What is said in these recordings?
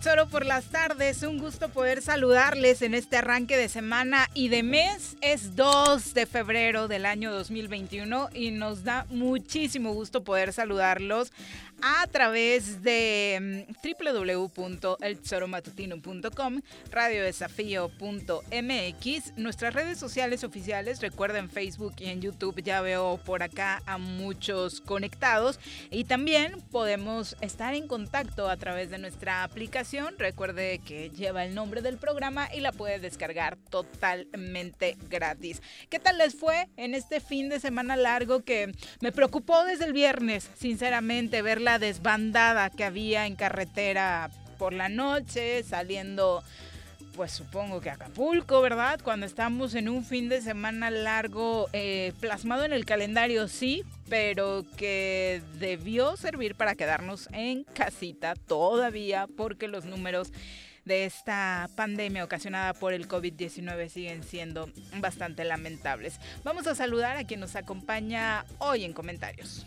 Choro por las tardes? Un gusto poder saludarles en este arranque de semana y de mes. Es 2 de febrero del año 2021 y nos da muchísimo gusto poder saludarlos a través de mm, www.elchoromatutino.com, radiodesafío.mx, nuestras redes sociales oficiales, recuerden Facebook y en YouTube ya veo por acá a muchos conectados y también podemos estar en contacto a través de nuestra aplicación, recuerde que lleva el nombre del programa y la puede descargar totalmente gratis. ¿Qué tal les fue en este fin de semana largo que me preocupó desde el viernes, sinceramente, desbandada que había en carretera por la noche, saliendo pues supongo que Acapulco, ¿verdad? Cuando estamos en un fin de semana largo, eh, plasmado en el calendario, sí, pero que debió servir para quedarnos en casita todavía, porque los números de esta pandemia ocasionada por el COVID-19 siguen siendo bastante lamentables. Vamos a saludar a quien nos acompaña hoy en comentarios.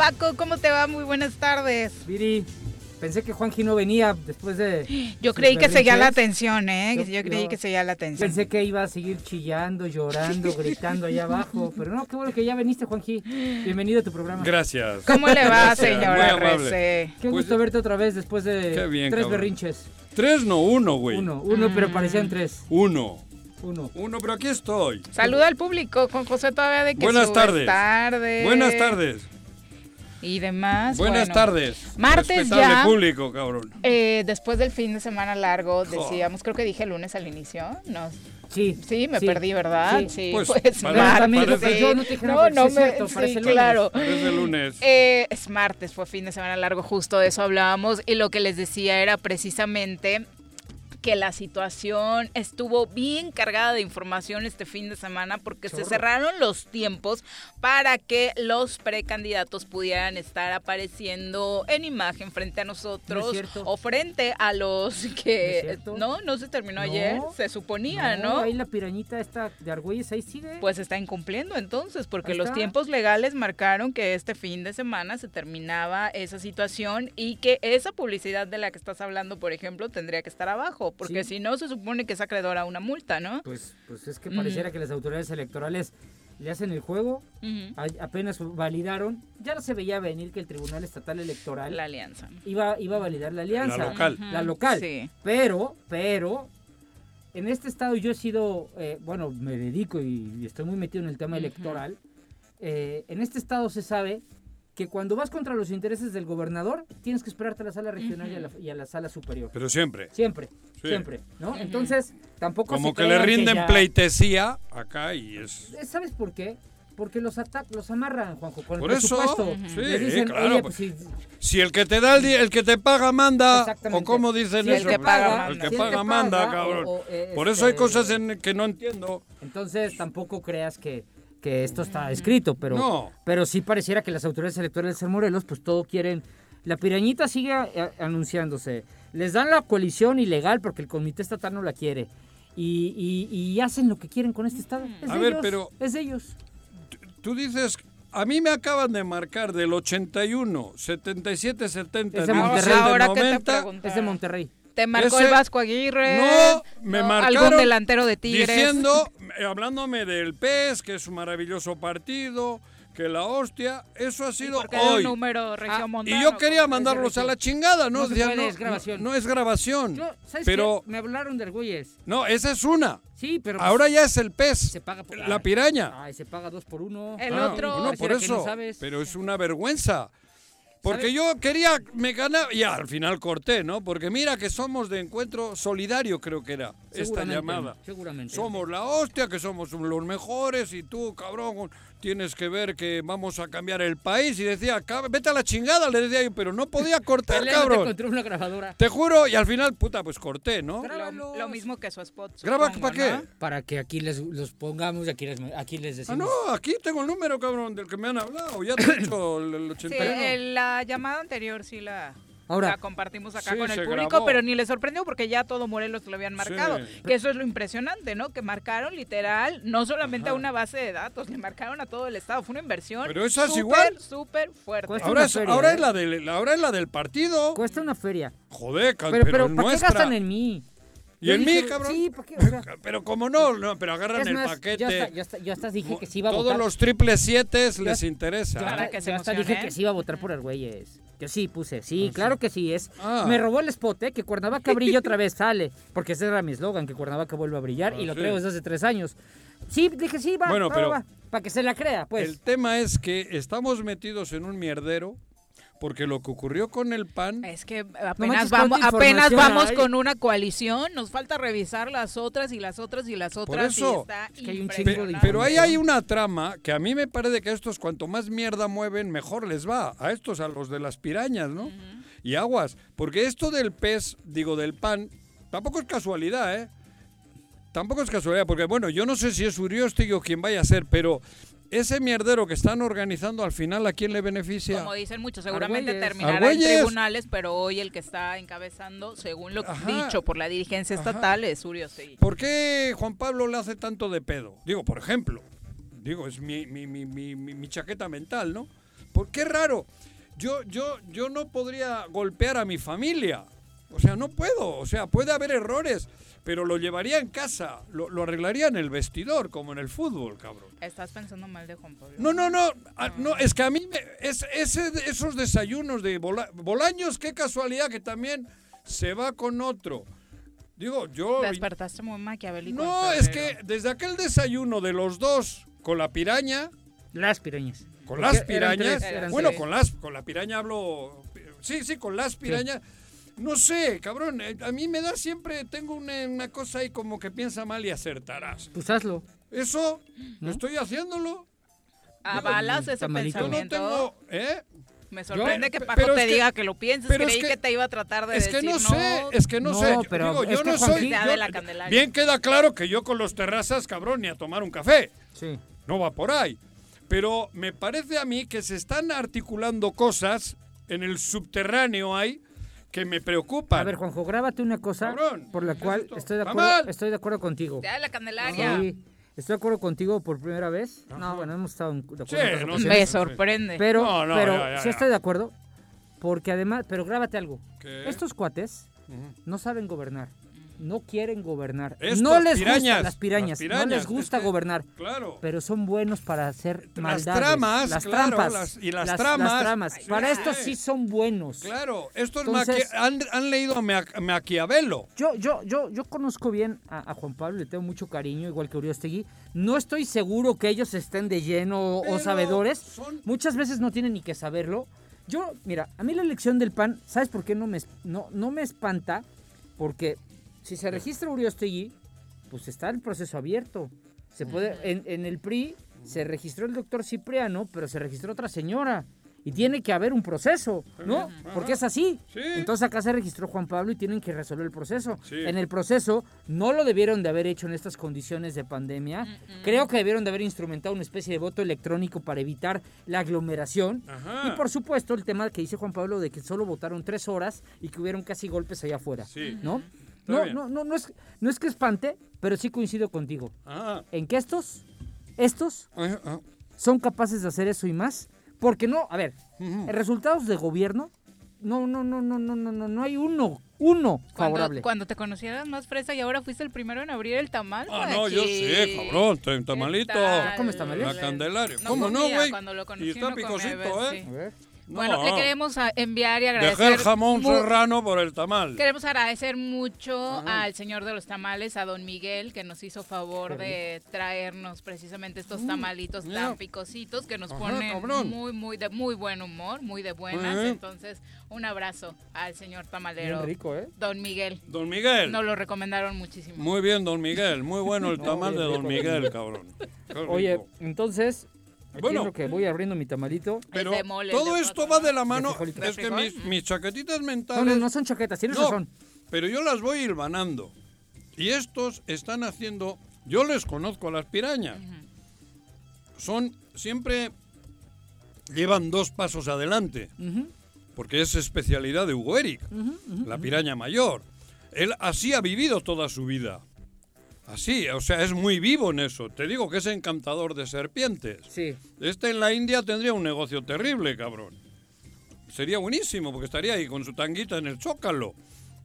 Paco, ¿cómo te va? Muy buenas tardes. Viri, Pensé que Juanji no venía después de... Yo creí que seguía la atención, ¿eh? Yo, creí que seguía la atención. Pensé que iba a seguir chillando, llorando, gritando allá abajo. Pero no, qué bueno que ya veniste, Juanji. Bienvenido a tu programa. Gracias. ¿Cómo le va, señora Qué gusto pues, verte otra vez después de tres berrinches. Tres, no uno, güey. Uno, uno, pero parecían tres. Uno. Uno. Uno, pero aquí estoy. Saluda al público con José todavía de que Buenas tardes. tardes. Buenas tardes y demás. Buenas tardes. Martes ya. público, cabrón. Eh, después del fin de semana largo, decíamos, creo que dije lunes al inicio, ¿no? Sí. Sí, me perdí, ¿verdad? Sí. Pues, pues martes. Yo no te no, no, me, sí, claro. Desde lunes. Eh, es martes, fue fin de semana largo, justo de eso hablábamos. Y lo que les decía era precisamente que la situación estuvo bien cargada de información este fin de semana porque se cerraron los tiempos para que los precandidatos pudieran estar apareciendo en imagen frente a nosotros o frente a los que no, no, se terminó ayer, se suponía, ¿no? Ahí la pirañita esta de Argüelles ahí sigue. Pues está incumpliendo entonces, porque los tiempos legales marcaron que este fin de semana se terminaba esa situación y que esa publicidad de la que estás hablando, por ejemplo, tendría que estar abajo porque si no se supone que es acreedora a una multa, ¿no? Pues, pues es que pareciera que las autoridades electorales le hacen el juego, apenas validaron, ya no se veía venir que el Tribunal Estatal Electoral... La alianza. Iba, iba a validar la alianza. La local. La local. Sí. Pero, pero, en este estado yo he sido, eh, bueno, me dedico y, estoy muy metido en el tema electoral eh, en este estado se sabe que cuando vas contra los intereses del gobernador, tienes que esperarte a la sala regional y, a la, y a la sala superior. Pero siempre. Siempre, Sí. siempre, ¿no? Entonces, tampoco Como se que le rinden ya- pleitesía acá y es... Eh, ¿Sabes por qué? Porque los ata- los amarran, Juanjo, con Por el eso, presupuesto. sí, Le dicen, claro, oye, pues, pues si, Si el que te da el, el que te paga manda, Exactamente. o como dicen Si el eso, que paga el que Si el paga que manda, paga, cabrón. o- o, eh, Por eso hay este- cosas en que no entiendo. Entonces tampoco creas que, que esto está escrito, pero, No. pero sí pareciera que las autoridades electorales de Morelos pues todo quieren... La pirañita sigue eh, anunciándose. Les dan la coalición ilegal porque el comité estatal no la quiere. Y, y- y hacen lo que quieren con este estado. Es A de ver, ellos, pero- Es de ellos. Tú dices, a mí me acaban de marcar del 81, 77, 70, Es de 17, Monterrey. Ahora que te 90. preguntaron. Es de Monterrey. Te marcó Ese- el Vasco Aguirre. No, me marcaron Algún delantero de Tigres. Diciendo, eh, hablándome del PES, que es un maravilloso partido, que la hostia, eso ha ¿Y sido por un hoy. número Ah, Montano? Y yo quería mandarlos a la chingada, ¿no? No no, es grabación. No, no es grabación. Yo, ¿Sabes pero, qué? Me hablaron de Argüelles. no, esa es una. Sí, pero... Ahora ya es el PES, se paga por... la piraña. Ay, se paga dos por uno. El Ah, otro- no, por Pareciera que eso. no sabes. Pero es una vergüenza. Porque yo quería, me ganaba, y al final corté, ¿no? Porque mira que somos de encuentro solidario, creo que era esta llamada. Seguramente. Somos la hostia, que somos los mejores y tú, cabrón, tienes que ver que vamos a cambiar el país. Y decía, "Cab- vete a la chingada, le decía yo, pero no podía cortar, cabrón. contra una grabadora. Te juro, y al final, puta, pues corté, ¿no? Lo, lo mismo que su spot. ¿Graba para qué? ¿no? Para que aquí les los pongamos y aquí les, aquí les Ah, decimos. no, aquí tengo el número, cabrón, del que me han hablado. Ya te he dicho el, el Sí, 81. el- la llamada anterior sí la, Ahora- la compartimos acá Sí, con el público, grabó. pero ni le sorprendió porque ya todo Morelos lo habían marcado. Sí. Que eso es lo impresionante, ¿no? Que marcaron literal, no solamente a una base de datos, le marcaron a todo el estado. Fue una inversión Pero esa es súper, igual. súper fuerte. Ahora, es, feria, ahora, ¿eh? es la del, ahora es la del partido. Cuesta una feria. Joder, Pero, pero, pero, ¿para qué gastan en mí? ¿Y Yo en dije, mí, cabrón? Sí, ¿para qué? O sea, Pero como no, no, pero agarran el más, paquete. Yo hasta, yo hasta- yo hasta dije que sí iba a Todos votar. los triple siete les interesa. yo hasta- Para que se yo hasta dije que sí iba a votar por Argüelles. Yo sí puse, sí, claro que sí es. Ah. Me robó el spot, ¿eh? Que Cuernavaca brille otra vez, sale. Porque ese era mi eslogan, que Cuernavaca vuelva a brillar. Ah, y lo sí. traigo desde hace tres años. Sí, dije sí, va, Bueno, va, pero- va, Para que se la crea, pues. El tema es que estamos metidos en un mierdero porque lo que ocurrió con el PAN... Es que apenas vamos, apenas vamos hay. con una coalición, nos falta revisar las otras y las otras y las otras. y eso, está es que hay un Pe- chingo de impresionante. pero ahí hay una trama que a mí me parece que a estos cuanto más mierda mueven, mejor les va. A estos, a los de las pirañas, ¿no? Y aguas. Porque esto del pez, digo, del pan, tampoco es casualidad, ¿eh? Tampoco es casualidad, porque bueno, yo no sé si es Uriostig o quien vaya a ser, pero ese mierdero que están organizando al final, ¿a quién le beneficia? Como dicen muchos, seguramente Argüelles. terminará Argüelles. en tribunales, pero hoy el que está encabezando, según lo Ajá. dicho por la dirigencia Ajá. estatal, es Uriostegui. ¿Por qué Juan Pablo le hace tanto de pedo? Digo, por ejemplo, digo, es mi, mi, mi, mi, mi- mi chaqueta mental, ¿no? ¿Por qué raro? Yo, yo, yo no podría golpear a mi familia. O sea, no puedo. O sea, puede haber errores, pero lo llevaría en casa, lo, lo arreglaría en el vestidor, como en el fútbol, cabrón. Estás pensando mal de Juan Pablo. No, no, no, ah, no, es que a mí me, es, ese, esos desayunos de Bola- Bolaños, qué casualidad que también se va con otro. Digo, yo... Despertaste muy maquiavélico. No, es que desde aquel desayuno de los dos con la piraña, Las pirañas. con Porque las eran pirañas, tres, eran bueno, tres. con las con la piraña hablo sí, sí, con las pirañas. No sé, cabrón, eh, a mí me da siempre tengo una, una cosa ahí como que piensa mal y acertarás. Pues hazlo. Eso ¿No? estoy haciéndolo. ¿Avalas ese malito. Yo no pensamiento? tengo, ¿eh? Me sorprende Yo- que Paco pero te que- diga que lo pienses. pero es Creí que, que- te iba a tratar de Es que decir no sé, es que no, No, sé. pero Digo, es yo que no soy. Yo- de la Candelaria. bien queda claro que yo con los terrazas, cabrón, ni a tomar un café. Sí. No va por ahí. Pero me parece a mí que se están articulando cosas en el subterráneo ahí que me preocupan. A ver, Juanjo, grábate una cosa Cabrón, por la ¿qué es cual esto? estoy de ¡Va acuerdo, estoy de acuerdo contigo. Ya la Candelaria. Sí, estoy de acuerdo contigo por primera vez. No, bueno, hemos estado de acuerdo. Sí, en otras no ocasiones. Me sorprende. Pero, No, no, pero ya, ya, sí estoy de acuerdo. Porque además, pero grábate algo. ¿Qué? Estos cuates no saben gobernar. No quieren gobernar. Estos, no les pirañas, gusta las pirañas, las pirañas, no les gusta es que- gobernar. Claro. Pero son buenos para hacer Las maldades. tramas, las claro, trampas. las- y las tramas. Sí. Para esto sí son buenos. Claro, estos Entonces- han, han leído a Maquiavelo. Yo, yo, yo, yo conozco bien a, a Juan Pablo, le tengo mucho cariño, igual que Uriostegui. No estoy seguro que ellos estén de lleno o sabedores. son- Muchas veces no tienen ni que saberlo. Yo, mira, a mí la elección del PAN, ¿sabes por qué no me, no, no me espanta? Porque si se registra Uriostegui, pues está el proceso abierto. Se puede, en, en el PRI se registró el doctor Cipriano, pero se registró otra señora. Y tiene que haber un proceso, ¿no? Porque es así. Sí. Entonces acá se registró Juan Pablo y tienen que resolver el proceso. Sí. En el proceso no lo debieron de haber hecho en estas condiciones de pandemia. Creo que debieron de haber instrumentado una especie de voto electrónico para evitar la aglomeración. Ajá. Y por supuesto el tema que dice Juan Pablo de que solo votaron tres horas y que hubieron casi golpes allá afuera. Sí. ¿No? No, no, no, no es, no es que espante, pero sí coincido contigo. Ah, En que estos, estos ah, ah. son capaces de hacer eso y más. Porque no, a ver, Ujú. en resultados de gobierno, no, no, no, no, no, no, no, no hay uno, uno Cuando, favorable. cuando te conocieras más fresa y ahora fuiste el primero en abrir el tamal. Ah, pues, no, yo aquí. sé, cabrón, te- tamalito. tal? ¿Comes tamales? La Candelaria. No ¿Cómo no, comía, güey? Lo conocí Y está no picosito, pues, ¿eh? sí. A ver. Bueno, le queremos enviar y Dejé agradecer. el jamón serrano por el tamal. Queremos agradecer mucho al señor de los tamales, a don Miguel, que nos hizo favor de traernos precisamente estos tamalitos mira. tan picositos que nos Ajá, ponen cabrón. muy, muy de muy buen humor, muy de buenas. Ajá. Entonces, un abrazo al señor tamalero, Bien rico, ¿eh? don Miguel. Don Miguel. Nos lo recomendaron muchísimo. Muy bien, don Miguel. Muy bueno el tamal de bien don. Miguel, cabrón. Oye, entonces, aquí Bueno. es lo que voy abriendo mi tamalito. Pero mole, todo esto va ¿no? de la mano. Es ¿De que mis, mis chaquetitas No, mentales. no, no son chaquetas, tienes No, razón. pero yo las voy hilvanando. Y estos están haciendo. Yo les conozco a las pirañas. Son siempre. Llevan dos pasos adelante. Porque es especialidad de Hugo Eric, la piraña mayor. Él así ha vivido toda su vida. Así, o sea, es muy vivo en eso. Te digo que es encantador de serpientes. Sí. Este en la India tendría un negocio terrible, cabrón. Sería buenísimo, porque estaría ahí con su tanguita en el zócalo,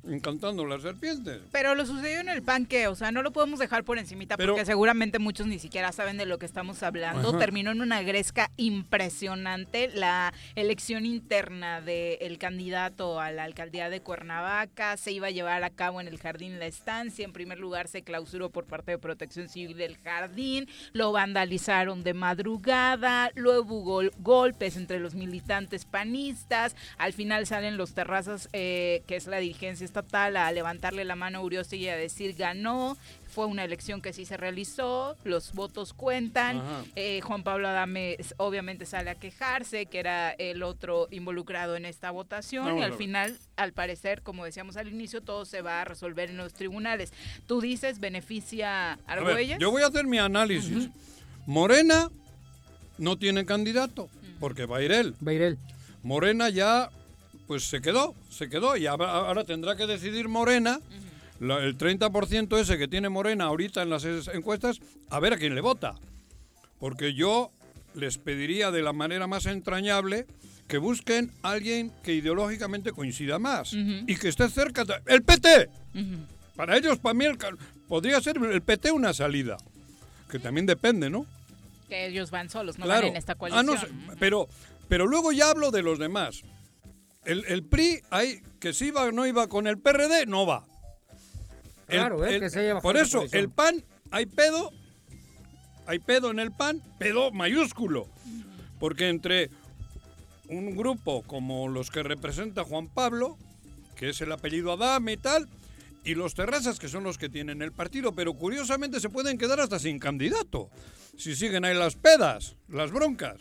encantando las serpientes. Pero lo sucedió en el panque, o sea, no lo podemos dejar por encimita Pero- porque seguramente muchos ni siquiera saben de lo que estamos hablando. Ajá. Terminó en una gresca impresionante la elección interna del candidato a la alcaldía de Cuernavaca. Se iba a llevar a cabo en el jardín La Estancia. En primer lugar se clausuró por parte de Protección Civil del jardín. Lo vandalizaron de madrugada. Luego hubo gol- golpes entre los militantes panistas. Al final salen los terrazas, eh, que es la dirigencia estatal, a levantarle la mano a y a decir ganó. Fue una elección que sí se realizó, los votos cuentan. Eh, Juan Pablo Adame obviamente sale a quejarse, que era el otro involucrado en esta votación. Vamos y al final, al parecer, como decíamos al inicio, todo se va a resolver en los tribunales. Tú dices, beneficia a ver, Argüelles. yo voy a hacer mi análisis. Morena no tiene candidato, porque va a ir él. Beirel. Morena ya, pues se quedó, se quedó. Y ahora ahora tendrá que decidir Morena, la- el 30% ese que tiene Morena ahorita en las es- encuestas, a ver a quién le vota. Porque yo les pediría de la manera más entrañable que busquen a alguien que ideológicamente coincida más y que esté cerca. de- ¡El PT! Para ellos, para mí, el podría ser el PT una salida. Que también depende, ¿no? Que ellos van solos, no Claro. van en esta Ah, coalición. no sé, pero, pero luego ya hablo de los demás. El, el PRI, hay, que si iba o no iba con el PRD, no va. El- Claro, eh, el- que se bajado por eso, el PAN, hay pedo, hay pedo en el PAN, pedo mayúsculo. Porque entre un grupo como los que representa Juan Pablo, que es el apellido Adame y tal, y los terrazas, que son los que tienen el partido, pero curiosamente se pueden quedar hasta sin candidato. Si siguen ahí las pedas, las broncas,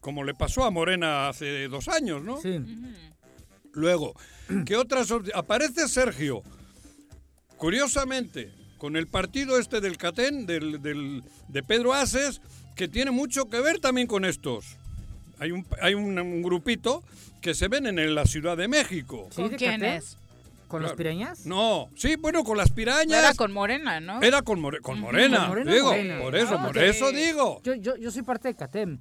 como le pasó a Morena hace dos años, ¿no? Sí. Luego, ¿qué otras Aparece Sergio, curiosamente, con el partido este del Catén, del, del- de Pedro Aces, que tiene mucho que ver también con estos. Hay un, hay un, un grupito que se ven en la Ciudad de México. ¿Sí, ¿Con de quién Catén? es? ¿Con Claro. pirañas? No, sí, bueno, con las No pirañas. era con Morena, ¿no? Era con, More- con Morena, Con Morena, digo, Morena. por eso, Ah, por eso digo. Yo, yo, yo soy parte de CATEM.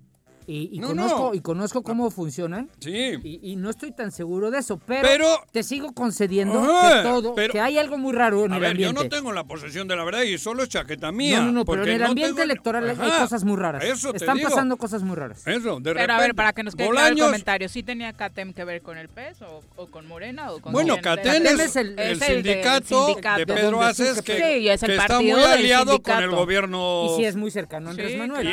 Y, y No, conozco, no. y conozco cómo funcionan. Sí. Y, y no estoy tan seguro de eso, pero, Pero- te sigo concediendo Ajá, que todo, pero- que hay algo muy raro en A el ver, yo ambiente. no tengo la posesión de la verdad y solo es chaqueta mía. no, no, no, pero en el no ambiente tengo- electoral hay Ajá, cosas muy raras. Eso te Están digo. pasando cosas muy raras. Eso, de Pero a ver, para que nos quede claro el comentario, ¿sí tenía CATEM que ver con el PES o, o con Morena o con Bueno, Catén es, es el- el, es el de- sindicato, sindicato. Pedro Aces que, Sí, es el que está partido muy aliado con sindicato. el gobierno. Y sí es muy cercano a Andrés Manuel.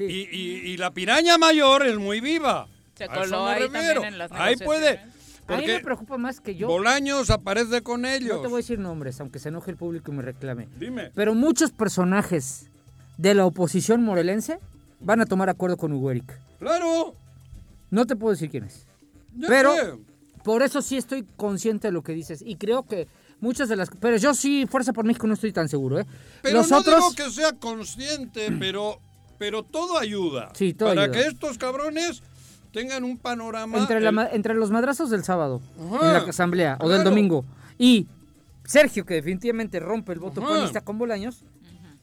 y la piraña mayor es muy viva. Se A coló ahí refiero. también en las Ahí puede. A mí me preocupa más que yo. Bolaños aparece con ellos. No te voy a decir nombres, aunque se enoje el público y me reclame. Dime. Pero muchos personajes de la oposición morelense van a tomar acuerdo con Hugo Eric. Claro. No te puedo decir quiénes. ya Pero sé. por eso sí estoy consciente de lo que dices. Y creo que muchas de las... Pero yo sí, Fuerza por México, no estoy tan seguro, ¿eh? Pero Los no otros... digo que sea consciente, pero, pero todo ayuda. Sí, todo Para ayuda. que estos cabrones tengan un panorama. Entre, la el- ma- entre los madrazos del sábado, Ajá, en la asamblea, o del domingo, y Sergio, que definitivamente rompe el voto panista con Bolaños,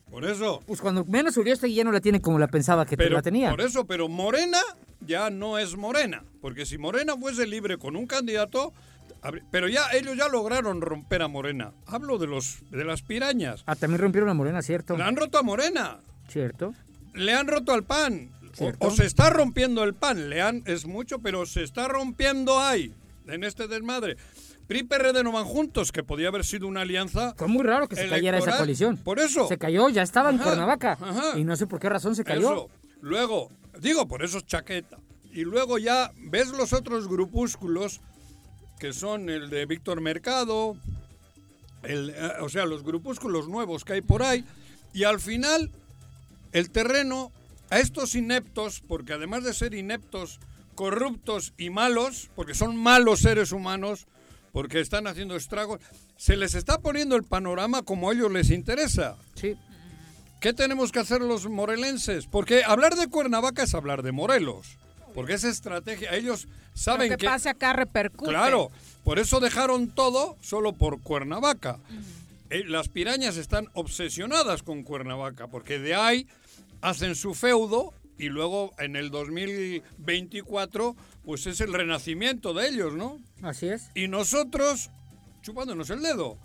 Por eso. pues cuando menos Uriostegui ya no la tiene como la pensaba que Pero, la tenía. Por eso, pero Morena ya no es Morena. Porque si Morena fuese libre con un candidato. Pero ya ellos ya lograron romper a Morena. Hablo de los de las pirañas. Ah, también rompieron a Morena, ¿cierto? Le han roto a Morena. ¿Cierto? Le han roto al pan. O, o se está rompiendo el pan. Le han, es mucho, pero se está rompiendo ahí. En este desmadre. PRI PRD no van juntos, que podía haber sido una alianza. Fue muy raro que se cayera esa coalición. Por eso. Se cayó, ya estaba en Ajá, Cuernavaca. ajá. Y no sé por qué razón se cayó. Eso. Luego, digo, por eso es chaqueta. Y luego ya ves los otros grupúsculos, que son el de Víctor Mercado, el, eh, o sea, los grupúsculos nuevos que hay por ahí, y al final el terreno a estos ineptos, porque además de ser ineptos, corruptos y malos, porque son malos seres humanos, porque están haciendo estragos, se les está poniendo el panorama como a ellos les interesa. Sí. ¿Qué tenemos que hacer los morelenses? Porque hablar de Cuernavaca es hablar de Morelos. Porque esa estrategia, ellos saben Lo que que... pase acá repercute. Claro, por eso dejaron todo solo por Cuernavaca. Eh, Las pirañas están obsesionadas con Cuernavaca, porque de ahí hacen su feudo y luego en el 2024 pues es el renacimiento de ellos, ¿no? Así es. Y nosotros chupándonos el dedo.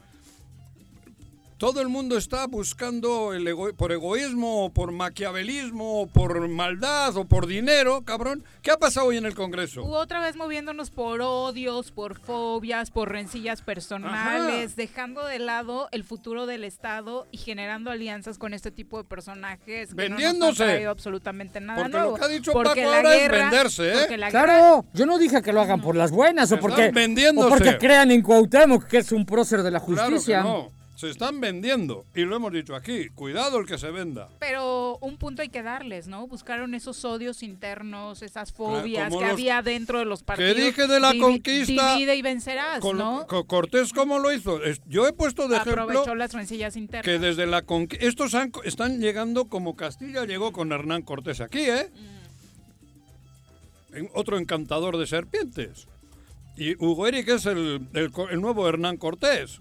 Todo el mundo está buscando el ego- por egoísmo, o por maquiavelismo, o por maldad, o por dinero, cabrón. ¿Qué ha pasado hoy en el Congreso? Hubo otra vez moviéndonos por odios, por fobias, por rencillas personales, Ajá. dejando de lado el futuro del Estado y generando alianzas con este tipo de personajes que no Vendiéndose. nos han traído absolutamente nada Porque nuevo. lo que ha dicho Porque Paco la ahora es guerra- venderse, ¿eh? la Claro, yo no dije que lo hagan por las buenas o porque, vendiéndose. o porque crean en Cuauhtémoc que es un prócer de la Claro que justicia. no. Se están vendiendo. Y lo hemos dicho aquí. Cuidado el que se venda. Pero un punto hay que darles, ¿no? Buscaron esos odios internos, esas fobias como que los- había dentro de los partidos. dije de la Divi- conquista Divide y vencerás, Cortés, ¿cómo lo hizo? Yo he puesto de ejemplo Aprovechó las rencillas internas. que desde la conquista... Estos han- están llegando como Castilla llegó con Hernán Cortés aquí, ¿eh? En- Otro encantador de serpientes. Y Hugo Eric es el, el el nuevo Hernán Cortés.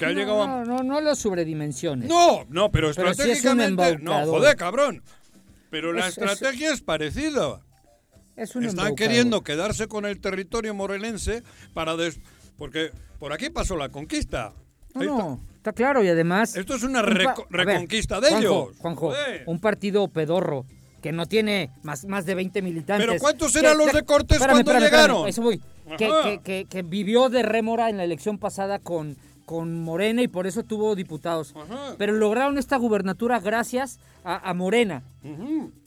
Que ha no, llegado a... no, no, no lo sobredimensiones. No, no, pero es estratégicamente... no, joder, cabrón. Pero la Es- es- estrategia es parecida. Es un Están queriendo quedarse con el territorio morelense para... des- Porque por aquí pasó la conquista. No, está. no, está claro y además... Esto es una reco- ver, reconquista de Juanjo, ellos. Juanjo, Joder. un partido pedorro que no tiene más, más de 20 militantes. ¿Pero cuántos que- eran los de Cortés espérame, cuando espérame, llegaron? espérame, eso voy. Que- que- que vivió de rémora en la elección pasada con, con Morena y por eso tuvo diputados. Ajá. Pero lograron esta gubernatura gracias a, a Morena.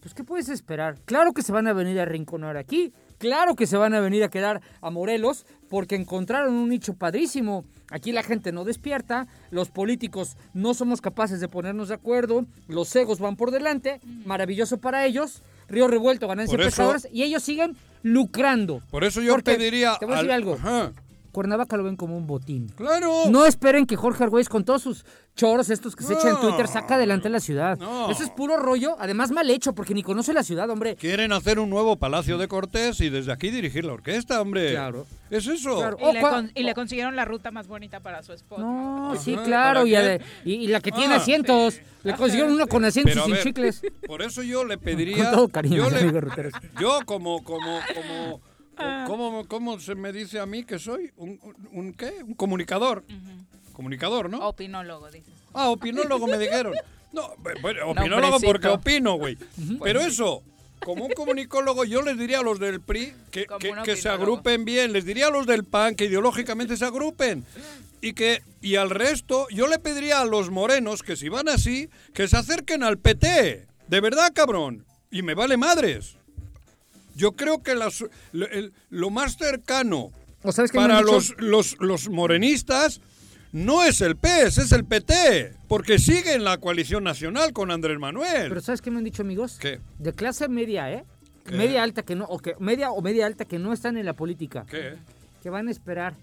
Pues, ¿qué puedes esperar? Claro que se van a venir a rinconar aquí. Claro que se van a venir a quedar a Morelos porque encontraron un nicho padrísimo. Aquí la gente no despierta, los políticos no somos capaces de ponernos de acuerdo, los egos van por delante, maravilloso para ellos, río revuelto, ganancia de pescadores, y ellos siguen lucrando. Por eso yo Porque, pediría... Te voy a decir al- algo. Ajá. Cuernavaca lo ven como un botín. Claro. No esperen que Jorge Argüelles con todos sus choros estos que se echa en No. Twitter saca adelante la ciudad. No. Eso es puro rollo, además mal hecho porque ni conoce la ciudad, hombre. Quieren hacer un nuevo Palacio de Cortés y desde aquí dirigir la orquesta, hombre. Claro. Es eso. Claro. Y, le, cua- con- y le consiguieron la ruta más bonita para su esposa. No, Ajá, sí, ¿para claro, y, la que tiene Ah. asientos. Le consiguieron uno con asientos Pero y sin ver, chicles. Por eso yo le pediría. Con todo cariño, yo, le- yo como, como, como, como, ¿cómo se me dice a mí que soy? ¿Un, un- un qué? Un comunicador. Comunicador, ¿no? Opinólogo, dices. Ah, opinólogo me dijeron. No, bueno, opinólogo porque opino, güey. Pero eso, como un comunicólogo, yo les diría a los del PRI que, que- que se agrupen bien. Les diría a los del PAN que ideológicamente se agrupen. Y que y al resto, yo le pediría a los morenos que si van así, que se acerquen al PT. De verdad, cabrón. Y me vale madres. Yo creo que las- lo, el- lo más cercano ¿O sabes qué me para los, los, los morenistas no es el PES, es el PT, porque sigue en la coalición nacional con Andrés Manuel. Pero ¿sabes qué me han dicho, amigos? ¿Qué? De clase media, ¿eh? ¿Qué? Media alta que no, o que media o media alta que no están en la política. ¿Qué? Que van a esperar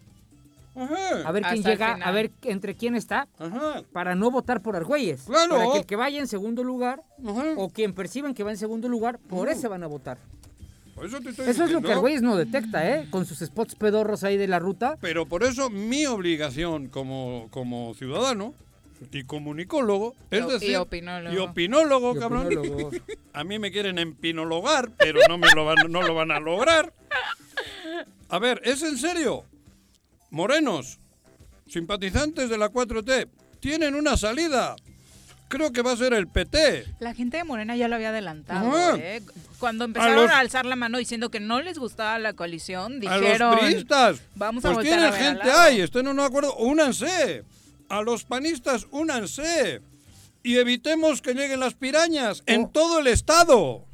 Ajá. a ver quién Hasta llega, final. a ver entre quién está Ajá. para no votar por Argüelles. Claro. Para que el que vaya en segundo lugar Ajá. o quien perciban que va en segundo lugar, por ese van a votar. Por eso te estoy Eso es lo que Argüelles no detecta, ¿eh? Con sus spots pedorros ahí de la ruta. Pero por eso mi obligación como, como ciudadano y comunicólogo es Y- y decir... opinólogo. Y opinólogo, Y cabrón. opinólogo. A mí me quieren empinologar, pero no, me lo van, no lo van a lograr. A ver, ¿es en serio? Morenos, simpatizantes de la 4T, tienen una salida. Creo que va a ser el PT. La gente de Morena ya lo había adelantado. ¿eh? Cuando empezaron a, los- alzar la mano diciendo que no les gustaba la coalición, A dijeron... los priistas. Vamos a pues tienen a gente ahí, estén en un acuerdo, únanse. A los panistas, únanse. Y evitemos que lleguen las pirañas en Oh. todo el estado.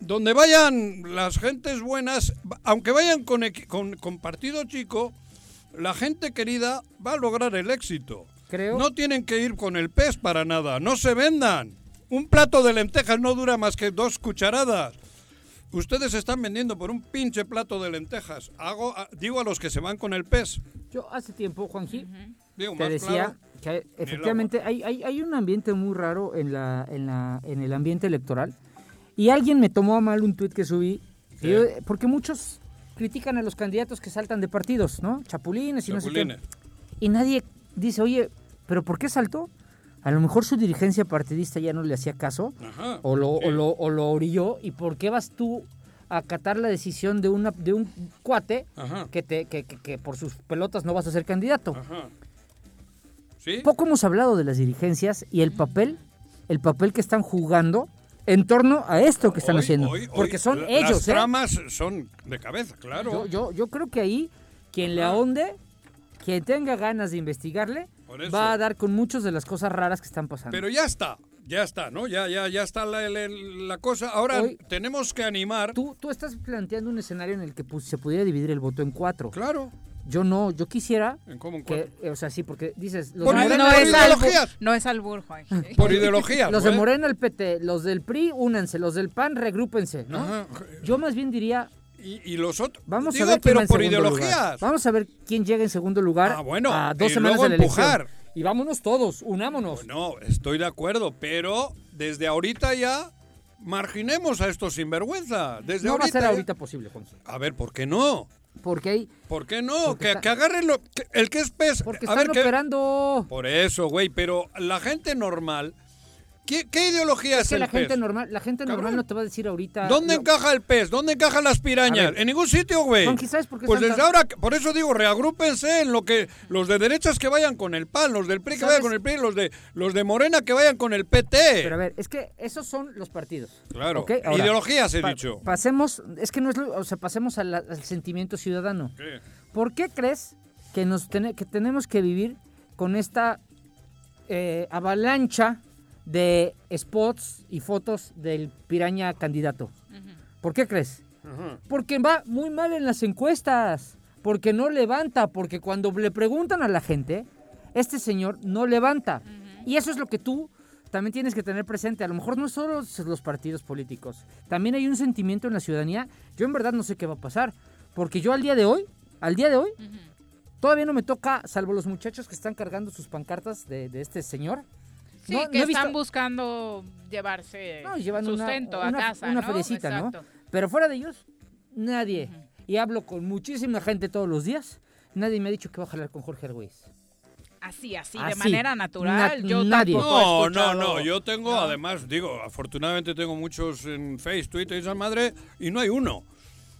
Donde vayan las gentes buenas, aunque vayan con, con, con partido chico, la gente querida va a lograr el éxito. Creo. No tienen que ir con el pez para nada, no se vendan. Un plato de lentejas no dura más que dos cucharadas. Ustedes están vendiendo por un pinche plato de lentejas. Hago, digo a los que se van con el pez. Yo hace tiempo, Juanji, Digo, te decía claro. que efectivamente hay, hay, hay un ambiente muy raro en, la, en, la, en el ambiente electoral. Y alguien me tomó a mal un tuit que subí. yo- porque muchos critican a los candidatos que saltan de partidos, ¿no? Chapulines y no sé Chapulines. qué. Y nadie dice, oye, ¿pero por qué saltó? A lo mejor su dirigencia partidista ya no le hacía caso Ajá. o lo, Sí. o lo, o lo orilló. ¿Y por qué vas tú a acatar la decisión de, una, de un cuate Ajá. que, te, que, que- que por sus pelotas no vas a ser candidato? Ajá. ¿Sí? Poco hemos hablado de las dirigencias y el papel, el papel que están jugando en torno a esto que están Hoy- haciendo. hoy- Porque son ellos, Las ¿eh? tramas son de cabeza, claro. Yo, yo, yo creo que ahí quien le ahonde, quien tenga ganas de investigarle, Por eso. va a dar con muchas de las cosas raras que están pasando. Pero ya está, ya está, ¿no? Ya, ya, ya está la, la- la cosa. Ahora Hoy- tenemos que animar. Tú, tú estás planteando un escenario en el que pues, se pudiera dividir el voto en cuatro. Claro. Yo no, yo quisiera ¿En cómo en que, cuatro? eh, o sea, sí, porque dices, los Por de Morena, no, por es albur, ideologías. no es albur, Juan. Por ideología. los de. Morena, el PT, los del PRI, únanse, los del PAN, regrúpense, ¿no? Ajá. Yo más bien diría, Y, y los otros. Vamos Digo, a ver quién pero va por ideologías. lugar. Vamos a ver quién llega en segundo lugar Ah, bueno, a dos y semanas luego de la elección. empujar. Y vámonos todos, unámonos. No, estoy de acuerdo, pero desde ahorita ya marginemos a estos sinvergüenza. Desde no va a ahorita ser ya- ahorita posible, Juanjo. A ver, ¿por qué no? Porque hay, ¿Por qué no? Porque Que, está- que agarren lo, el que es pez. porque a están ver, ¿qué- operando. Por eso, güey, pero la gente normal. ¿Qué, qué ideología es, Es que el la gente normal, la gente normal no te va a decir ahorita. ¿Dónde encaja el pez? ¿Dónde encajan las pirañas? En ningún sitio, güey. Juanji, ¿sabes por qué Pues desde tan- ahora, por eso digo, reagrúpense en lo que los de derechas que vayan con el PAN, los del PRI que ¿Sabes? vayan con el PRI, los de los de Morena que vayan con el PT. Pero a ver, es que esos son los partidos. Claro. Ideologías he pa- dicho. Pasemos, es que no es, lo- o sea, pasemos al sentimiento ciudadano. ¿Qué? ¿Por qué crees que, nos tene- que tenemos que vivir con esta eh, avalancha de spots y fotos del piraña candidato? ¿Por qué crees? Porque va muy mal en las encuestas, porque no levanta, porque cuando le preguntan a la gente, este señor no levanta. Y eso es lo que tú también tienes que tener presente. A lo mejor no solo los partidos políticos, también hay un sentimiento en la ciudadanía. Yo en verdad no sé qué va a pasar, porque yo al día de hoy al día de hoy, todavía no me toca, salvo los muchachos que están cargando sus pancartas de, de este señor. Sí, No- que no he visto- están buscando llevarse No, llevan una- sustento a una- casa, una ¿no? feriecita, ¿no? Exacto. Pero fuera de ellos, nadie. Y hablo con muchísima gente todos los días. Nadie me ha dicho que va a jalar con Jorge Argüelles. Así, así, de manera natural. Na- yo nadie. No, no, no. Yo tengo, ¿no? además, digo, afortunadamente tengo muchos en Face, Twitter y esa madre, y no hay uno.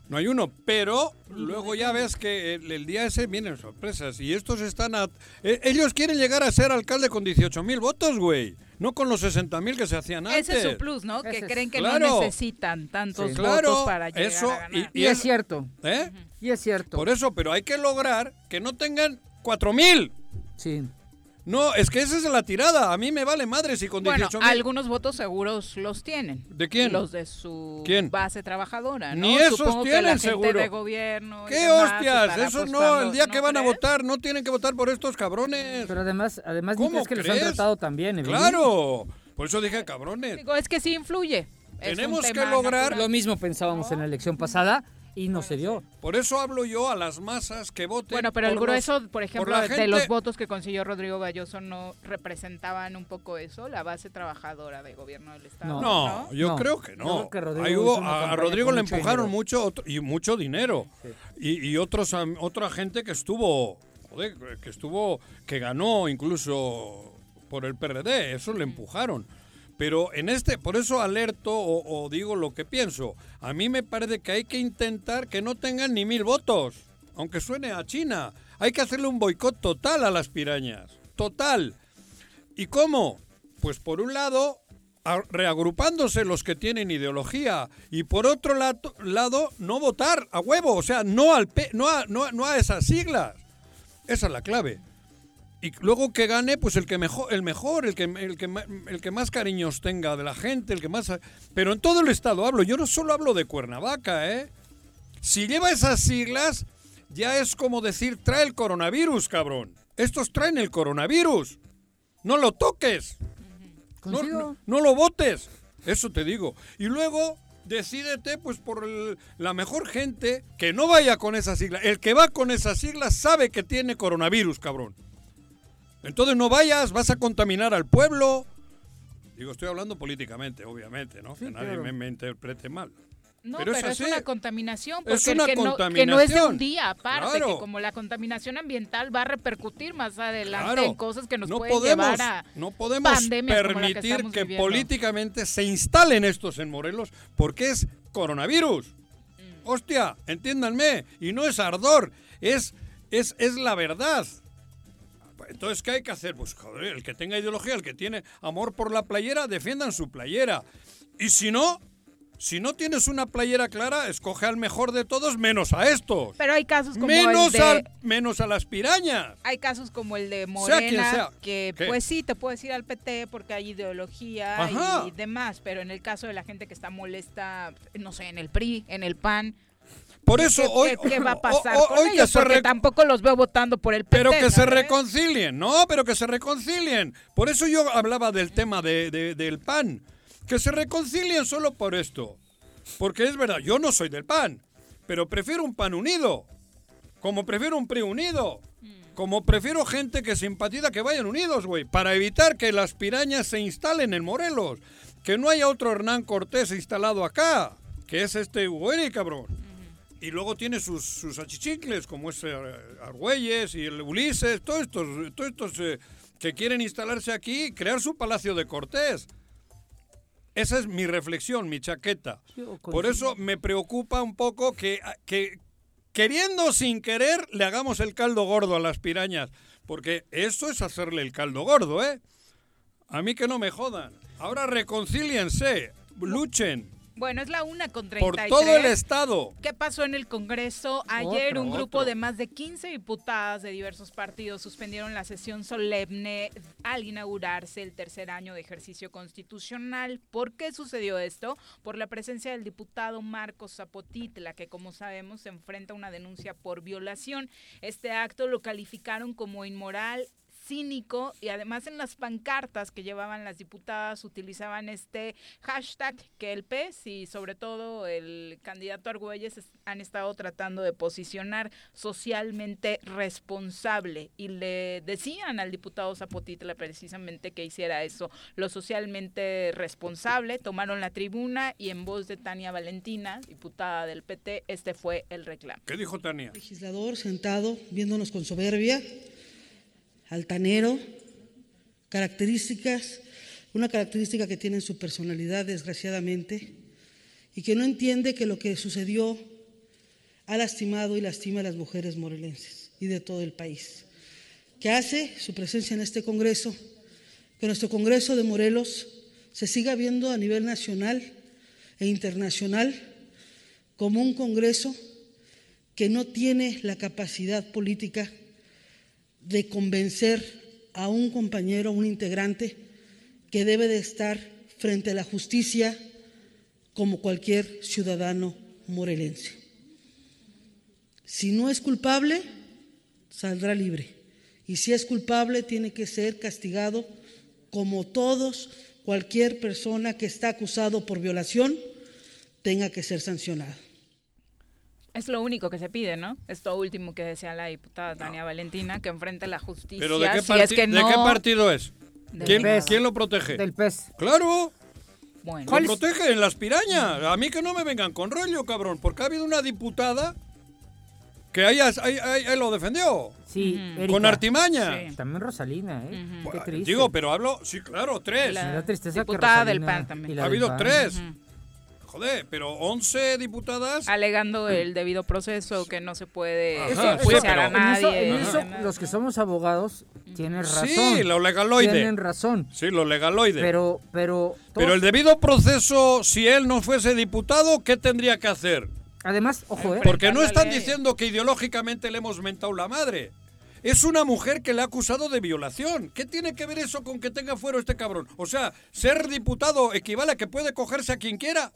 No hay uno, pero luego ya ves que el, el día ese vienen sorpresas y estos están a... eh, ellos quieren llegar a ser alcalde con 18 mil votos, güey. No con los 60 mil que se hacían antes. Ese es su plus, ¿no? Ese que es- creen que Claro. no necesitan tantos Sí. Claro, votos para llegar eso, a ganar. y- Y, es es- cierto. ¿Eh? Y es cierto. Por eso, pero hay que lograr que no tengan 4 mil. Sí. No, es que esa es la tirada. A mí me vale madre si con Bueno, 18 mil... algunos votos seguros los tienen. ¿De quién? Los de su ¿Quién? base trabajadora, ¿no? Ni esos Supongo que tienen, la gente seguro. de gobierno ¿Qué demás hostias? Eso no, el día que van a crees? votar, no tienen que votar por estos cabrones. Pero además, además ¿Cómo crees que los han crees? tratado también? Claro, por eso dije cabrones. Digo, es que sí influye. Es un Tenemos que tema lograr- natural. Lo mismo pensábamos en la elección pasada y no se dio. Por eso hablo yo a las masas que voten. Bueno, pero el por los- grueso, por ejemplo, de gente- los votos que consiguió Rodrigo Galloso no representaban un poco eso, la base trabajadora de gobierno del Estado. No. No, yo No. creo que Yo no. creo que Rodrigo Ahí hubo- a, Rodrigo le mucho empujaron dinero. mucho otro- y mucho dinero. Y, y otros otra gente que estuvo, joder, que estuvo, que ganó incluso por el PRD, eso le empujaron. Pero en este, por eso alerto o, digo lo que pienso. A mí me parece que hay que intentar que no tengan ni mil votos, aunque suene a China. Hay que hacerle un boicot total a las pirañas, total. ¿Y cómo? Pues por un lado, reagrupándose los que tienen ideología y por otro lato- lado, no votar a huevo, o sea, no, al no, a, no, no a esas siglas. Esa es la clave. Y luego que gane, pues el que mejor, el mejor, el que, el que, el que más cariños tenga de la gente, el que más... Pero en todo el estado hablo, yo no solo hablo de Cuernavaca, ¿eh? Si lleva esas siglas, ya es como decir, trae el coronavirus, cabrón. Estos traen el coronavirus. No lo toques. No, no- no lo votes. Eso te digo. Y luego decídete pues por el- la mejor gente que no vaya con esa sigla. El que va con esa sigla sabe que tiene coronavirus, cabrón. Entonces no vayas, vas a contaminar al pueblo. Digo, estoy hablando políticamente, obviamente, ¿no? Sí, que nadie claro. me, me interprete mal. No, Pero pero, es es, una contaminación, Es porque el una que, no, que no es de contaminación. un día, aparte, Claro. que como la contaminación ambiental va a repercutir más adelante Claro. en cosas que nos no pueden podemos, llevar a no podemos que permitir que, políticamente se instalen estos en Morelos porque es coronavirus. Mm. Hostia, entiéndanme, y no es ardor, es, es, es la verdad. Entonces, ¿qué hay que hacer? Pues, joder, el que tenga ideología, el que tiene amor por la playera, defiendan su playera. Y si no, si no tienes una playera clara, escoge al mejor de todos menos a estos. Pero hay casos como Menos, el de... al- menos a las pirañas. Hay casos como el de Sea quien Morena, sea. que ¿Qué? pues sí, te puedes ir al PT porque hay ideología Ajá. y demás, pero en el caso de la gente que está molesta, no sé, en el PRI, en el PAN, Por ¿qué- eso qué, hoy, qué va a pasar hoy- con hoy ellos? se Porque rec- tampoco los veo votando por el PT. Pero que se ¿sabes? reconcilien, no, pero que se reconcilien. Por eso yo hablaba del tema de, de- del PAN. Que se reconcilien solo por esto. Porque es verdad, yo no soy del PAN, pero prefiero un PAN unido. Como prefiero un PRI unido. Como prefiero gente que simpatiza que vayan unidos, güey. Para evitar que las pirañas se instalen en Morelos. Que no haya otro Hernán Cortés instalado acá. Que es este Hugo cabrón. Y luego tiene sus, sus achichicles, como es eh, Argüelles y el Ulises, todos estos, todos estos eh, que quieren instalarse aquí y crear su palacio de Cortés. Esa es mi reflexión, mi chaqueta. Por eso me preocupa un poco que, que queriendo sin querer le hagamos el caldo gordo a las pirañas. Porque eso es hacerle el caldo gordo, ¿eh? A mí que no me jodan. Ahora reconcíliense, luchen Bueno, es la una con por 33. todo el Estado. ¿Qué pasó en el Congreso? Ayer Otro, un grupo otro. de más de 15 diputadas de diversos partidos suspendieron la sesión solemne al inaugurarse el tercer año de ejercicio constitucional. ¿Por qué sucedió esto? Por la presencia del diputado Marcos Zapotitla, que como sabemos se enfrenta a una denuncia por violación. Este acto lo calificaron como inmoral cínico y además en las pancartas que llevaban las diputadas utilizaban este hashtag que el PES y sobre todo el candidato Argüelles es- han estado tratando de posicionar socialmente responsable y le decían al diputado Zapotitla precisamente que hiciera eso, lo socialmente responsable, tomaron la tribuna y en voz de Tania Valentina, diputada del PT, este fue el reclamo. ¿Qué dijo Tania? legislador sentado viéndonos con soberbia, altanero, características, una característica que tiene en su personalidad desgraciadamente y que no entiende que lo que sucedió ha lastimado y lastima a las mujeres morelenses y de todo el país. Que hace su presencia en este Congreso, que nuestro Congreso de Morelos se siga viendo a nivel nacional e internacional como un Congreso que no tiene la capacidad política de convencer a un compañero, a un integrante, que debe de estar frente a la justicia como cualquier ciudadano morelense. Si no es culpable, saldrá libre. Y si es culpable, tiene que ser castigado como todos, cualquier persona que está acusado por violación, tenga que ser sancionado. Es lo único que se pide, ¿no? Esto último que decía la diputada Tania Valentina, que enfrente la justicia. ¿Pero de qué, si es que de no, qué partido es? Del ¿Quién, PES. quién lo protege? Del PES. Claro, Bueno, lo protege en las pirañas. A mí que no me vengan con rollo, cabrón, porque ha habido una diputada que ahí, ahí- ahí- ahí lo defendió. Sí, Erika. Con artimaña. Sí. También Rosalina, ¿eh? Qué triste. Digo, pero hablo, sí, claro, tres. La- da tristeza que diputada del Rosalina PAN también. la Ha del habido PAN. tres. Joder, pero 11 diputadas. alegando el debido proceso que no se puede Ajá, Eso- sí, a pero- en eso, nadie. en eso, los que somos abogados tienen razón. Sí, lo legaloide. Tienen razón. Sí, lo legaloide. Pero, Pero, pero, el debido proceso, si él no fuese diputado, ¿qué tendría que hacer? además, ojo, ¿eh? Porque no están diciendo que ideológicamente le hemos mentado la madre. Es una mujer que le ha acusado de violación. ¿Qué tiene que ver eso con que tenga fuero este cabrón? O sea, ser diputado equivale a que puede cogerse a quien quiera.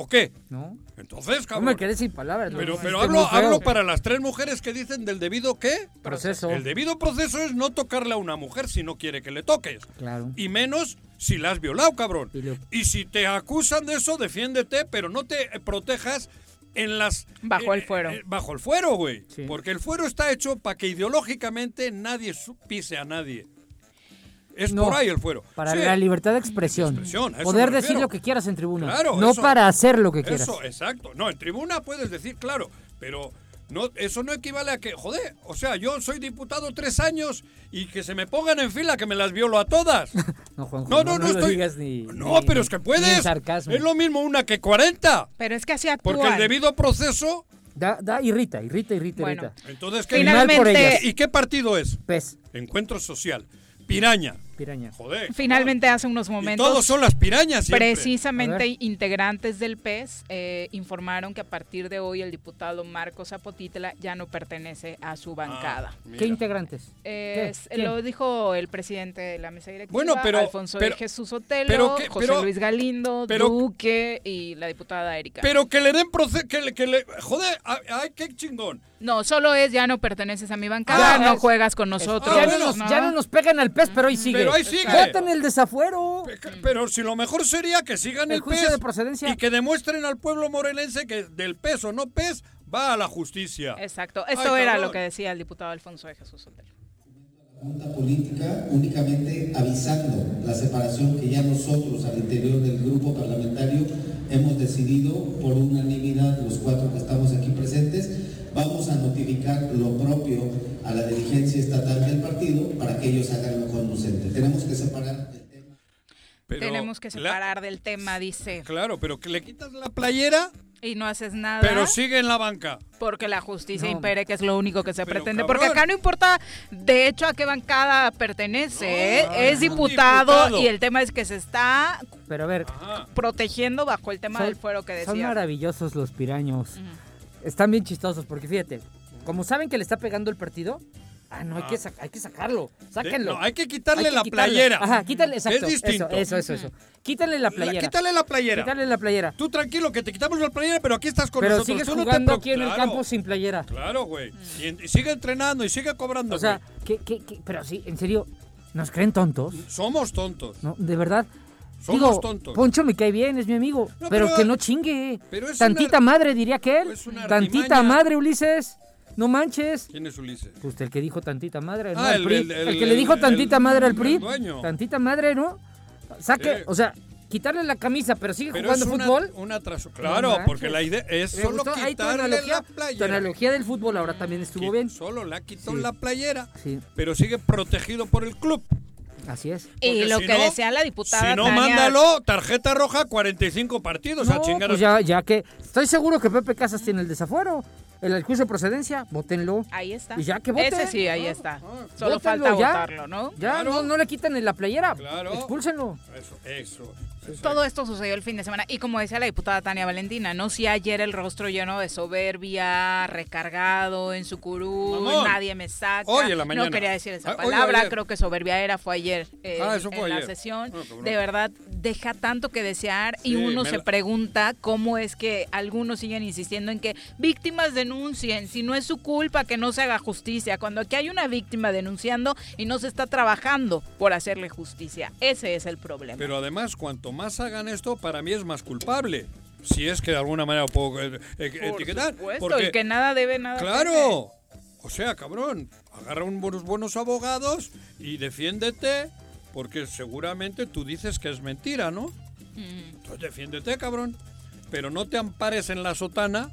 ¿O qué? ¿No? Entonces, No cabrón. me quedé sin palabras. Pero, ¿no? pero Este, hablo, hablo para las tres mujeres que dicen del debido qué. Proceso. El debido proceso es no tocarle a una mujer si no quiere que le toques. Claro. Y menos si la has violado, cabrón. Y lo- Y si te acusan de eso, defiéndete, pero no te protejas en las... Bajo el eh, fuero. eh, bajo el fuero, güey. Sí. Porque el fuero está hecho para que ideológicamente nadie pise a nadie. Es No, por ahí el fuero. Para Sí. la libertad de expresión. Poder decir lo que quieras en tribuna. Claro, no eso- para hacer lo que quieras. Eso, exacto. No, en tribuna puedes decir, claro, pero no, eso no equivale a que, joder, o sea, yo soy diputado tres años y que se me pongan en fila que me las violo a todas. No, Juanjo, No, no, no, lo estoy. digas ni- no, ni- pero es que puedes. sarcasmo. Es lo mismo una que 40. Pero es que así actúan. Porque el debido proceso. Da, da, irrita, irrita, irrita, Bueno. irrita. Entonces, ¿qué Finalmente. ¿Y qué partido es? Pez, Encuentro Social. Piraña. Piraña. Joder. finalmente hace unos Y momentos. todos son las pirañas siempre. Precisamente integrantes del PES eh, informaron que a partir de hoy el diputado Marcos Zapotitla ya no pertenece a su bancada. Ah, mira. ¿Qué integrantes? ¿Quién? lo dijo el presidente de la mesa directiva, Bueno, pero- Alfonso de Jesús Otelo, pero que- José pero- Luis Galindo, pero- Duque y la diputada Erika. Pero que le den proceso. Que, le- que le. Joder, ay, qué chingón. No, solo es ya no perteneces a mi bancada, Ah, no es- juegas con nosotros. Ya, bueno. no nos, ya no nos pegan al pez, pero ahí sigue. Pero ahí sigue. Voten el desafuero. Pe- Pero si lo mejor sería que sigan El el, juicio PES de procedencia. y que demuestren al pueblo morelense que del peso no PES va a la justicia. Exacto, esto Ay, era cabrón. lo que decía el diputado Alfonso de Jesús Otelo. Junta política únicamente avisando la separación que ya nosotros al interior del grupo parlamentario hemos decidido por unanimidad, los cuatro que estamos aquí presentes, vamos a notificar lo propio a la dirigencia estatal del partido para que ellos hagan lo conducente. Tenemos que separar el tema. Pero Tenemos que la- separar del tema, dice, claro, pero que le quitas la playera, y no haces nada. pero sigue en la banca. Porque la justicia No. impere, que es lo único que se Pero, pretende. cabrón. Porque acá no importa, de hecho, a qué bancada pertenece. No, ¿eh? no, es diputado, diputado. y el tema es que se está Pero a ver, Ajá. protegiendo bajo el tema son, del fuero que son decía. maravillosos los piraños. Están bien chistosos porque fíjate, como saben que le está pegando el partido, Ah, no, hay, que sac- hay que sacarlo. Sáquenlo. No, hay que quitarle Hay que la quitarle. playera. Ajá, quítale, exacto. Es distinto. Eso, eso, eso. eso. Quítale la La- playera. quítale la playera. Quítale la playera. Tú tranquilo, que te quitamos la playera, pero aquí estás con Pero nosotros. sigues Tú no te jugando preocup- aquí en el Claro, campo sin playera. Claro, güey. Y, en- y sigue entrenando y sigue cobrando, O sea. ¿qué, qué, qué? pero sí, en serio, ¿nos creen tontos? Somos tontos. No, de verdad. Somos Digo, tontos. Poncho me cae bien, es mi amigo. No, pero, pero- que no chingue. pero Tantita una- madre, diría que él. es una Tantita madre, Ulises. No manches. ¿Quién es Ulises? Pues el que dijo tantita madre, ¿no? Ah, el- PRI. el- El, el- que le dijo tantita madre al el PRI. dueño. Tantita madre, ¿no? Saque, o sea, quitarle la camisa, pero sigue Pero jugando es una, fútbol. una No Claro, porque la idea es solo gustó. Tu quitarle analogía, la tu playera. analogía del fútbol ahora también estuvo bien. Solo le ha quitado Sí. la playera, Sí, pero sigue protegido por el club. Así es. Y lo si que no- decía la diputada Si no, Tania- mándalo, tarjeta roja, 45 partidos a No, chingar. pues a- ya, ya que estoy seguro que Pepe Casas tiene el desafuero. El, el juicio de procedencia, votenlo. Ahí está. Y ya que vote. Ese sí, ahí está. Solo Bótenlo falta ya. votarlo, ¿no? Ya, Claro. no, no le quiten en la playera. Claro. Expúlsenlo. Eso, eso. Todo esto sucedió el fin de semana y como decía la diputada Tania Valentina, no si ayer el rostro lleno de soberbia, recargado en su Mamón. nadie me saca. Hoy en la mañana. No quería decir esa Ah, palabra, creo que soberbia era, fue ayer eh, Ah, eso en la sesión. Ah, de verdad, deja tanto que desear y Sí, uno se la- pregunta cómo es que algunos siguen insistiendo en que víctimas denuncien, si no es su culpa que no se haga justicia, cuando aquí hay una víctima denunciando y no se está trabajando por hacerle justicia. Ese es el problema. Pero además, cuanto más hagan esto, para mí es más culpable. Si es que de alguna manera puedo eh, eh, Por etiquetar. supuesto, porque, el que nada debe, nada claro. O sea, cabrón, agarra unos buenos abogados y defiéndete, porque seguramente tú dices que es mentira, ¿no? Mm. Entonces defiéndete, cabrón. Pero no te ampares en la sotana.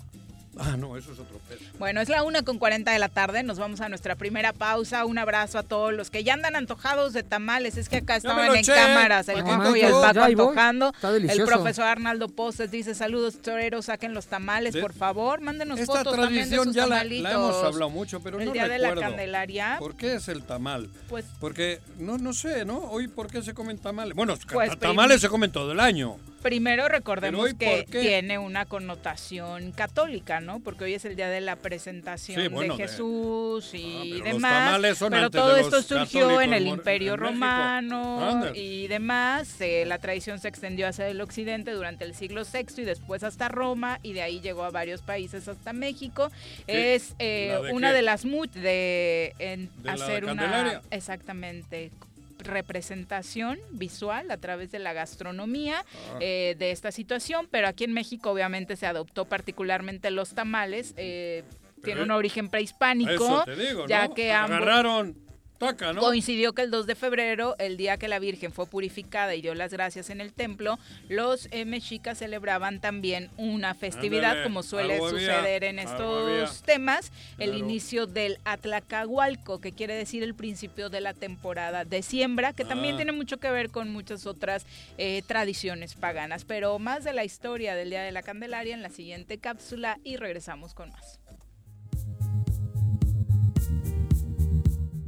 Ah, no, eso es otro pedo. Bueno, es la una con 40 de la tarde. Nos vamos a nuestra primera pausa. Un abrazo a todos los que ya andan antojados de tamales. Es que acá estaban en cámaras el Coco y el. Paco antojando. Está El profesor Arnaldo Postes dice: Saludos, toreros, saquen los tamales, por favor. Mándenos Esta fotos también de tradición sus ya la, hemos hablado mucho, pero el no día de la. Candelaria. ¿Por qué es el tamal? Pues Porque, no, no sé, ¿no? Hoy, ¿por qué se comen tamales? Bueno, Pues, ta- tamales se comen todo el año. Primero recordemos Pero, ¿y que tiene una connotación católica, ¿no? Porque hoy es el día de la presentación Sí, bueno, de de- Jesús Ah, y pero los demás. pero todo de esto surgió en el Imperio en. Romano y demás. Eh, la tradición se extendió hacia el occidente durante el siglo VI y después hasta Roma y de ahí llegó a varios países hasta México. ¿Qué? Es eh, ¿La de una qué? de las de en ¿De la hacer una exactamente representación visual a través de la gastronomía Ah. eh, de esta situación, pero aquí en México obviamente se adoptó particularmente los tamales, eh, tiene un origen prehispánico, Eso te digo, ya ¿no? que ambos Agarraron taca, ¿no? coincidió que el 2 de febrero, el día que la Virgen fue purificada y dio las gracias en el templo, los eh, mexicas celebraban también una festividad, Ándale, como suele había, suceder en estos temas, el inicio del Atlacahualco, que quiere decir el principio de la temporada de siembra, que también Ah. tiene mucho que ver con muchas otras eh, tradiciones paganas. Pero más de la historia del Día de la Candelaria en la siguiente cápsula y regresamos con más.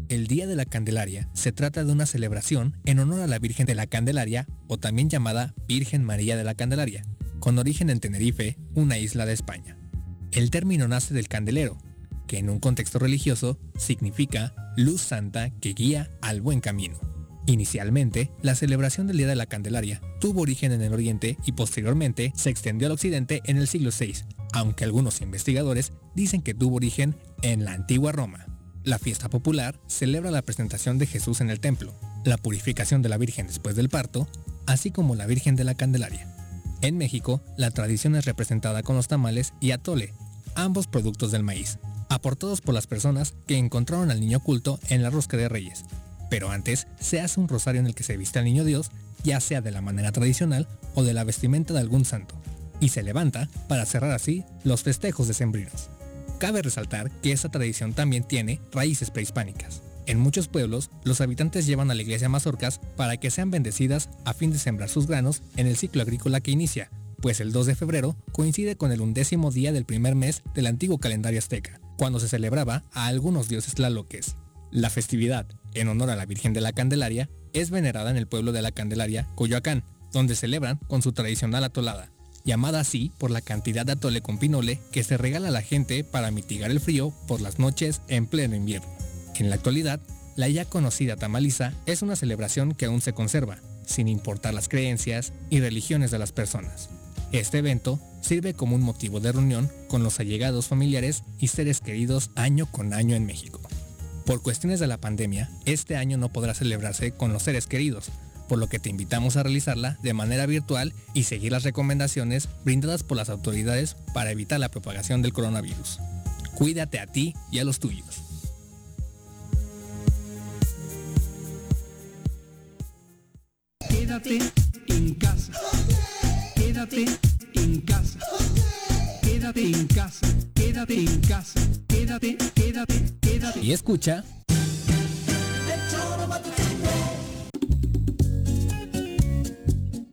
El Día de la Candelaria se trata de una celebración en honor a la Virgen de la Candelaria o también llamada Virgen María de la Candelaria, con origen en Tenerife, una isla de España. El término nace del candelero, que en un contexto religioso significa luz santa que guía al buen camino. Inicialmente, la celebración del Día de la Candelaria tuvo origen en el Oriente y posteriormente se extendió al Occidente en el siglo VI, aunque algunos investigadores dicen que tuvo origen en la antigua Roma. La fiesta popular celebra la presentación de Jesús en el templo, la purificación de la Virgen después del parto, así como la Virgen de la Candelaria. En México, la tradición es representada con los tamales y atole, ambos productos del maíz, aportados por las personas que encontraron al niño oculto en la rosca de reyes. Pero antes se hace un rosario en el que se viste al niño Dios, ya sea de la manera tradicional o de la vestimenta de algún santo, y se levanta para cerrar así los festejos decembrinos. Cabe resaltar que esta tradición también tiene raíces prehispánicas. En muchos pueblos, los habitantes llevan a la iglesia mazorcas para que sean bendecidas a fin de sembrar sus granos en el ciclo agrícola que inicia, pues el 2 de febrero coincide con el undécimo día del primer mes del antiguo calendario azteca, cuando se celebraba a algunos dioses tlaloques. La festividad, en honor a la Virgen de la Candelaria, es venerada en el pueblo de la Candelaria, Coyoacán, donde celebran con su tradicional atolada, llamada así por la cantidad de atole con pinole que se regala a la gente para mitigar el frío por las noches en pleno invierno. En la actualidad, la ya conocida tamaliza es una celebración que aún se conserva, sin importar las creencias y religiones de las personas. Este evento sirve como un motivo de reunión con los allegados familiares y seres queridos año con año en México. Por cuestiones de la pandemia, este año no podrá celebrarse con los seres queridos, por lo que te invitamos a realizarla de manera virtual y seguir las recomendaciones brindadas por las autoridades para evitar la propagación del coronavirus. Cuídate a ti y a los tuyos. Quédate en casa. Quédate en casa. Quédate en casa. Quédate en casa. Quédate, quédate, quédate. Y escucha.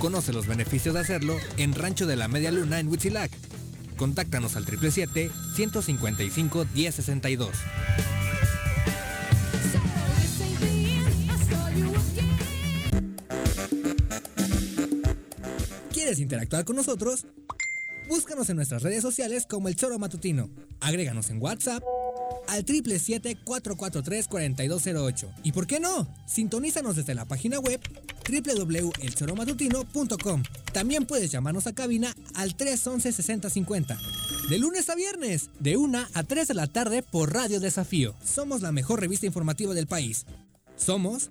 Conoce los beneficios de hacerlo en Rancho de la Media Luna en Huitzilac. Contáctanos al 777-155-1062. ¿Quieres interactuar con nosotros? Búscanos en nuestras redes sociales como El Choro Matutino. Agréganos en WhatsApp al 777-443-4208. ¿Y por qué no? Sintonízanos desde la página web www.elchoromatutino.com. También puedes llamarnos a cabina al 311-6050. De lunes a viernes, de 1 a 3 de la tarde por Radio Desafío. Somos la mejor revista informativa del país. Somos...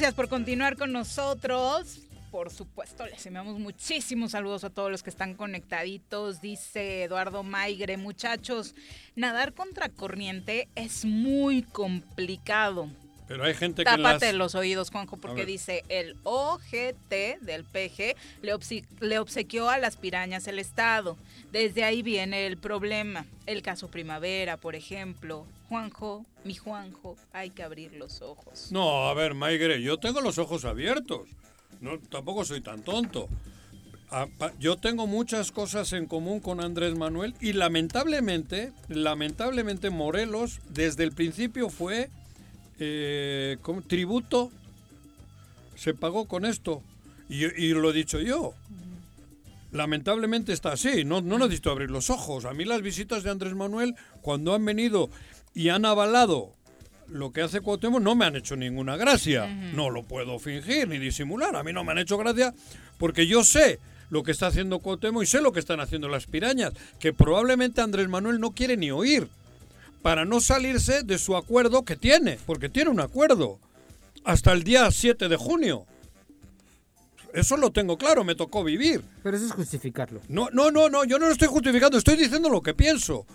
Gracias por continuar con nosotros. Por supuesto, les enviamos muchísimos saludos a todos los que están conectaditos. Dice Eduardo Maigre, muchachos, nadar contra corriente es muy complicado. Pero hay gente que Tápate las... los oídos, Juanjo, porque dice el OGT del PG le, obse le obsequió a las pirañas el Estado. Desde ahí viene el problema. El caso Primavera, por ejemplo. Juanjo, mi Juanjo, hay que abrir los ojos. No, a ver, Maigre, yo tengo los ojos abiertos. No, tampoco soy tan tonto. Ah, Yo tengo muchas cosas en común con Andrés Manuel y lamentablemente, lamentablemente Morelos desde el principio fue eh, como tributo, se pagó con esto y, y lo he dicho yo. Lamentablemente está así, no, no necesito abrir los ojos. A mí las visitas de Andrés Manuel, cuando han venido y han avalado lo que hace Cuauhtémoc no me han hecho ninguna gracia. No lo puedo fingir ni disimular. A mí no me han hecho gracia porque yo sé lo que está haciendo Cuauhtémoc y sé lo que están haciendo las pirañas, que probablemente Andrés Manuel no quiere ni oír para no salirse de su acuerdo que tiene, porque tiene un acuerdo hasta el día 7 de junio. Eso lo tengo claro, me tocó vivir. Pero eso es justificarlo. No, no, no, no, yo no lo estoy justificando, estoy diciendo lo que pienso.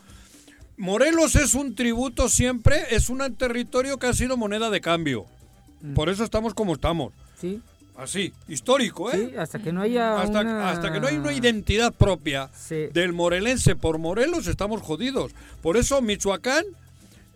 Morelos es un tributo siempre, es un territorio que ha sido moneda de cambio. Por eso estamos como estamos. Sí. Así, histórico, ¿eh? Sí, hasta que no haya hasta, una- hasta que no hay una identidad propia Sí. del morelense por Morelos, estamos jodidos. Por eso Michoacán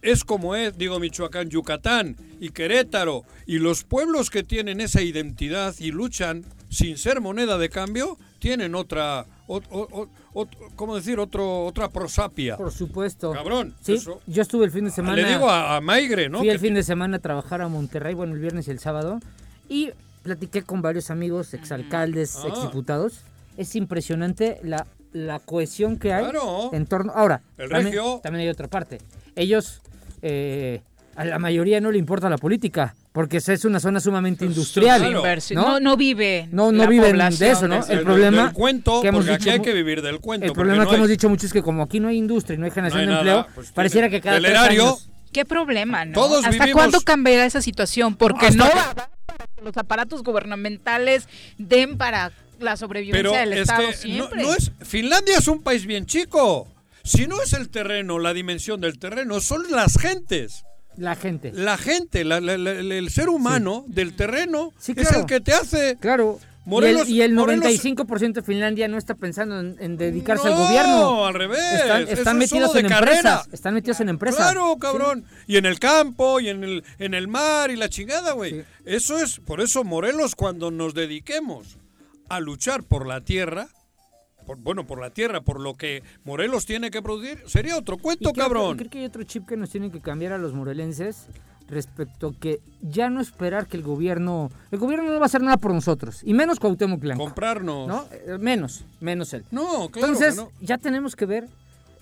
es como es, digo Michoacán, Yucatán y Querétaro, y los pueblos que tienen esa identidad y luchan sin ser moneda de cambio, tienen otra, ot- ot- ot- ¿cómo decir? Otro, otra prosapia. Por supuesto. Cabrón, Sí, eso. yo estuve el fin de semana. Le digo a, a Maigre, ¿no? Fui el fin de semana a trabajar a Monterrey, bueno, el viernes y el sábado, y platiqué con varios amigos, exalcaldes, Ah. exdiputados. Es impresionante la, la cohesión que hay Claro. en torno... Ahora, El también, regio. también hay otra parte. Ellos, eh, a la mayoría no le importa la política, porque esa es una zona sumamente industrial. Claro. Inversión. ¿no? No- no vive No, no viven de eso, ¿no? El problema del cuento, que hemos porque aquí dicho hay mu- que vivir del cuento. El problema no que hay- hemos dicho mucho es que como aquí no hay industria y no hay generación No hay de nada, empleo, pues pareciera que cada el tres erario- años- ¿Qué problema, no? Todos ¿Hasta vivimos- cuándo cambiará esa situación? Porque no va para que los aparatos gubernamentales den para la sobrevivencia Pero del es Estado que no, siempre. no es Finlandia es un país bien chico. Si no es el terreno, la dimensión del terreno, son las gentes. La gente. La gente, la- la- la- el ser humano del terreno Sí, es el que te hace. Claro. Morelos- y el, y el Morelos- 95% de Finlandia no está pensando en, en dedicarse No, al gobierno. al revés. Están, metidos en carrera. empresas. Están metidos en empresas. Claro, cabrón. Y en el campo, y en el, en el mar, y la chingada, güey. Eso es, por eso Morelos, cuando nos dediquemos a luchar por la tierra, por- bueno, por la tierra, por lo que Morelos tiene que producir, sería otro cuento, creo, cabrón. creo que hay otro chip que nos tiene que cambiar a los morelenses respecto a que ya no esperar que el gobierno... El gobierno no va a hacer nada por nosotros. Y menos Cuauhtémoc Blanco. Comprarnos. ¿no? Eh, Menos, menos él. No, claro Entonces, que no. ya tenemos que ver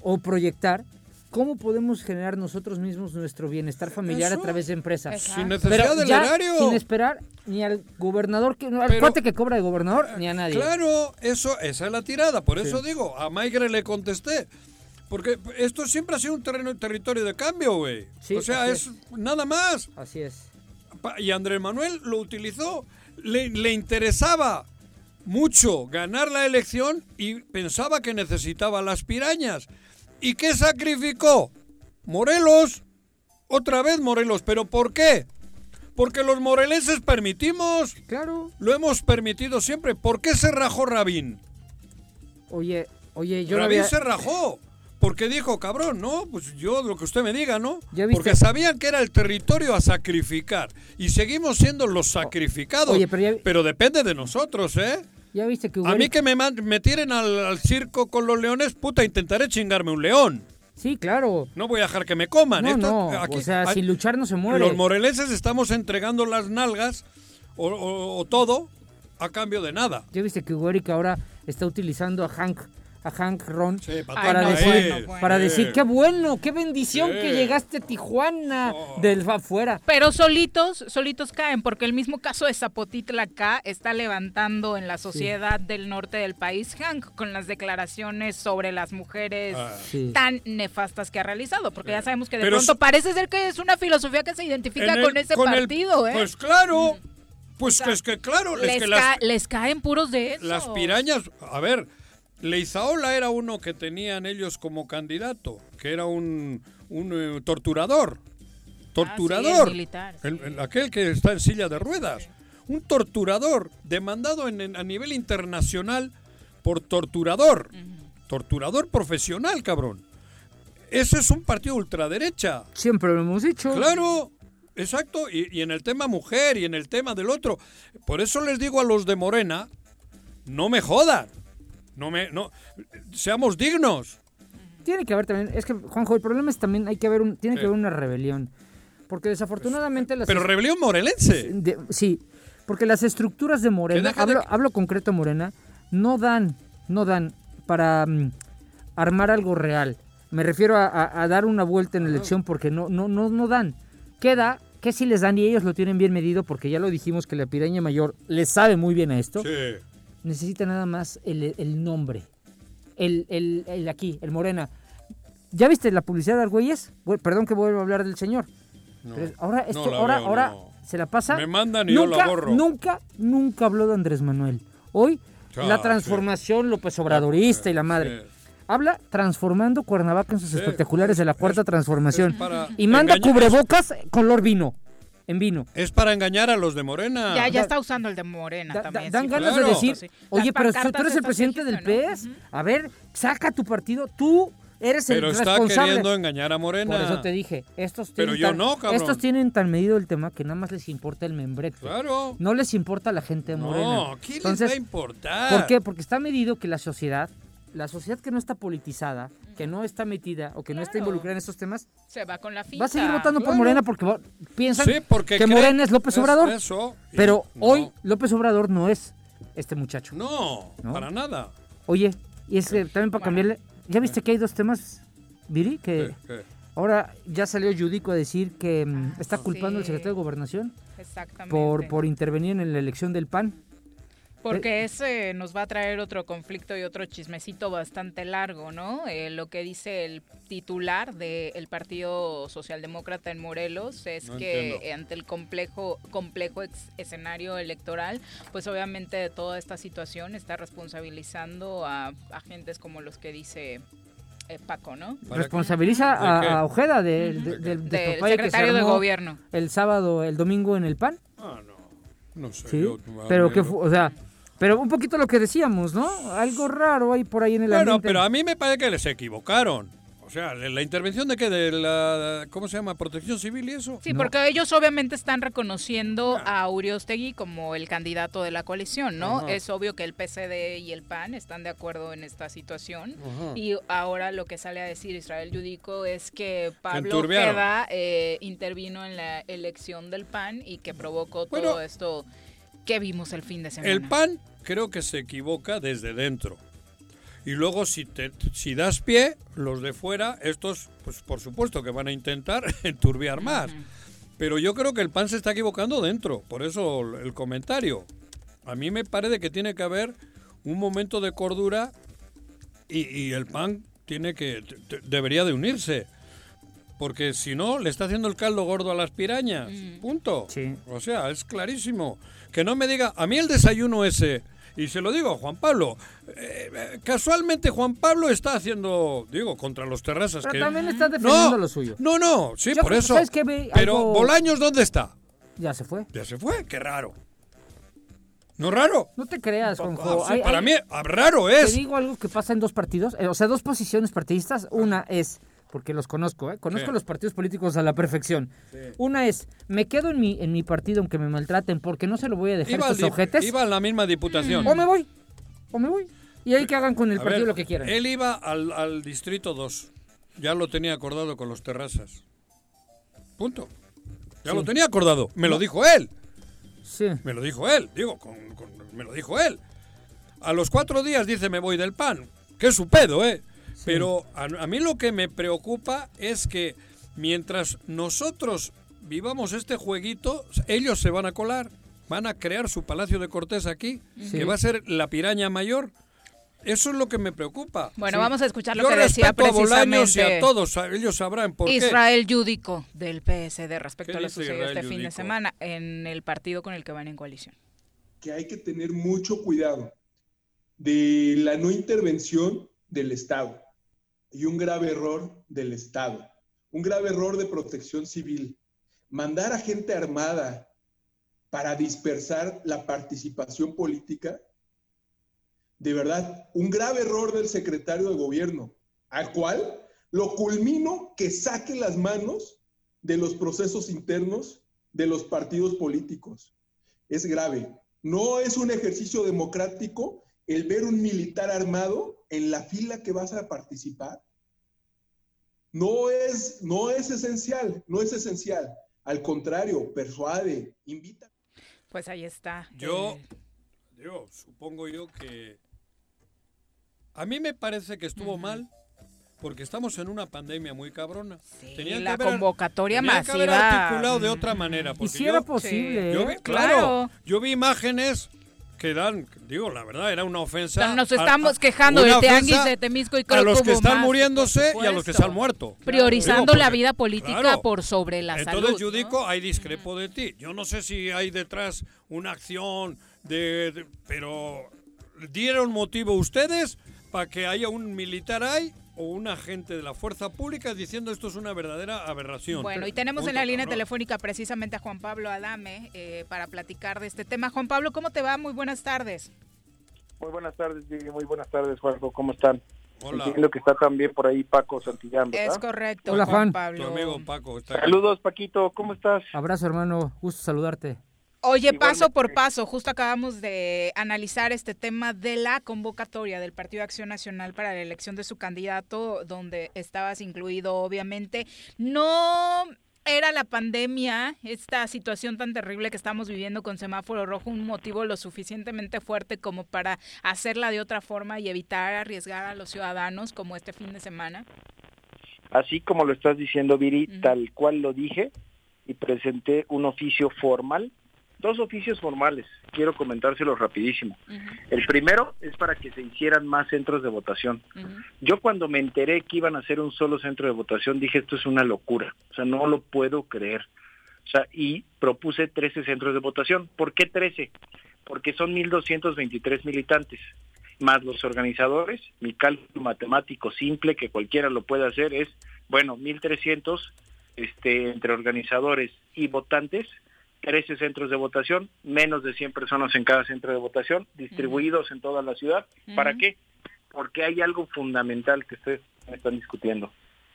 o proyectar cómo podemos generar nosotros mismos nuestro bienestar familiar Eso. a través de empresas. Exacto. Sin necesidad Pero del ya erario. Sin esperar ni al gobernador, que, al Pero- cuate que cobra de gobernador, ni a nadie. Claro, eso, esa es la tirada. Por Sí. eso digo, a Maigre le contesté. Porque esto siempre ha sido un terreno, territorio de cambio, güey. Sí, o sea, es nada más. Así es. Y Andrés Manuel lo utilizó. Le, le interesaba mucho ganar la elección y pensaba que necesitaba las pirañas. ¿Y qué sacrificó? Morelos. Otra vez Morelos. ¿Pero por qué? Porque los morelenses permitimos. Claro. Lo hemos permitido siempre. ¿Por qué se rajó Rabín? Oye, oye, yo no Rabín había... se rajó. Porque dijo, cabrón, ¿no? Pues yo lo que usted me diga, ¿no? Porque sabían que era el territorio a sacrificar. Y seguimos siendo los sacrificados. Oye, pero ya- depende de nosotros, ¿eh? Ya viste que A mí que me, me tiren al, al circo con los leones, puta, intentaré chingarme un león. Sí, claro. No voy a dejar que me coman. No, Esto- no, aquí- o sea, hay- sin luchar no se muere. Los morelenses estamos entregando las nalgas o, o- o todo a cambio de nada. Ya viste que Hugo Eric ahora está utilizando a Hank a Hank Ron para decir, para decir qué bueno, qué bendición Sí. que llegaste a Tijuana del afuera. Pero solitos, solitos caen, porque el mismo caso de Zapotitla acá está levantando en la sociedad del norte del país Hank con las declaraciones sobre las mujeres Ah. Sí. tan nefastas que ha realizado, porque ya sabemos que de Pero pronto parece ser que es una filosofía que se identifica En el- con ese con el- partido, ¿eh? Pues claro, pues que es que claro, es les, que las, ca- les caen puros de eso. las pirañas, a ver, Leizaola era uno que tenían ellos como candidato, que era un, un, eh, torturador. Torturador. el militar, El- el- aquel que está en silla de ruedas. Un torturador demandado en- en- a nivel internacional por torturador. Torturador profesional, cabrón. Ese es un partido ultraderecha. Siempre lo hemos dicho. Claro, exacto. Y, y en el tema mujer y en el tema del otro. Por eso les digo a los de Morena, no me jodan. No me, no, seamos dignos. Tiene que haber también, es que Juanjo, el problema es también hay que haber un, tiene Sí. que haber una rebelión. Porque desafortunadamente las Pero rebelión morelense. de- sí, porque las estructuras de Morena, de hablo, hablo concreto Morena, no dan, no dan para mm, armar algo real. Me refiero a, a- a dar una vuelta en la elección porque no, no, no, no dan. Queda que si les dan y ellos lo tienen bien medido porque ya lo dijimos que la piraña mayor les sabe muy bien a esto. Sí. Necesita nada más el, el nombre. El, el, el aquí, el Morena. ¿Ya viste la publicidad de Argüelles? Bueno, perdón que vuelvo a hablar del señor. No, Pero ahora esto, ahora, veo, ahora no. se la pasa. Me mandan y yo nunca, la borro. Nunca, nunca habló de Andrés Manuel. Hoy, Ah, la sí. transformación López Obradorista y la madre. Habla transformando Cuernavaca en sus espectaculares de la cuarta transformación. Y manda engañar- cubrebocas color vino. En vino. Es para engañar a los de Morena. Ya, ya está usando el de Morena también. Dan sí, ganas de decir, sí. oye, pero tú eres el presidente del. PES. A ver, saca tu partido. Tú eres Pero el está responsable. queriendo engañar a Morena. Por eso te dije, estos Pero tienen yo tan- no, cabrón. Estos tienen tan medido el tema que nada más les importa el membrete. Claro. No les importa a la gente de Morena. No, ¿qué les va a importar? ¿Por qué? Porque está medido que la sociedad, la sociedad que no está politizada, que no está metida o que no está involucrada en estos temas, Se va con la finta. va a seguir votando por. Morena porque va- piensan Sí, porque que Morena es López es Obrador. eso, pero no. hoy López Obrador no es este muchacho. No, ¿No? para nada. Oye, y es que también para cambiarle, ¿ya viste que hay dos temas, Viri? Que ¿Qué? ahora ya salió Judico a decir que mm, está culpando al secretario de Gobernación por, por intervenir en la elección del PAN. Porque ese nos va a traer otro conflicto y otro chismecito bastante largo, ¿no? Eh, lo que dice el titular del Partido Socialdemócrata en Morelos es No que entiendo. ante el complejo, complejo ex- escenario electoral, pues obviamente de toda esta situación está responsabilizando a agentes como los que dice eh, Paco, ¿no? Responsabiliza ¿De a, a Ojeda de, de- del que se secretario de gobierno. El sábado, el domingo en el PAN. Ah, no. No sé. Sí, yo- pero que o sea, pero un poquito lo que decíamos, ¿no? Algo raro hay por ahí en el Bueno, ambiente. pero a mí me parece que les equivocaron. O sea, la la intervención de qué? De la, ¿cómo se llama? ¿Protección civil y eso? Sí, porque ellos obviamente están reconociendo a Uriostegui como el candidato de la coalición, ¿no? Ajá. Es obvio que el PCD y el PAN están de acuerdo en esta situación. Ajá. Y ahora lo que sale a decir Israel Yudico es que Pablo. Ojeda eh, intervino en la elección del PAN y que provocó Bueno. todo esto que vimos el fin de semana. El PAN creo que se equivoca desde dentro. Y luego si te si das pie, los de fuera, estos, pues por supuesto que van a intentar enturbiar más. Pero yo creo que el PAN se está equivocando dentro, por eso el comentario. A mí me parece que tiene que haber un momento de cordura y, y el PAN tiene que debería de unirse. Porque si no, le está haciendo el caldo gordo a las pirañas. Punto. O sea, es clarísimo. Que no me diga, a mí el desayuno ese, y se lo digo a Juan Pablo, eh, eh, casualmente Juan Pablo está haciendo, digo, contra los terrazas. Pero que... también está defendiendo no, lo suyo. No, no, sí, Yo por eso. Pero Bolaños, ¿dónde está? Ya se fue. Ya se fue, qué raro. ¿No raro? No te creas, Juanjo. Sí, para hay- mí, ah, raro es. Te digo algo que pasa en dos partidos, eh, o sea, dos posiciones partidistas. Una es, porque los conozco, ¿eh? conozco Sí. los partidos políticos a la perfección. Una es, me quedo en mi, en mi partido aunque me maltraten porque no se lo voy a dejar Iba, a estos ojetes. iba a la misma diputación. O me voy, o me voy. Y ahí que hagan con el A partido ver, lo que quieran. Él iba al, al distrito 2. Ya lo tenía acordado con los terrazas. Punto. Ya Sí. lo tenía acordado. Me lo dijo él. Sí. Me lo dijo él. Digo, con- con- me lo dijo él. A los cuatro días dice me voy del pan. Que es su pedo, ¿eh? Pero a, a mí lo que me preocupa es que mientras nosotros vivamos este jueguito, ellos se van a colar. Van a crear su Palacio de Cortés aquí, Sí. que va a ser la piraña mayor. Eso es lo que me preocupa. Bueno, vamos a escuchar lo Yo que decía respeto a Bolaños y precisamente a todos, a- ellos sabrán por qué. Israel Yudico del PSD respecto ¿Qué a lo sucedido Israel este fin de semana en el partido con el que van en coalición. que hay que tener mucho cuidado de la no intervención del Estado y un grave error del Estado, un grave error de protección civil. Mandar a gente armada para dispersar la participación política, de verdad, un grave error del secretario de gobierno, al cual lo culmino que saque las manos de los procesos internos de los partidos políticos. Es grave. No es un ejercicio democrático el ver un militar armado en la fila que vas a participar. No es, no es esencial, no es esencial. Al contrario, persuade, invita. Pues ahí está. Yo, digo, supongo yo que... A mí me parece que estuvo mal porque estamos en una pandemia muy cabrona. Tenían la que haber- convocatoria tenían que haber masiva. articulado de otra manera. Porque si era yo- posible, Yo ¿eh? vi, claro, yo vi imágenes que dan, digo, la verdad, era una ofensa. Nos a- estamos a- quejando tianguis ofensa de Temisco y A creo los que están más, muriéndose y a los que se supuesto. han muerto. Priorizando Digo, la vida política claro. por sobre la Entonces salud. yo digo, ahí discrepo de ti. Yo no sé si hay detrás una acción de, de- pero dieron motivo ustedes para que haya un militar ahí o un agente de la fuerza pública diciendo esto es una verdadera aberración. Bueno, y tenemos en la línea cabrón. telefónica precisamente a Juan Pablo Adame eh, para platicar de este tema. Juan Pablo, ¿cómo te va? Muy buenas tardes. Muy buenas tardes, Vivi. Muy buenas tardes, Juanjo. ¿Cómo están? Hola. Entiendo que está también por ahí Paco Santillán, ¿verdad? Es correcto, Hola, Juan. Pablo. Tu amigo Paco está. Saludos, Paquito. ¿Cómo estás? Abrazo, hermano. Gusto saludarte. Oye, paso por paso, justo acabamos de analizar este tema de la convocatoria del Partido Acción Nacional para la elección de su candidato, donde estabas incluido, obviamente. No era la pandemia, esta situación tan terrible que estamos viviendo con semáforo rojo, un motivo lo suficientemente fuerte como para hacerla de otra forma y evitar arriesgar a los ciudadanos como este fin de semana. Así como lo estás diciendo, Viri, tal cual lo dije, y presenté un oficio formal, dos oficios formales, quiero comentárselos rapidísimo. El primero es para que se hicieran más centros de votación. Yo cuando me enteré que iban a hacer un solo centro de votación dije esto es una locura, o sea, no lo puedo creer. O sea, y propuse 13 centros de votación. ¿Por qué 13? Porque son 1.223 militantes, más los organizadores. Mi cálculo matemático simple, que cualquiera lo puede hacer, es, bueno, 1.300 este, entre organizadores y votantes, 13 centros de votación, menos de 100 personas en cada centro de votación, distribuidos en toda la ciudad. ¿Para qué? Porque hay algo fundamental que ustedes están discutiendo.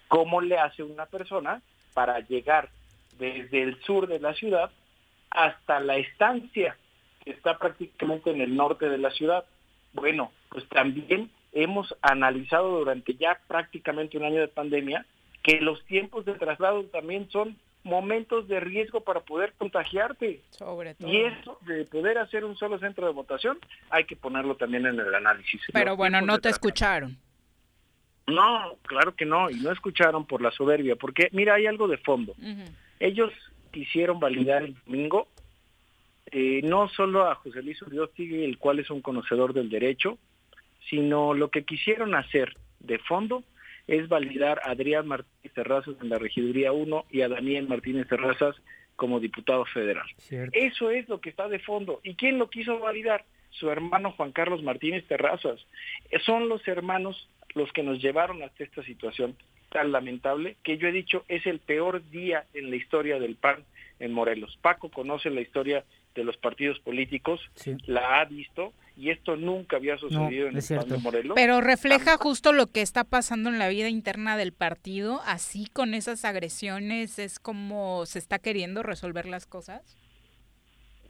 ¿Cómo le hace una persona para llegar desde el sur de la ciudad hasta la estancia que está prácticamente en el norte de la ciudad? Bueno, pues también hemos analizado durante ya prácticamente un año de pandemia que los tiempos de traslado también son momentos de riesgo para poder contagiarte. Sobre todo. Y eso de poder hacer un solo centro de votación hay que ponerlo también en el análisis. Pero bueno, no te escucharon. no, claro que no, y no escucharon por la soberbia, porque mira, hay algo de fondo. Ellos quisieron validar el domingo eh, no solo a José Luis Uriosti, el cual es un conocedor del derecho, sino lo que quisieron hacer de fondo es validar a Adrián Martínez Terrazas en la Regiduría 1 y a Daniel Martínez Terrazas como diputado federal. Eso es lo que está de fondo. ¿Y quién lo quiso validar? Su hermano Juan Carlos Martínez Terrazas. Eh, Son los hermanos los que nos llevaron hasta esta situación tan lamentable que yo he dicho es el peor día en la historia del PAN en Morelos. Paco conoce la historia de los partidos políticos, la ha visto y esto nunca había sucedido en el de Morelos. Pero refleja justo lo que está pasando en la vida interna del partido, así con esas agresiones es como se está queriendo resolver las cosas.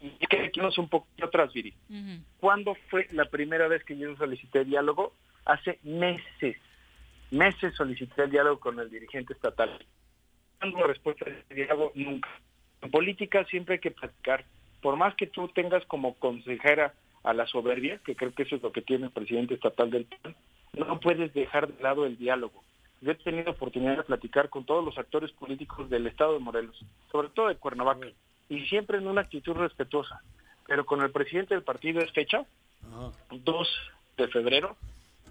Y que aquí nos un poquito atrás, Viri. ¿Cuándo fue la primera vez que yo solicité diálogo? Hace meses, meses solicité el diálogo con el dirigente estatal. ¿Cuándo respuesta ese diálogo? Nunca. En política siempre hay que platicar. Por más que tú tengas como consejera a la soberbia, que creo que eso es lo que tiene el presidente estatal del PAN, no puedes dejar de lado el diálogo. Yo he tenido oportunidad de platicar con todos los actores políticos del estado de Morelos, sobre todo de Cuernavaca, y siempre en una actitud respetuosa. Pero con el presidente del partido es fecha, 2 de febrero,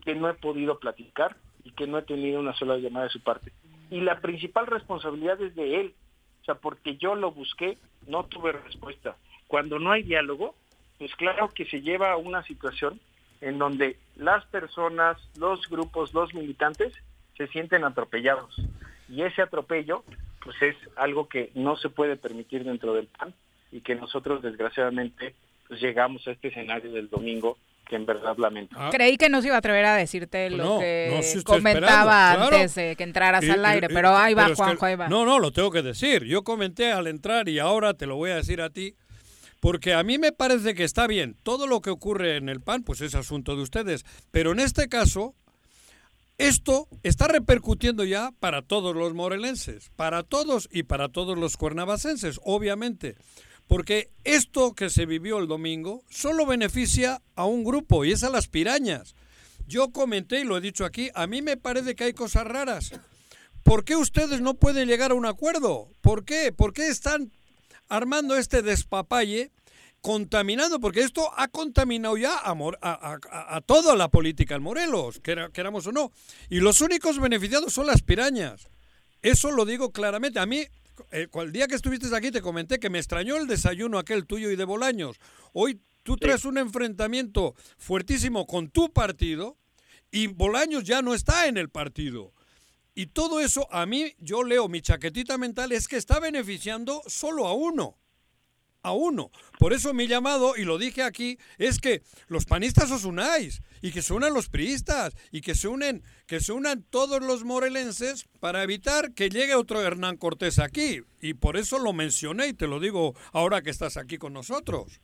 que no he podido platicar y que no he tenido una sola llamada de su parte. Y la principal responsabilidad es de él, o sea, porque yo lo busqué, no tuve respuesta. Cuando no hay diálogo, pues claro que se lleva a una situación en donde las personas, los grupos, los militantes se sienten atropellados. Y ese atropello, pues es algo que no se puede permitir dentro del PAN y que nosotros desgraciadamente pues llegamos a este escenario del domingo que en verdad lamento. Creí que no se iba a atrever a decirte lo Ah. No, que no, comentaba esperando, claro. antes de que entraras Y- al aire, y- pero ahí va, pero es que- Juanjo, ahí va. No, no, lo tengo que decir. Yo comenté al entrar y ahora te lo voy a decir a ti. Porque a mí me parece que está bien. Todo lo que ocurre en el PAN, pues es asunto de ustedes. Pero en este caso, esto está repercutiendo ya para todos los morelenses, para todos y para todos los cuernavacenses, obviamente. Porque esto que se vivió el domingo solo beneficia a un grupo y es a las pirañas. Yo comenté y lo he dicho aquí, a mí me parece que hay cosas raras. ¿Por qué ustedes no pueden llegar a un acuerdo? ¿Por qué? ¿Por qué están armando este despapalle contaminando, porque esto ha contaminado ya a, a- a- a toda la política en Morelos, quera- queramos o no. Y los únicos beneficiados son las pirañas. Eso lo digo claramente. A mí, eh, el día que estuviste aquí te comenté que me extrañó el desayuno aquel tuyo y de Bolaños. Hoy tú traes un enfrentamiento fuertísimo con tu partido y Bolaños ya no está en el partido. Y todo eso, a mí, yo leo mi chaquetita mental, es que está beneficiando solo a uno. A uno. Por eso mi llamado, y lo dije aquí, es que los panistas os unáis y que se unan los priistas y que se unen, que se unan todos los morelenses para evitar que llegue otro Hernán Cortés aquí. Y por eso lo mencioné y te lo digo ahora que estás aquí con nosotros.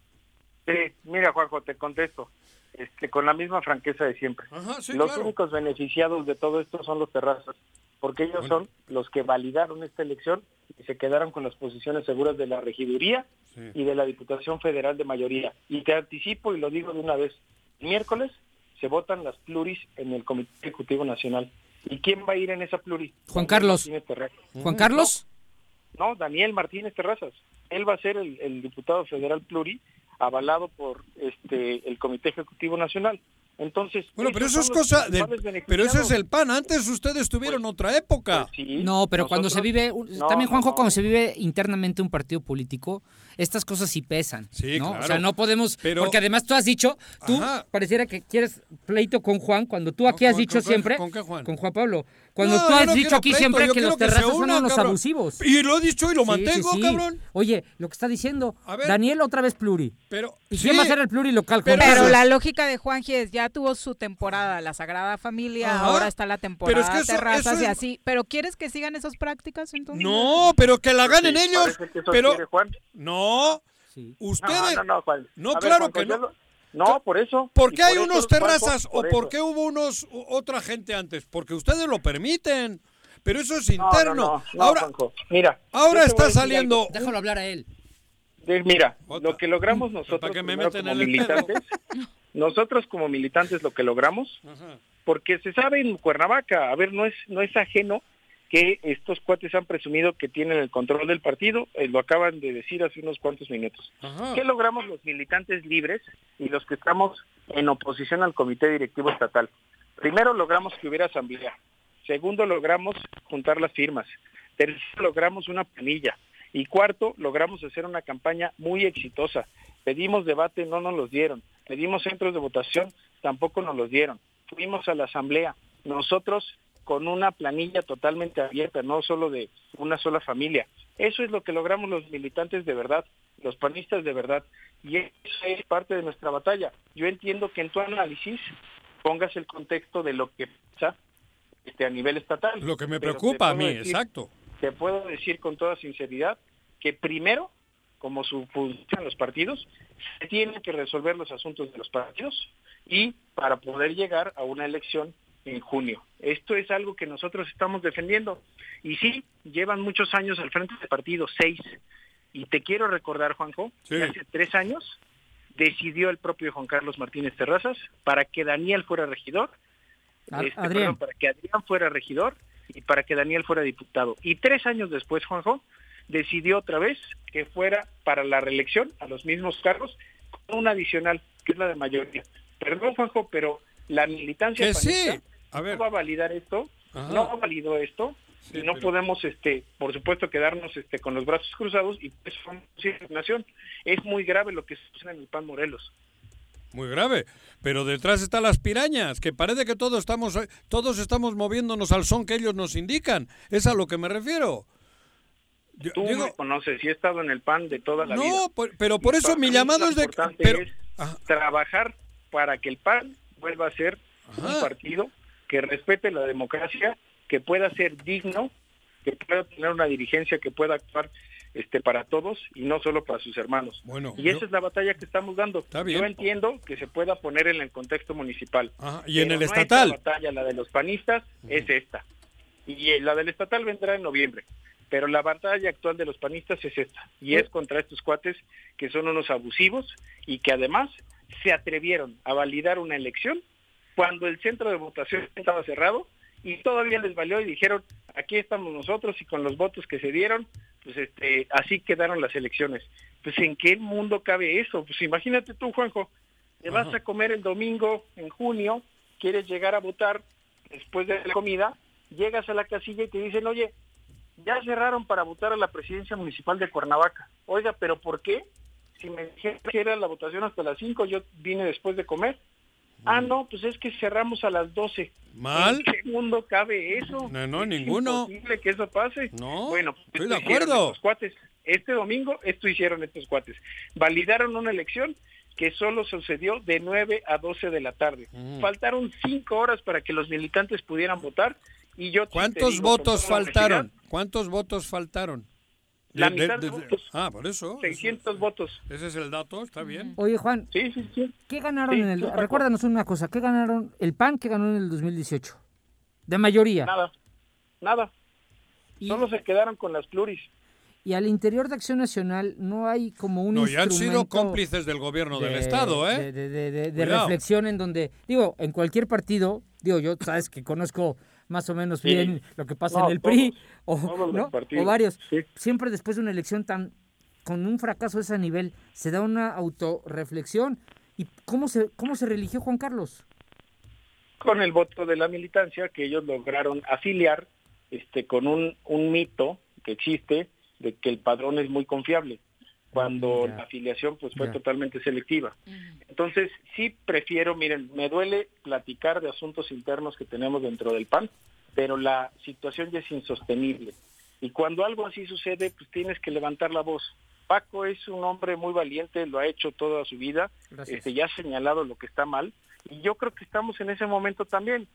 Sí, mira Juanjo, te contesto. Este, con la misma franqueza de siempre. sí, los claro. únicos beneficiados de todo esto son los terrazas, porque ellos son los que validaron esta elección y se quedaron con las posiciones seguras de la regiduría y de la Diputación Federal de mayoría. Y te anticipo y lo digo de una vez, el miércoles se votan las pluris en el Comité Ejecutivo Nacional. ¿Y quién va a ir en esa pluri? Juan Carlos. Juan Carlos. No, Daniel Martínez Terrazas. Él va a ser el, el diputado federal pluri avalado por este el Comité Ejecutivo Nacional. Entonces, Bueno, pero eso es cosa de, pero eso es el pan. Antes ustedes tuvieron otra época. No, pero cuando se vive, No, también Juanjo, no. cuando se vive internamente un partido político, estas cosas sí pesan. Sí, ¿no? claro. O sea, no podemos, Pero- porque además tú has dicho, tú Ajá. pareciera que quieres pleito con Juan, cuando tú aquí has ¿Con- dicho con siempre, con qué Juan? con Juan Pablo, cuando No, tú has no dicho aquí pleito, siempre yo que los terrazas son unos cabrón. abusivos. Y lo he dicho y lo Sí, mantengo, sí, sí. cabrón. Oye, lo que está diciendo, A ver. Daniel otra vez pluri. Pero, ¿Y sí, quién va a ser el pluri local? Pero, Juan la lógica de Juanji es, ya tuvo su temporada, la Sagrada Familia, Ajá. ahora está la temporada Pero es que eso- terrazas eso y así. ¿Pero quieres que sigan esas prácticas entonces? No, pero que la ganen Sí, ellos. que eso Pero quiere Juan. no, ustedes. No, no, no, Juan. No, A ver, claro que no. lo- No, por eso. ¿Por qué hay por unos eso, terrazas o por por eso. qué hubo unos u- otra gente antes? Porque ustedes lo permiten. Pero eso es No, interno. no, no, no, ahora. Mira, ahora está saliendo. algo. Déjalo hablar a él. Mira, lo que logramos nosotros Para que me primero meten como militantes, nosotros como militantes lo que logramos, porque se sabe en Cuernavaca, a ver, no es no es ajeno que estos cuates han presumido que tienen el control del partido, eh, lo acaban de decir hace unos cuantos minutos. ¿Qué logramos los militantes libres y los que estamos en oposición al comité directivo estatal? Primero logramos que hubiera asamblea. Segundo logramos juntar las firmas. Tercero logramos una planilla. Y cuarto, logramos hacer una campaña muy exitosa. Pedimos debate, no nos los dieron. Pedimos centros de votación, tampoco nos los dieron. Fuimos a la asamblea. Nosotros con una planilla totalmente abierta, no solo de una sola familia. Eso es lo que logramos los militantes de verdad, los panistas de verdad. Y eso es parte de nuestra batalla. Yo entiendo que en tu análisis pongas el contexto de lo que pasa este, a nivel estatal. Lo que me preocupa a mí, decir- exacto. Te puedo decir con toda sinceridad que primero, como su función los partidos, se tienen que resolver los asuntos de los partidos y para poder llegar a una elección en junio. Esto es algo que nosotros estamos defendiendo. Y sí, llevan muchos años al frente del partido, seis. Y te quiero recordar, Juanjo, que hace tres años decidió el propio Juan Carlos Martínez Terrazas para que Daniel fuera regidor, este, Adrián. perdón, para que Adrián fuera regidor y para que Daniel fuera diputado. Y tres años después, Juanjo, decidió otra vez que fuera para la reelección a los mismos cargos con una adicional, que es la de mayoría. Perdón, Juanjo, pero la militancia Que sí. panista A ver. no va a validar esto, Ajá. no validó esto, Sí, y no pero- podemos, este, por supuesto, quedarnos este, con los brazos cruzados y pues indignación. Es muy grave lo que sucede en el PAN Morelos. Muy grave. Pero detrás están las pirañas, que parece que todos estamos, todos estamos moviéndonos al son que ellos nos indican. Es a lo que me refiero. Yo- Tú digo- me conoces y he estado en el PAN de toda la No, vida. por- pero por Y eso mi llamado es de- pero- es trabajar para que el PAN vuelva a ser un partido que respete la democracia, que pueda ser digno, que pueda tener una dirigencia que pueda actuar este para todos y no solo para sus hermanos. Bueno, y yo- esa es la batalla que estamos dando. bien. Yo entiendo que se pueda poner en el contexto municipal. y en el estatal. batalla, la de los panistas, es esta. Y eh, la del estatal vendrá en noviembre. Pero la batalla actual de los panistas es esta. Y es contra estos cuates que son unos abusivos y que además se atrevieron a validar una elección cuando el centro de votación estaba cerrado y todavía les valió y dijeron, aquí estamos nosotros y con los votos que se dieron, pues este, así quedaron las elecciones. Pues en qué mundo cabe eso? Pues imagínate tú, Juanjo, te vas a comer el domingo en junio, quieres llegar a votar después de la comida, llegas a la casilla y te dicen, oye, ya cerraron para votar a la presidencia municipal de Cuernavaca. Oiga, ¿pero por qué? Si me dijeron que era la votación hasta las 5, yo vine después de comer. Ah, no, pues es que cerramos a las 12. Mal. ¿En qué mundo cabe eso? No, no, Es ninguno. imposible que eso pase. No, Bueno, estoy esto de acuerdo. cuates. Este domingo esto hicieron estos cuates. Validaron una elección que solo sucedió de 9 a 12 de la tarde. Mm. Faltaron 5 horas para que los militantes pudieran votar y yo ¿Cuántos digo votos faltaron? ¿Cuántos votos faltaron? La mitad de de- de- votos. Ah, por eso. 600 votos. Ese es el dato, está bien. Oye, Juan, Sí, sí, sí. ¿qué ganaron Sí, en el... Recuérdanos una cosa, ¿qué ganaron el PAN que ganó en el 2018? De mayoría. Nada, nada. Solo se quedaron con las pluris. Y al interior de Acción Nacional no hay como un No, ya han sido cómplices del gobierno del de- Estado, ¿eh? De, de- de- de- de Cuidado. reflexión en donde, digo, en cualquier partido, digo, yo sabes que conozco más o menos Sí. bien lo que pasa No, en el PRI o varios. Siempre después de una elección tan con un fracaso de ese nivel se da una autorreflexión. ¿Y cómo se cómo se religió Juan Carlos? con el voto de la militancia que ellos lograron afiliar este con un, un mito que existe de que el padrón es muy confiable cuando la afiliación pues fue totalmente selectiva. Entonces, sí prefiero, miren, me duele platicar de asuntos internos que tenemos dentro del PAN, pero la situación ya es insostenible. Y cuando algo así sucede, pues tienes que levantar la voz. Paco es un hombre muy valiente, lo ha hecho toda su vida, Gracias. este, ya ha señalado lo que está mal, y yo creo que estamos en ese momento también.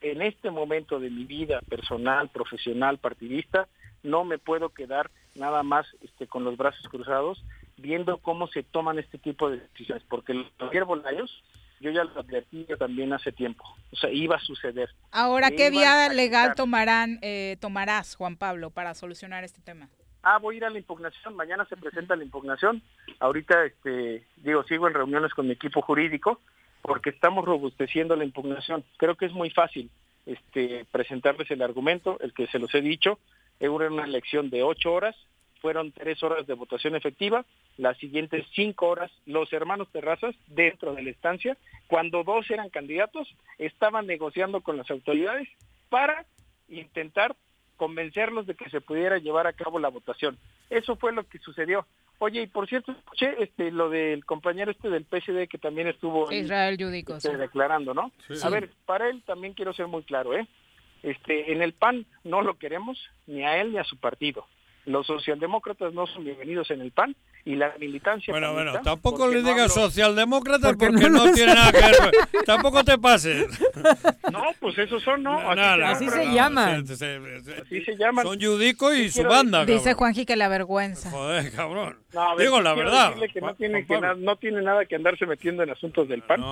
En este momento de mi vida personal, profesional, partidista, no me puedo quedar nada más este, con los brazos cruzados viendo cómo se toman este tipo de decisiones, porque los Javier Bolaños, yo ya lo advertí yo también hace tiempo, o sea, iba a suceder. Ahora, ¿qué vía legal tomarán, eh, tomarás, Juan Pablo, para solucionar este tema? Ah, voy a ir a la impugnación, mañana se presenta la impugnación. Ahorita, este, digo, sigo en reuniones con mi equipo jurídico porque estamos robusteciendo la impugnación. Creo que es muy fácil este, presentarles el argumento, el que se los he dicho. Era una elección de ocho horas, fueron tres horas de votación efectiva, las siguientes cinco horas los hermanos Terrazas dentro de la estancia, cuando dos eran candidatos, estaban negociando con las autoridades para intentar convencerlos de que se pudiera llevar a cabo la votación. Eso fue lo que sucedió. Oye, y por cierto, escuché este, lo del compañero este del PSD que también estuvo ahí, Israel Yudico. este, declarando, ¿no? Sí. A ver, para él también quiero ser muy claro, ¿eh? Este, en el PAN no lo queremos ni a él ni a su partido. Los socialdemócratas no son bienvenidos en el PAN y la militancia. Bueno, bueno, tampoco porque le no digas hablo- socialdemócratas Porque porque, no no, tiene nada que ver. tampoco te pases. No, pues esos son, ¿no? No, no, no, Así se no, llaman. se- se- se- Así se llaman. Son Yudico y su banda, Dice cabrón. Juanji que la vergüenza. Joder, cabrón. No, ver, Digo la verdad. que no tiene, que no tiene nada que andarse metiendo en asuntos del PAN.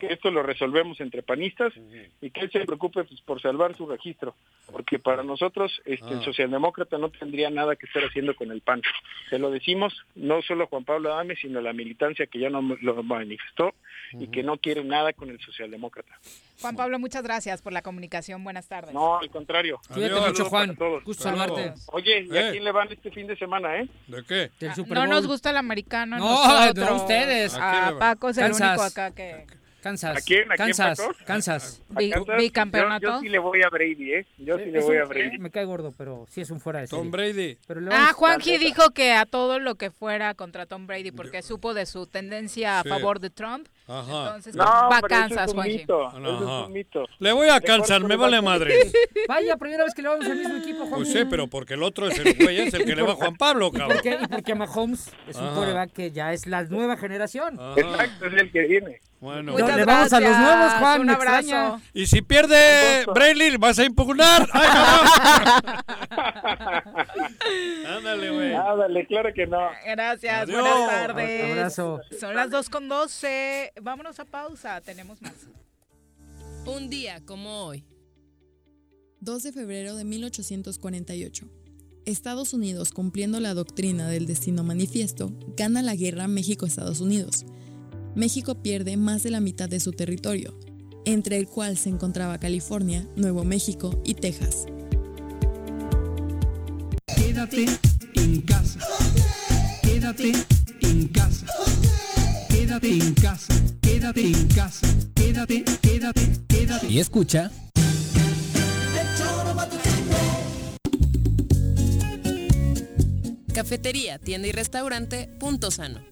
Que esto lo resolvemos entre panistas y que él se preocupe pues, por salvar su registro. Porque para nosotros este, el Ah. socialdemócrata no tendría nada que estar haciendo con el PAN. Se lo decimos no solo a Juan Pablo Adame, sino a la militancia que ya no lo manifestó y que no quiere nada con el socialdemócrata. Juan Pablo, muchas gracias por la comunicación. Buenas tardes. No, al contrario. Cuídate mucho, Juan. Gusto saludarte. Oye, ¿y Eh. a quién le van este fin de semana, eh? ¿De qué? Del Super No nos Bowl. gusta el americano. No, nosotros. no ustedes. A. Paco es el Kansas. único acá que. Kansas. ¿A quién? ¿A quién, Kansas. Paco? Kansas. ¿A Bi- Kansas? bicampeonato. Yo, yo sí le voy a Brady, ¿eh? Yo sí le Es voy un- a Brady. Me cae gordo, pero sí es un fuera de serie. Tom Brady. Pero le Ah, Juanji dijo que a todo lo que fuera contra Tom Brady porque supo de su tendencia a Sí. favor de Trump. Ajá. Entonces, No, va a Kansas, es un Juanji. un mito. Le voy a Kansas, me vale madre. Vaya, primera vez que le vamos al mismo equipo, Juan. Pues sí, pero porque el otro es el güey, es el que le va a Juan Pablo, ¿Y cabrón. por qué? Y porque Mahomes es un quarterback que ya es la nueva generación. Exacto, es el que viene. Bueno. Muchas le vamos a los nuevos, Juan, Un abrazo. extraña. Y si pierde Brady, vas a impugnar. ¡Ay! Ándale, güey. Ándale, claro que no. Gracias, Adiós. buenas tardes. Abrazo. Son las 2 con 12. Vámonos a pausa, tenemos más. Un día como hoy. 2 de febrero de 1848. Estados Unidos, cumpliendo la doctrina del destino manifiesto, gana la guerra México-Estados Unidos. México pierde más de la mitad de su territorio, entre el cual se encontraba California, Nuevo México y Texas. Quédate en casa. Quédate en casa. Quédate en casa. Quédate en casa. Quédate, quédate, quédate. Y escucha. Cafetería, tienda y restaurante Punto Sano.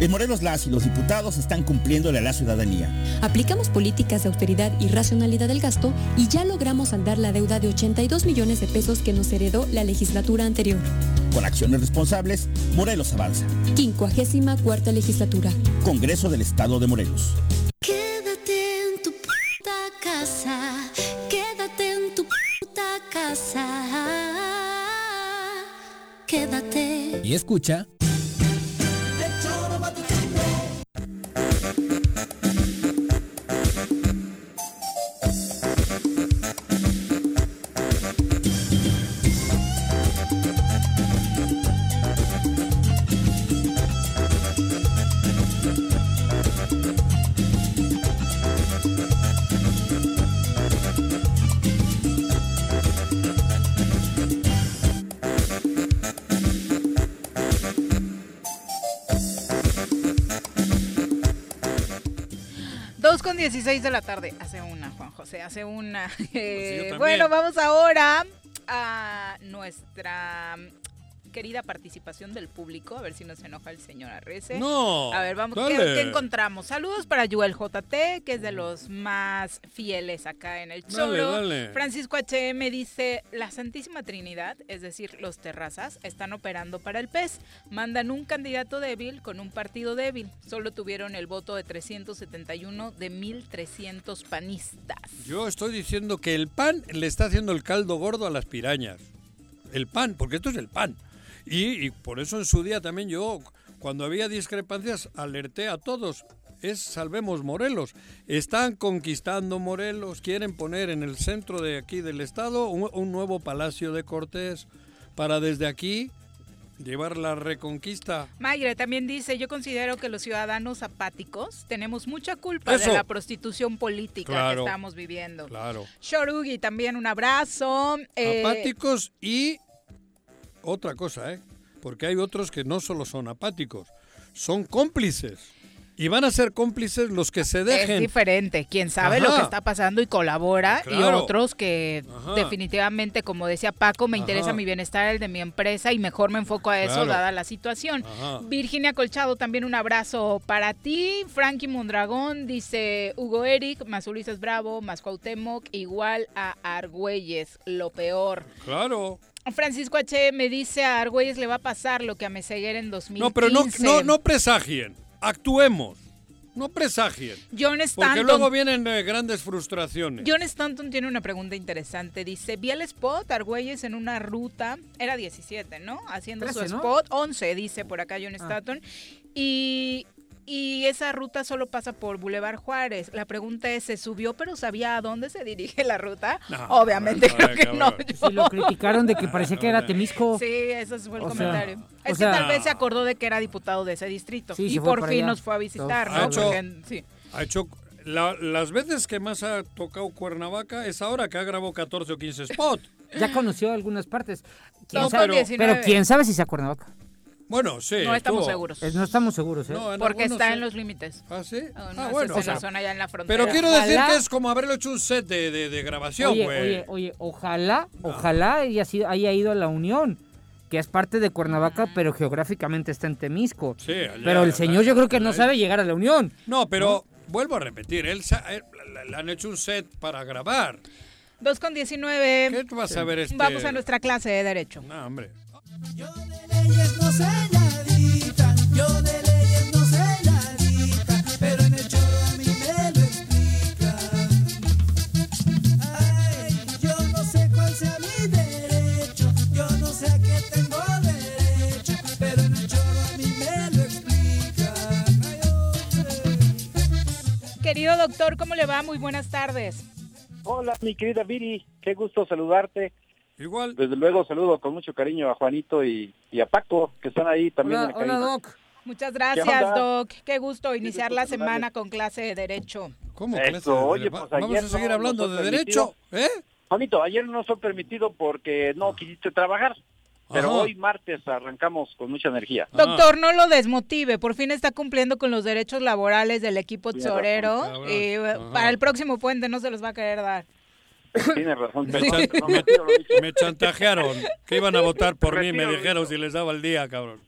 En Morelos las y los diputados están cumpliéndole a la ciudadanía. Aplicamos políticas de austeridad y racionalidad del gasto y ya logramos saldar la deuda de 82 millones de pesos que nos heredó la legislatura anterior. Con acciones responsables, Morelos avanza. 54 legislatura. Congreso del Estado de Morelos. Quédate en tu puta casa. Quédate en tu puta casa. Quédate. Y escucha... 16 de la tarde. Hace una, Juan José, hace una. Eh, también. bueno, vamos ahora a nuestra querida participación del público. A ver si nos enoja el señor Arrece. No, A ver, vamos. ¿qué, dale. qué encontramos? Saludos para Yuel JT, que es de los más fieles acá en el Dale, Choro. dale. Francisco HM dice: La Santísima Trinidad, es decir, los terrazas, están operando para el PES. Mandan un candidato débil con un partido débil. Solo tuvieron el voto de 371 de 1300 panistas. Yo estoy diciendo que el pan le está haciendo el caldo gordo a las pirañas. El pan, porque esto es el pan. Y, y por eso en su día también yo, cuando había discrepancias, alerté a todos. Es Salvemos Morelos. Están conquistando Morelos, quieren poner en el centro de aquí del estado un, un nuevo palacio de Cortés para desde aquí llevar la reconquista. Mayre también dice, yo considero que los ciudadanos apáticos tenemos mucha culpa Eso. de la prostitución política Claro. que estamos viviendo. Claro. Shorugi también un abrazo. Eh, apáticos y otra cosa, ¿eh? Porque hay otros que no solo son apáticos, son cómplices. Y van a ser cómplices los que se Es dejen. diferente, quien sabe Ajá. lo que está pasando y colabora, y otros que Ajá. definitivamente, como decía Paco, me interesa mi bienestar, el de mi empresa, y mejor me enfoco a eso, Claro. dada la situación. Virginia Colchado, también un abrazo para ti. Frankie Mondragón dice Hugo Eric, más Ulises Bravo, más Cuauhtémoc, igual a Argüelles, lo peor. Claro. Francisco H. me dice a Argüelles le va a pasar lo que a Meseguer en 2015. No, pero no, no, no presagien, actuemos. No presagien. John Porque Stanton. luego vienen eh, grandes frustraciones. John Stanton tiene una pregunta interesante. Dice, vi el spot Argüelles en una ruta, era 17, ¿no? Haciendo su 13, ¿no? spot, 11 dice por acá John Ah. Stanton. Y, y esa ruta solo pasa por Boulevard Juárez. La pregunta es, ¿se subió pero sabía a dónde se dirige la ruta? No, Obviamente no, creo que cabrón. no. Sí, lo criticaron de que parecía que era Temisco. Sí, ese fue el O sea, comentario. es sea- que tal vez se acordó de que era diputado de ese distrito. Sí, y por fin allá. nos fue a visitar, Ha ¿no? hecho, Porque, sí. ha hecho la- las veces que más ha tocado Cuernavaca es ahora que ha grabado 14 o 15 spots. Ya conoció algunas partes. ¿Quién Dos sabe? pero, 19. quién sabe si se acuerda Cuernavaca. Bueno, sí. No estamos estuvo. seguros. Es- no estamos seguros, ¿eh? No, Porque está sí. en los límites. ¿Ah, sí? Ah, Ah, no, bueno. es en la O sea, zona allá en la frontera. Pero quiero decir Ojalá- que es como haberlo hecho un set de, de- de grabación, Oye, güey. oye, oye, ojalá, ojalá haya, sido, haya ido a la Unión, que es parte de Cuernavaca, pero geográficamente está en Temisco. Sí, allá, pero el allá, señor yo creo que no sabe llegar a la Unión. No, pero vuelvo a repetir, él, le- han hecho un set para grabar. 2 con 19. ¿Qué vas a ver este? Vamos a nuestra clase de Derecho. No, hombre. no yo de leyes no sé nadita, pero en el choro a mí me lo explican. Ay, yo no sé cuál sea mi derecho, yo no sé a qué tengo derecho, pero en el choro a mí me lo explican. Ay, Querido doctor, ¿cómo le va? Muy buenas tardes. Hola, mi querida Viri, qué gusto saludarte. Igual. Desde luego saludo con mucho cariño a Juanito y, y a Paco, que están ahí también en la cabina. Muchas ¿Qué gracias? Doc. Qué gusto iniciar la semana con clase de Derecho. ¿Cómo Eso, oye, pues Vamos a seguir no hablando de derecho, ¿eh? Juanito, ayer no fue permitido porque no quisiste trabajar, pero Ajá. hoy martes arrancamos con mucha energía. Doctor, no lo desmotive. Por fin está cumpliendo con los derechos laborales del equipo tesorero. Y eh, Ajá. para el próximo puente no se los va a querer dar. Tienes razón. Me, chan- me- chantajearon que iban a votar por mí, me dijeron si les daba el día, cabrón.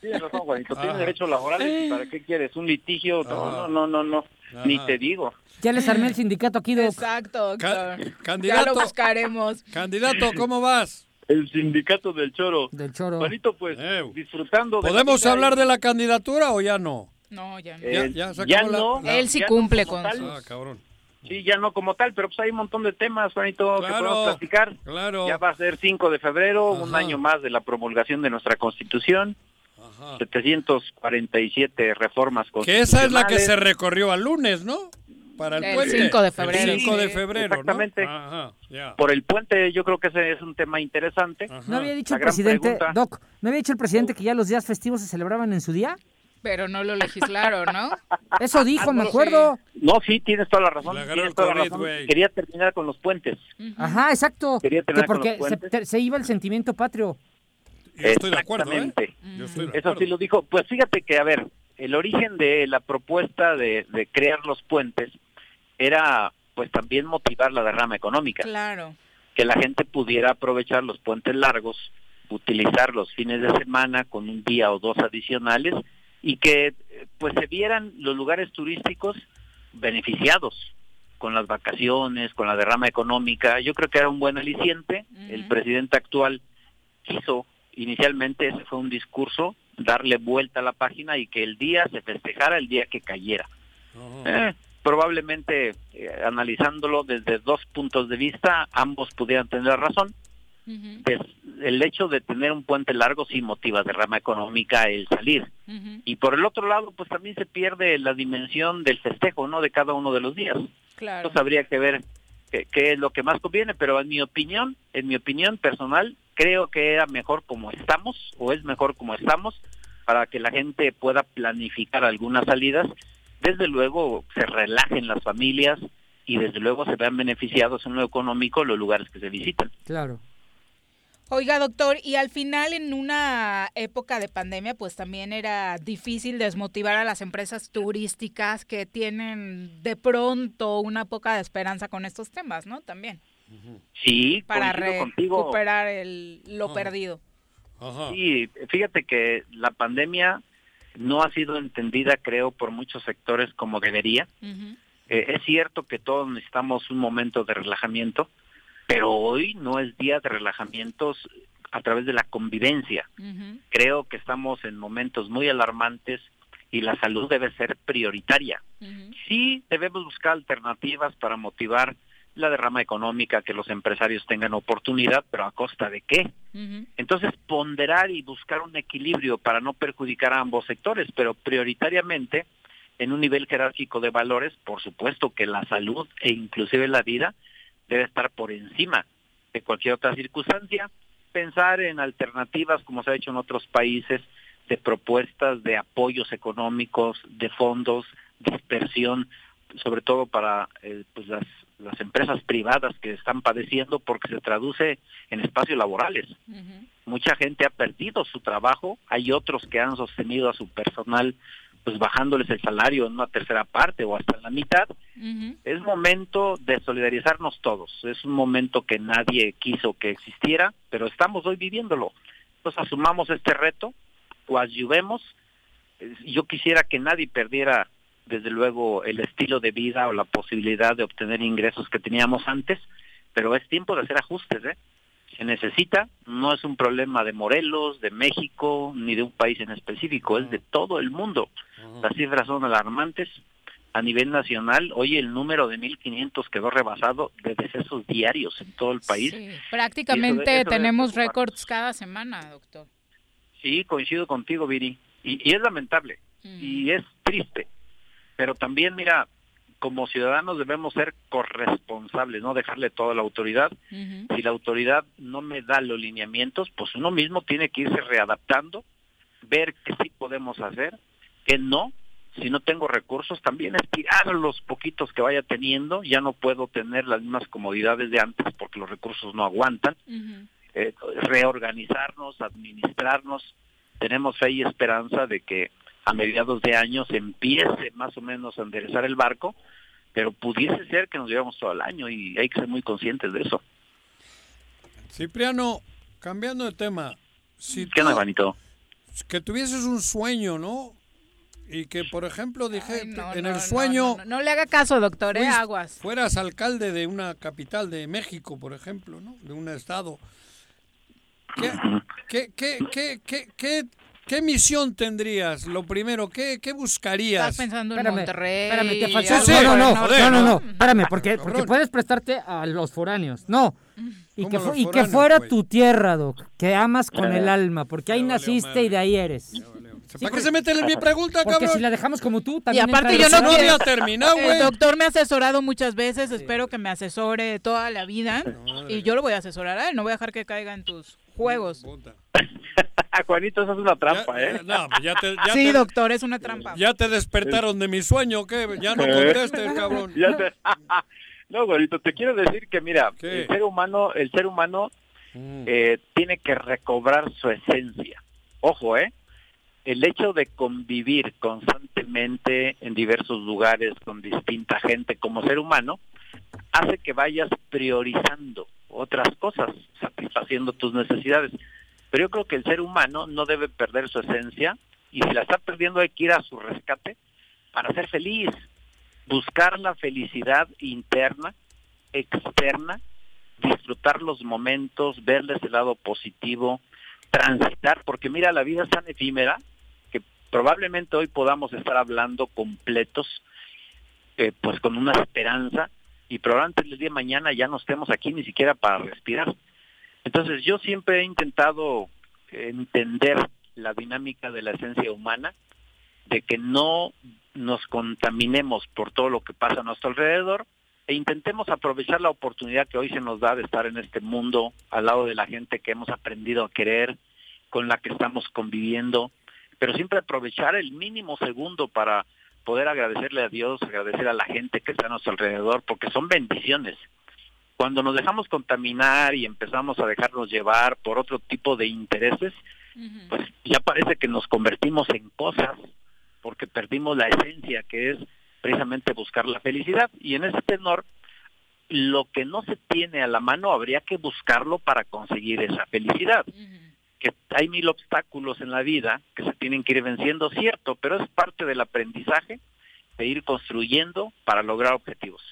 Tienes razón, Juanito. Tienes Ajá. derechos laborales. ¿y ¿Para qué quieres? ¿Un litigio? No, no, no, no, no. Ni te digo. Ya les armé el sindicato aquí, Doc. Exacto, doctor. Ya candidato. lo buscaremos. Candidato, ¿cómo vas? El sindicato del Choro. Del Choro. Juanito, pues, disfrutando de ¿Podemos hablar de la candidatura o ya no? No, ya no. Eh, ya, se ya acabó la- no. la- Él sí ya cumple con Ah, cabrón. Sí, ya no como tal, pero pues hay un montón de temas, Juanito, que Claro, podemos platicar. Claro. Ya va a ser 5 de febrero, un Ajá. año más de la promulgación de nuestra Constitución. 747 reformas Que constitucionales. esa es la que se recorrió al lunes, ¿no? Para el, El puente. 5 de febrero. El 5 de febrero, ¿no? exactamente. Ajá. Por el puente, yo creo que ese es un tema interesante. ¿No había dicho La el presidente, pregunta- Doc, ¿no había dicho el presidente que ya los días festivos se celebraban en su día? Pero no lo legislaron, ¿no? Eso dijo, Ah, me no, acuerdo. No, sí, tienes toda la razón. Tienes toda la razón. güey. Quería terminar con los puentes. Ajá, exacto. Quería Que terminar con los se, puentes. te- se iba el sentimiento patrio. Yo estoy de acuerdo, ¿eh? Exactamente. Yo estoy de Eso sí lo dijo. Pues fíjate que, a ver, el origen de la propuesta de, de crear los puentes era pues también motivar la derrama económica, Claro. que la gente pudiera aprovechar los puentes largos, utilizar los fines de semana con un día o dos adicionales y que pues se vieran los lugares turísticos beneficiados con las vacaciones, con la derrama económica. Yo creo que era un buen aliciente. El presidente actual quiso inicialmente, ese fue un discurso, darle vuelta a la página y que el día se festejara el día que cayera. Eh, probablemente eh, analizándolo desde dos puntos de vista, ambos pudieran tener razón. Pues, el hecho de tener un puente largo sí motiva derrama económica el salir. Y por el otro lado, pues también se pierde la dimensión del festejo, ¿no? De cada uno de los días. Claro. Entonces habría que ver qué, qué es lo que más conviene, pero en mi opinión, en mi opinión personal, creo que era mejor como estamos, o es mejor como estamos, para que la gente pueda planificar algunas salidas. Desde luego se relajen las familias y desde luego se vean beneficiados en lo económico los lugares que se visitan. Claro. Oiga, doctor, y al final en una época de pandemia, pues también era difícil desmotivar a las empresas turísticas que tienen de pronto una poca de esperanza con estos temas, ¿no? También, Sí, para recuperar el, lo perdido. Sí, fíjate que la pandemia no ha sido entendida, creo, por muchos sectores como debería. Eh, es cierto que todos necesitamos un momento de relajamiento, pero hoy no es día de relajamientos a través de la convivencia. Creo que estamos en momentos muy alarmantes y la salud debe ser prioritaria. Sí debemos buscar alternativas para motivar la derrama económica, que los empresarios tengan oportunidad, pero a costa de qué? Entonces, ponderar y buscar un equilibrio para no perjudicar a ambos sectores, pero prioritariamente en un nivel jerárquico de valores, por supuesto que la salud e inclusive la vida debe estar por encima de cualquier otra circunstancia. Pensar en alternativas, como se ha hecho en otros países, de propuestas de apoyos económicos, de fondos, dispersión, sobre todo para eh, pues las, las empresas privadas que están padeciendo porque se traduce en espacios laborales. Mucha gente ha perdido su trabajo, hay otros que han sostenido a su personal pues bajándoles el salario en una tercera parte o hasta en la mitad. Es momento de solidarizarnos todos. Es un momento que nadie quiso que existiera, pero estamos hoy viviéndolo. Entonces asumamos este reto, coadyuvemos. Yo quisiera que nadie perdiera, desde luego, el estilo de vida o la posibilidad de obtener ingresos que teníamos antes, pero es tiempo de hacer ajustes, ¿eh? Se necesita, no es un problema de Morelos, de México, ni de un país en específico, es de todo el mundo. Las cifras son alarmantes. A nivel nacional, hoy el número de 1.500 quedó rebasado de decesos diarios en todo el país. Prácticamente Eso de- eso debe tenemos récords cada semana, doctor. Sí, coincido contigo, Viri. Y, y es lamentable y es triste. Pero también, mira, como ciudadanos debemos ser corresponsables, no dejarle toda la autoridad. Si la autoridad no me da los lineamientos, pues uno mismo tiene que irse readaptando, ver qué sí podemos hacer, qué no. Si no tengo recursos, también estirar los poquitos que vaya teniendo. Ya no puedo tener las mismas comodidades de antes porque los recursos no aguantan eh, reorganizarnos, administrarnos. Tenemos fe y esperanza de que a mediados de año se empiece más o menos a enderezar el barco, pero pudiese ser que nos llevamos todo el año y hay que ser muy conscientes de eso. Cipriano, cambiando de tema, si ¿Qué onda, Juanito? que tuvieses un sueño, ¿no? Y que, por ejemplo, dije, no, en no, el no, sueño No, no le haga caso, doctor, ¿eh? Aguas. fueras alcalde de una capital de México, por ejemplo, ¿no? De un estado. ¿Qué, qué, qué, qué, misión tendrías? Lo primero, ¿qué, qué buscarías? Estás pensando en Espérame, Monterrey. Espérame, te Sí, no, no, no, no, no, espérame, porque, porque puedes prestarte a los foráneos. No. Y ¿Cómo que, y que fuera tu tierra, Doc, que amas con el alma, porque ahí naciste madre. y de ahí eres. ¿Para qué se meten en mi pregunta, Porque cabrón? si la dejamos como tú, Y también aparte entra yo no había terminado, El güey. doctor me ha asesorado muchas veces, espero que me asesore toda la vida. Y yo lo voy a asesorar a él, no voy a dejar que caiga en tus juegos. Juanito, eso es una trampa, ¿eh? No, pues ya te, ya Sí, te- doctor, es una trampa. Ya te despertaron de mi sueño, ¿qué? Ya no contestes, cabrón. Ya te- no, Juanito, te quiero decir que mira, ¿Qué? el ser humano, el ser humano Mm. eh, tiene que recobrar su esencia. Ojo, ¿eh? El hecho de convivir constantemente en diversos lugares con distinta gente como ser humano hace que vayas priorizando otras cosas, satisfaciendo tus necesidades. Pero yo creo que el ser humano no debe perder su esencia y si la está perdiendo hay que ir a su rescate para ser feliz, buscar la felicidad interna, externa, disfrutar los momentos, verles el lado positivo, transitar, porque mira, la vida es tan efímera que probablemente hoy podamos estar hablando completos, eh, pues con una esperanza, y probablemente el día de mañana ya no estemos aquí ni siquiera para respirar. Entonces yo siempre he intentado entender la dinámica de la esencia humana, de que no nos contaminemos por todo lo que pasa a nuestro alrededor e intentemos aprovechar la oportunidad que hoy se nos da de estar en este mundo al lado de la gente que hemos aprendido a querer, con la que estamos conviviendo, pero siempre aprovechar el mínimo segundo para poder agradecerle a Dios, agradecer a la gente que está a nuestro alrededor, porque son bendiciones. Cuando nos dejamos contaminar y empezamos a dejarnos llevar por otro tipo de intereses, pues ya parece que nos convertimos en cosas porque perdimos la esencia que es precisamente buscar la felicidad y en ese tenor lo que no se tiene a la mano habría que buscarlo para conseguir esa felicidad que hay mil obstáculos en la vida que se tienen que ir venciendo cierto pero es parte del aprendizaje de ir construyendo para lograr objetivos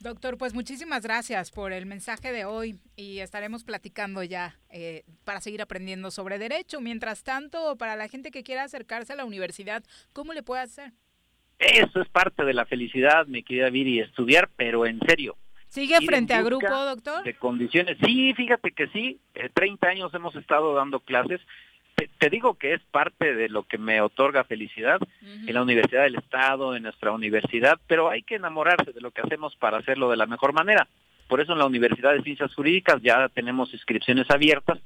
Doctor, pues muchísimas gracias por el mensaje de hoy y estaremos platicando ya eh, para seguir aprendiendo sobre derecho. Mientras tanto, para la gente que quiera acercarse a la universidad, ¿cómo le puede hacer? Eso es parte de la felicidad, mi querida Viri, estudiar, pero en serio. ¿Sigue frente en a grupo, doctor? De condiciones. Sí, fíjate que sí, eh, 30 años hemos estado dando clases. Te, te digo que es parte de lo que me otorga felicidad en la Universidad del Estado, en nuestra universidad, pero hay que enamorarse de lo que hacemos para hacerlo de la mejor manera. Por eso en la Universidad de Ciencias Jurídicas ya tenemos inscripciones abiertas.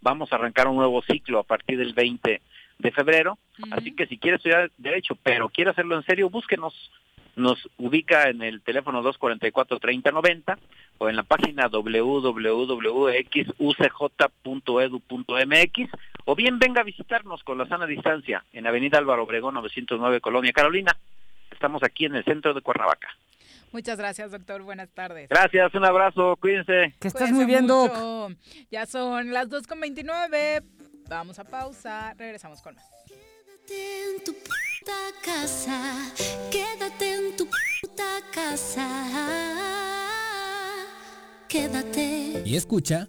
Vamos a arrancar un nuevo ciclo a partir del 20 de febrero. Así que si quiere estudiar Derecho, pero quiere hacerlo en serio, búsquenos. Nos ubica en el teléfono 244-3090 o en la página www.xucj.edu.mx o bien venga a visitarnos con la sana distancia en Avenida Álvaro Obregón 909 Colonia Carolina. Estamos aquí en el centro de Cuernavaca. Muchas gracias, doctor. Buenas tardes. Gracias, un abrazo, cuídense. Que estás muy bien, Doc. Ya son las 2.29. Vamos a pausa. Regresamos con más. Quédate en tu puta casa, quédate en tu puta casa, quédate. Y escucha.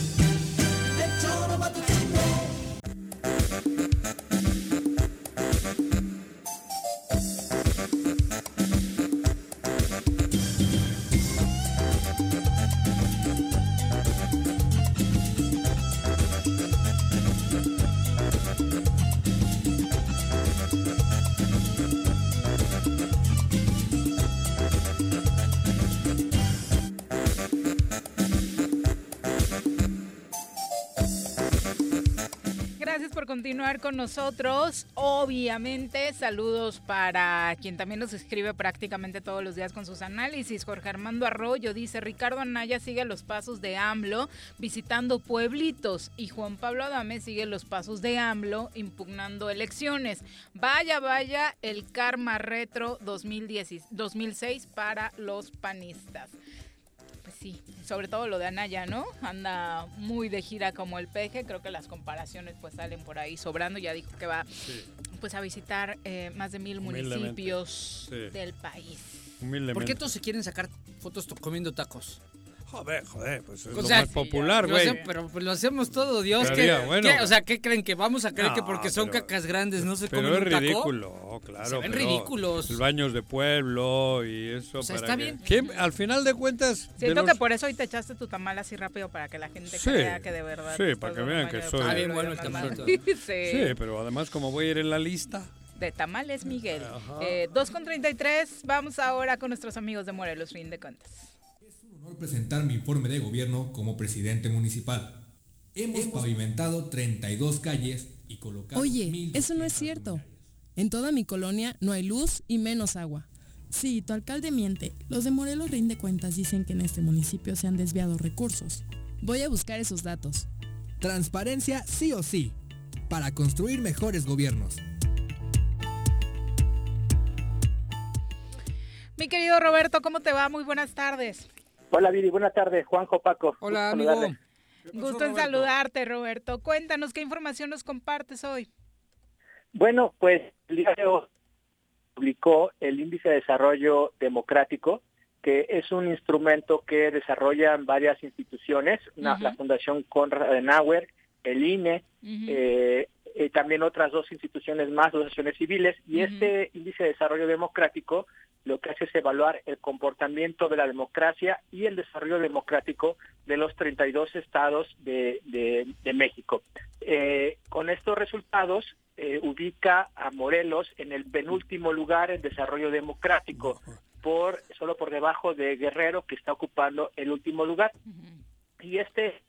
Continuar con nosotros. Obviamente, saludos para quien también nos escribe prácticamente todos los días con sus análisis. Jorge Armando Arroyo dice, Ricardo Anaya sigue los pasos de AMLO visitando pueblitos y Juan Pablo Adame sigue los pasos de AMLO impugnando elecciones. Vaya, vaya, el karma retro 2010 2006 para los panistas. Sí, sobre todo lo de Anaya, ¿no? Anda muy de gira como el peje, creo que las comparaciones pues salen por ahí sobrando, ya dijo que va pues a visitar eh, más de mil Humildemente. municipios Sí. del país. Humildemente. ¿Por qué todos se quieren sacar fotos to- comiendo tacos? Joder, joder, pues es O lo sea, más popular, güey. hacen- pero pues lo hacemos todo, Dios. Pero ¿qué- diga, bueno, qué? o sea, ¿qué creen? ¿Que vamos a creer No, que porque son pero- cacas grandes no se Pero comen es un taco? ridículo, claro. Se ven pero ridículos. El baños de pueblo y eso. O sea, para está que- bien. ¿Quién- al final de cuentas. de Siento los- que por eso hoy te echaste tu tamal así rápido para que la gente Sí, crea que de verdad. sí, para que vean que soy- Está bien bueno el tamal. sí. Sí, pero además, como voy a ir en la lista. De tamales Miguel. Eh, 2 con 33, vamos ahora con nuestros amigos de Morelos, fin de cuentas. Honor presentar mi informe de gobierno como presidente municipal. Hemos pavimentado 32 calles y colocado Oye, eso no es cierto. En toda mi colonia no hay luz y menos agua. Sí, tu alcalde miente. Los de Morelos Rinde Cuentas dicen que en este municipio se han desviado recursos. Voy a buscar esos datos. Transparencia sí o sí, para construir mejores gobiernos. Mi querido Roberto, ¿cómo te va? Muy buenas tardes. Hola Viri, buenas tardes, Juanjo Paco. Hola, Gusto amigo. Gusto en saludarte, Roberto. Cuéntanos qué información nos compartes hoy. Bueno, pues publicó el Índice de Desarrollo Democrático, que es un instrumento que desarrollan varias instituciones, una- Ujú. la Fundación Konrad Adenauer, el INE, eh, eh, también otras dos instituciones más, asociaciones civiles, y este índice de desarrollo democrático lo que hace es evaluar el comportamiento de la democracia y el desarrollo democrático de los 32 estados de, de- de México. Eh, con estos resultados eh, ubica a Morelos en el penúltimo lugar en desarrollo democrático, por solo por debajo de Guerrero, que está ocupando el último lugar. Y este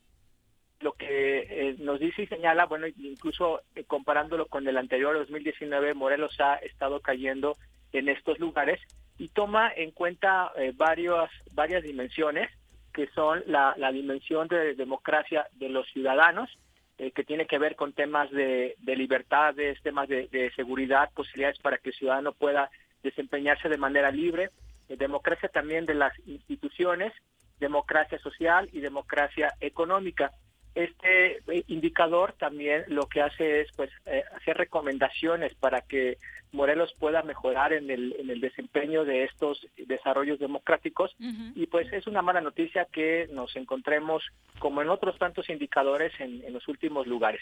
lo que eh, nos dice y señala, bueno, incluso eh, comparándolo con el anterior 2019, Morelos ha estado cayendo en estos lugares y toma en cuenta eh, varias dimensiones, que son la, la dimensión de democracia de los ciudadanos, eh, que tiene que ver con temas de, de libertades, temas de, de seguridad, posibilidades para que el ciudadano pueda desempeñarse de manera libre, eh, democracia también de las instituciones, democracia social y democracia económica. Este eh, indicador también lo que hace es pues eh, hacer recomendaciones para que Morelos pueda mejorar en el, en el desempeño de estos desarrollos democráticos y pues es una mala noticia que nos encontremos como en otros tantos indicadores en, en los últimos lugares.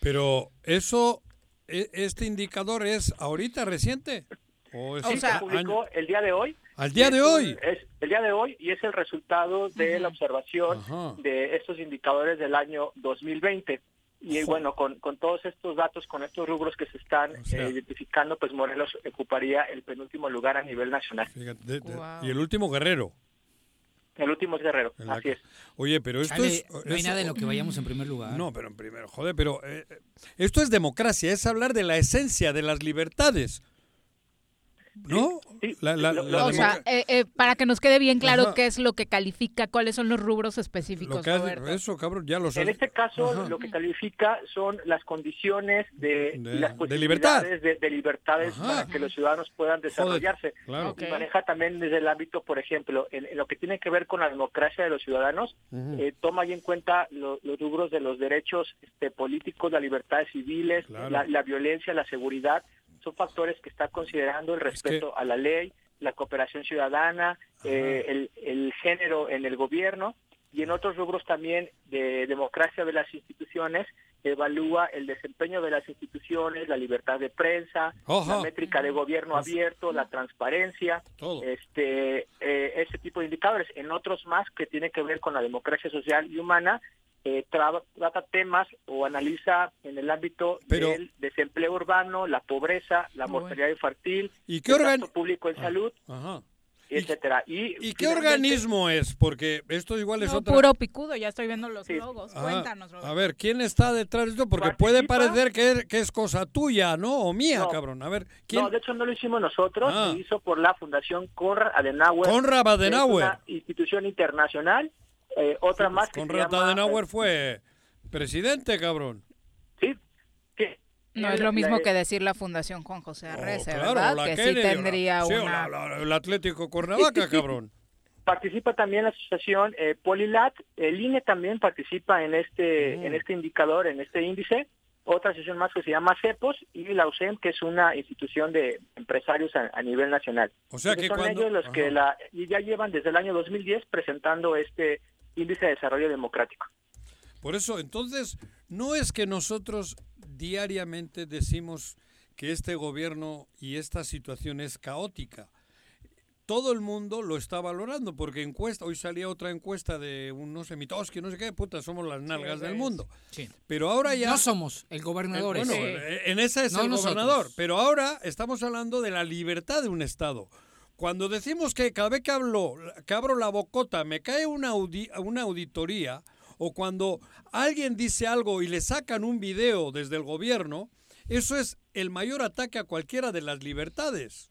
Pero eso, e- este indicador es ahorita reciente. ¿O es Sí, se publicó el día de hoy. Al día de hoy. Es el día de hoy y es el resultado de la observación de estos indicadores del año 2020. Y bueno, con, con todos estos datos, con estos rubros que se están sea- eh, identificando, pues Morelos ocuparía el penúltimo lugar a nivel nacional. de- de- Y el último Guerrero. El último es Guerrero, En así es. Oye, pero esto Chale, es... no hay eso- nada en lo que vayamos en primer lugar. No, pero en primero, joder, pero eh, eh, esto es democracia, es hablar de la esencia de las libertades. ¿No? La- la- la o sea, eh, eh, para que nos quede bien claro Ajá. qué es lo que califica, cuáles son los rubros lo específicos, que hace- Roberto. eso, cabrón, ya lo En este caso, Ajá. lo que califica son las condiciones de, De- y las de libertad. posibilidades de, de libertades Ajá. para que los ciudadanos puedan desarrollarse. claro. Y maneja también desde el ámbito, por ejemplo, en, en lo que tiene que ver con la democracia de los ciudadanos, eh, toma ahí en cuenta lo- los rubros de los derechos este, políticos, las libertades civiles, Claro. la, la violencia, la seguridad, son factores que está considerando el respeto a la ley, la cooperación ciudadana, eh, el, el género en el gobierno y en otros rubros también de democracia de las instituciones evalúa el desempeño de las instituciones, la libertad de prensa, Ajá. la métrica de gobierno abierto, la transparencia, este eh, ese tipo de indicadores. En otros más que tienen que ver con la democracia social y humana, eh, tra- trata temas o analiza en el ámbito Pero- del desempleo urbano, la pobreza, la mortalidad infantil, ¿Y qué el organ- gasto público en salud, Ajá. etcétera. Y, ¿Y qué organismo es? Porque esto igual es No, otra... puro picudo, ya estoy viendo los logos. Ajá. Cuéntanos, Roberto. A ver, ¿quién está detrás de esto? Porque puede parecer que es, que es cosa tuya, ¿no? O mía, No. cabrón. A ver, ¿quién? No, de hecho no lo hicimos nosotros, Ah. se hizo por la Fundación Konrad Adenauer. Konrad que es Adenauer. una institución internacional, eh, otra más que se Conrad llama, Adenauer fue presidente, cabrón. No es lo mismo que decir la Fundación Juan José Arrece, Oh, Claro, ¿verdad? la que sí Kennedy, tendría sí, o una... la- la- el Atlético Cuernavaca, cabrón. participa también la asociación eh, Polilat, el INE también participa en este, Mm. en este indicador, en este índice, otra asociación más que se llama CEPOS y la USEM, que es una institución de empresarios a, a nivel nacional. O sea Entonces, que son cuando- ellos los Ajá. que la, y ya llevan desde el año 2010 presentando este índice de desarrollo democrático. Por eso, entonces, no es que nosotros diariamente decimos que este gobierno y esta situación es caótica. Todo el mundo lo está valorando porque encuesta, hoy salía otra encuesta de un no sé, Mitoski, no sé qué, puta, somos las nalgas del mundo. Sí. Pero ahora ya... No somos, el gobernador Eh. Bueno, eh, en esa es No el nosotros. gobernador. Pero ahora estamos hablando de la libertad de un Estado. Cuando decimos que cada vez que hablo, que abro la bocota, me cae una, audi- una auditoría, o cuando alguien dice algo y le sacan un video desde el gobierno, eso es el mayor ataque a cualquiera de las libertades.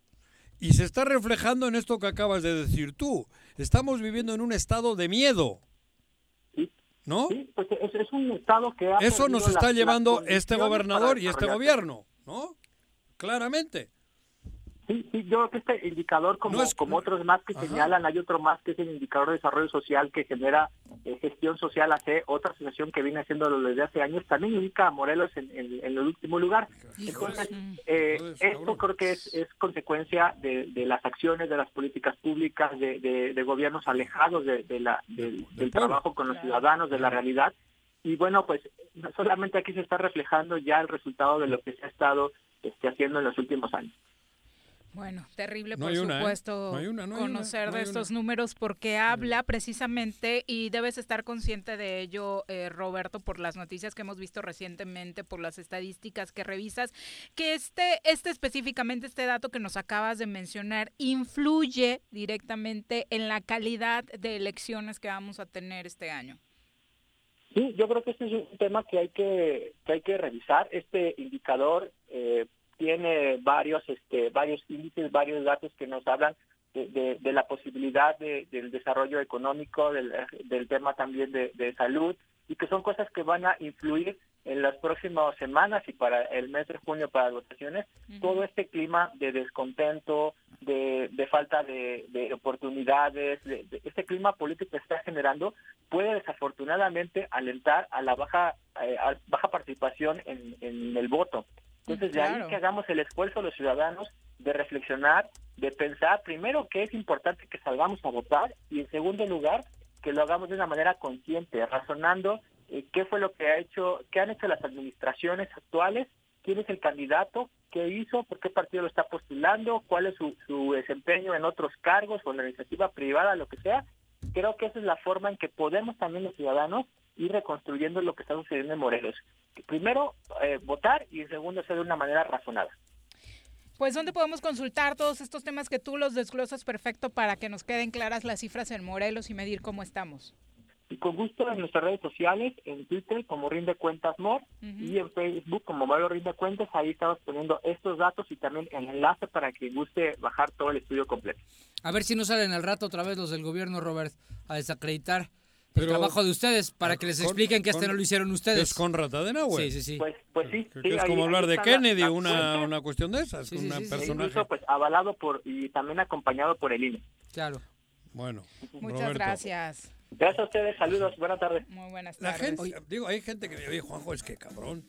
Y se está reflejando en esto que acabas de decir tú. Estamos viviendo en un estado de miedo. ¿No? Sí, pues es, es un estado que ha Eso nos está llevando este gobernador y este gobierno, ¿no? Claramente. Sí, sí, yo creo que este indicador, como, No es- como otros más que Ajá. señalan, hay otro más que es el indicador de desarrollo social que genera eh, gestión social hace otra asociación que viene haciéndolo desde hace años, también ubica a Morelos en, en- en el último lugar. Entonces, eh, esto creo que es, es consecuencia de, de las acciones, de las políticas públicas, de, de- de gobiernos alejados de, de la, del, del trabajo con los ciudadanos, de la realidad. Y bueno, pues solamente aquí se está reflejando ya el resultado de lo que se ha estado este, haciendo en los últimos años. Bueno, terrible No por hay una, ¿eh? supuesto No hay una, no hay una, conocer no de hay estos una. números porque habla precisamente y debes estar consciente de ello, eh, Roberto, por las noticias que hemos visto recientemente, por las estadísticas que revisas, que este, este específicamente, este dato que nos acabas de mencionar, influye directamente en la calidad de elecciones que vamos a tener este año. Sí, yo creo que este es un tema que hay que, que hay que revisar. Este indicador eh, tiene varios, este, varios índices, varios datos que nos hablan de, de- de la posibilidad de- del desarrollo económico, del, del tema también de, salud, y que son cosas que van a influir en las próximas semanas y para el mes de junio para las votaciones, todo este clima de descontento, de, de falta de, de oportunidades, de, de- este clima político que está generando puede desafortunadamente alentar a la baja eh, a baja participación en, en el voto. Entonces, de ahí que hagamos el esfuerzo los ciudadanos de reflexionar, de pensar primero que es importante que salgamos a votar y en segundo lugar que lo hagamos de una manera consciente, razonando eh, qué fue lo que ha hecho, qué han hecho las administraciones actuales, quién es el candidato, qué hizo, por qué partido lo está postulando, cuál es su, su desempeño en otros cargos o en la iniciativa privada, lo que sea. Creo que esa es la forma en que podemos también los ciudadanos ir reconstruyendo lo que está sucediendo en Morelos. Primero, eh, votar y segundo, hacer de una manera razonada. Pues, ¿dónde podemos consultar todos estos temas que tú los desglosas perfecto para que nos queden claras las cifras en Morelos y medir cómo estamos? Y con gusto en nuestras redes sociales, en Twitter como Rinde Cuentas Mor y en Facebook como Modelo Rinde Cuentas, ahí estamos poniendo estos datos y también el enlace para que guste bajar todo el estudio completo. A ver si no salen al rato otra vez los del gobierno, Robert, a desacreditar el Pero- trabajo de ustedes para que les Con- expliquen que este con- no lo hicieron ustedes. Es con Adenauer. Sí, sí, sí. Pues, pues sí. Es ahí- como ahí hablar de Kennedy, las una, una cuestión de esas, Sí, con sí, un sí, sí. personaje. Incluso pues avalado por y también acompañado por el INE. Claro. Bueno, Muchas Roberto. gracias. Gracias a ustedes, saludos, buenas tardes. Muy buenas La tardes. gente, digo, hay gente que me dice, Juanjo, es que cabrón.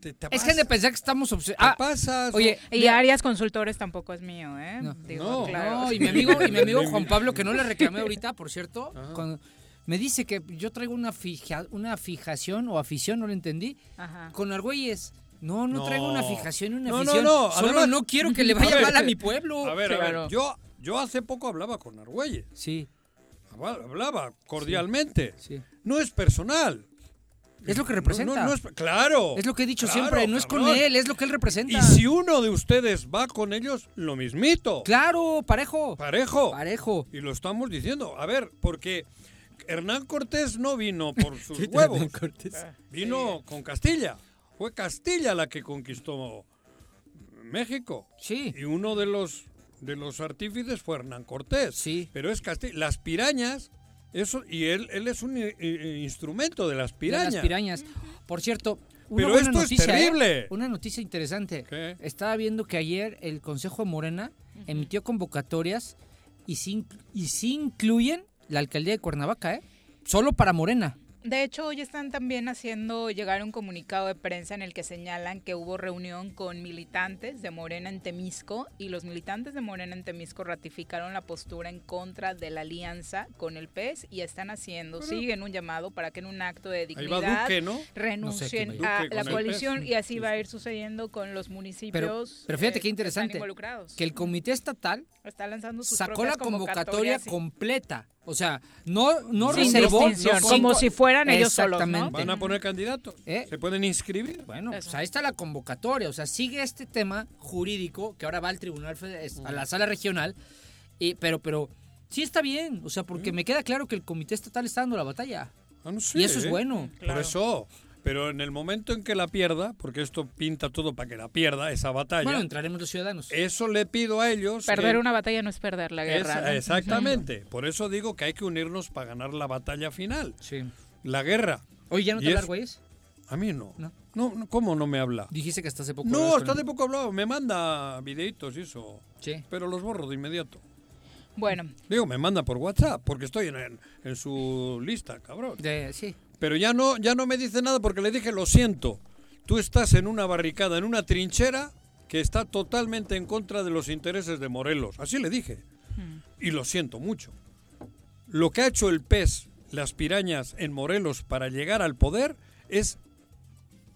Te, te Es que han de vas- pensar que estamos obse- te Ah, pasas. Oye, Y mira- Arias Consultores tampoco es mío, ¿eh? Digo, No. claro. No, y mi amigo, y mi amigo Juan Pablo, que no le reclamé ahorita, por cierto, cuando- me dice que yo traigo una, fija, una fijación o afición, no lo entendí, Ajá. con Argüelles. No, no, No. traigo una fijación, una No, no, afición. no, Solo además- no quiero que le vaya A ver, mal a mi pueblo. A ver, a Claro. ver, yo, yo hace poco hablaba con Argüelles. Sí. Hablaba cordialmente. Sí. No es personal. Es lo que representa. no, no es- claro. Es lo que he dicho claro, siempre, no es con él, es lo que él representa. Y si uno de ustedes va con ellos, lo mismito. Claro, parejo. Parejo. Parejo. Y lo estamos diciendo. A ver, porque Hernán Cortés no vino por sus ¿Qué huevos. Hernán Cortés? Vino con Castilla. Fue Castilla la que conquistó México. Sí. Y uno de los de los artífices fue Hernán Cortés. Sí. Pero es Castilla. Las pirañas, eso, y él, él es un i- i- instrumento de las De pirañas. las pirañas. Por cierto, una Pero buena esto es noticia, ¿eh? terrible. Una noticia interesante. ¿Qué? Estaba viendo que ayer el Consejo de Morena emitió convocatorias y sí, y sí incluyen la alcaldía de Cuernavaca, ¿eh? Solo para Morena. De hecho, hoy están también haciendo llegar un comunicado de prensa en el que señalan que hubo reunión con militantes de Morena en Temisco y los militantes de Morena en Temisco ratificaron la postura en contra de la alianza con el PES y están haciendo, Pero- siguen un llamado para que en un acto de dignidad Duque, ¿no? renuncien No sé a Duque la el coalición PES. y así va a ir sucediendo con los Pero, municipios pero fíjate eh, qué que interesante. están involucrados. Que el comité estatal Está lanzando sus sacó la convocatoria completa. O sea, no, no Sin reservó. distinción, los como cinco- si fueran ellos solos, ¿no? Exactamente. Van a poner candidatos. ¿Eh? Se pueden inscribir. Bueno, pues ahí está la convocatoria. O sea, sigue este tema jurídico que ahora va al tribunal, fede- es- a la sala regional. y- pero, pero sí está bien. O sea, porque me queda claro que el comité estatal está dando la batalla. Ah, no sé, y eso es ¿eh? bueno. Por eso. Pero en el momento en que la pierda, porque esto pinta todo para que la pierda, esa batalla. Bueno, entraremos los ciudadanos. Eso le pido a ellos. Perder que- una batalla no es perder la guerra. Esa- ¿no? exactamente. Por eso digo que hay que unirnos para ganar la batalla final. Sí. La guerra. Oye, ¿ya no te es- hablar, güeyes? A mí no. No. No, no, ¿cómo no me habla? Dijiste que hasta hace poco. No, de él. poco hablado. Me manda videitos y eso. Sí. Pero los borro de inmediato. Bueno, Digo, me manda por WhatsApp porque estoy en, en- en su lista, cabrón. De- sí. Pero ya no, ya no me dice nada porque le dije, lo siento. Tú estás en una barricada, en una trinchera que está totalmente en contra de los intereses de Morelos. Así le dije. Y lo siento mucho. Lo que ha hecho el pez, las pirañas en Morelos para llegar al poder es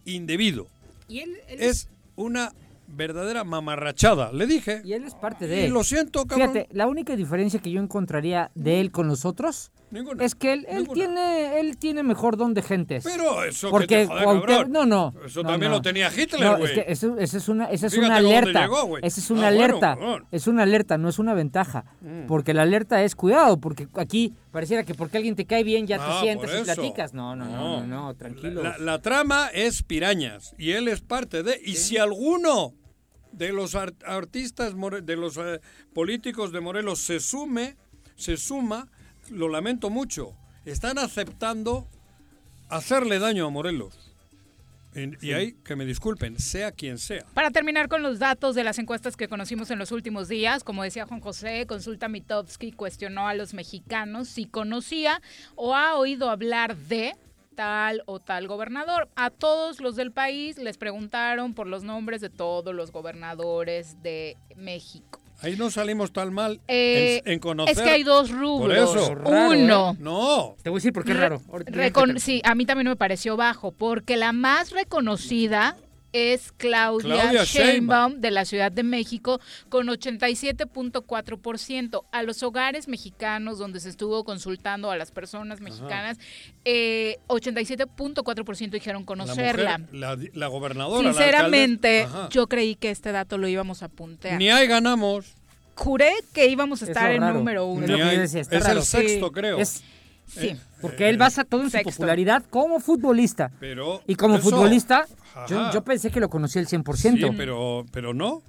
indebido. Y él, él Es una verdadera mamarrachada. Le dije. Y él es parte de. Y lo siento, cabrón. Fíjate, la única diferencia que yo encontraría de él con los otros Ninguna. es que él, él tiene él tiene mejor don de gentes. Pero eso que porque te Cuauhtémoc- no, no. Eso no, también no. lo tenía Hitler, No, güey. es que eso, eso es una, esa es Fíjate una alerta. llegó, esa es una Ah, bueno, alerta. es una alerta, no es una ventaja. Mm. Porque la alerta es cuidado, porque aquí pareciera que porque alguien te cae bien ya Ah, te sientas por y platicas. No, no, no, no, no, tranquilo. La, la trama es pirañas y él es parte de. Y si alguno de los ar- artistas, de los eh, políticos de Morelos se sume, se suma, lo lamento mucho. Están aceptando hacerle daño a Morelos. Y ahí, que me disculpen, sea quien sea. Para terminar con los datos de las encuestas que conocimos en los últimos días, como decía Juan José, Consulta Mitofsky cuestionó a los mexicanos si conocía o ha oído hablar de tal o tal gobernador. A todos los del país les preguntaron por los nombres de todos los gobernadores de México. Ahí no salimos tan mal Eh, en, en conocer. es que hay dos Por rubros. eso. Uno. No. Te voy a decir por qué es raro. Recon- sí, a mí también me pareció bajo, porque la más reconocida es Claudia, Claudia Sheinbaum, Sheinbaum. de la Ciudad de México con 87.4%. A los hogares mexicanos donde se estuvo consultando a las personas mexicanas, eh, 87.4% dijeron La conocerla. mujer, la, la gobernadora. Sinceramente, yo creí que este dato lo íbamos a puntear. Ni ahí ganamos. Juré que íbamos a estar es en número uno. Es lo que yo Ni hay- decía, está es raro. el sexto, Sí. creo. Es- Sí. Eh, porque él basa todo en su popularidad como futbolista. Pero Y como eso- futbolista, yo, pensé que lo conocía el 100%. Sí, pero, pero no.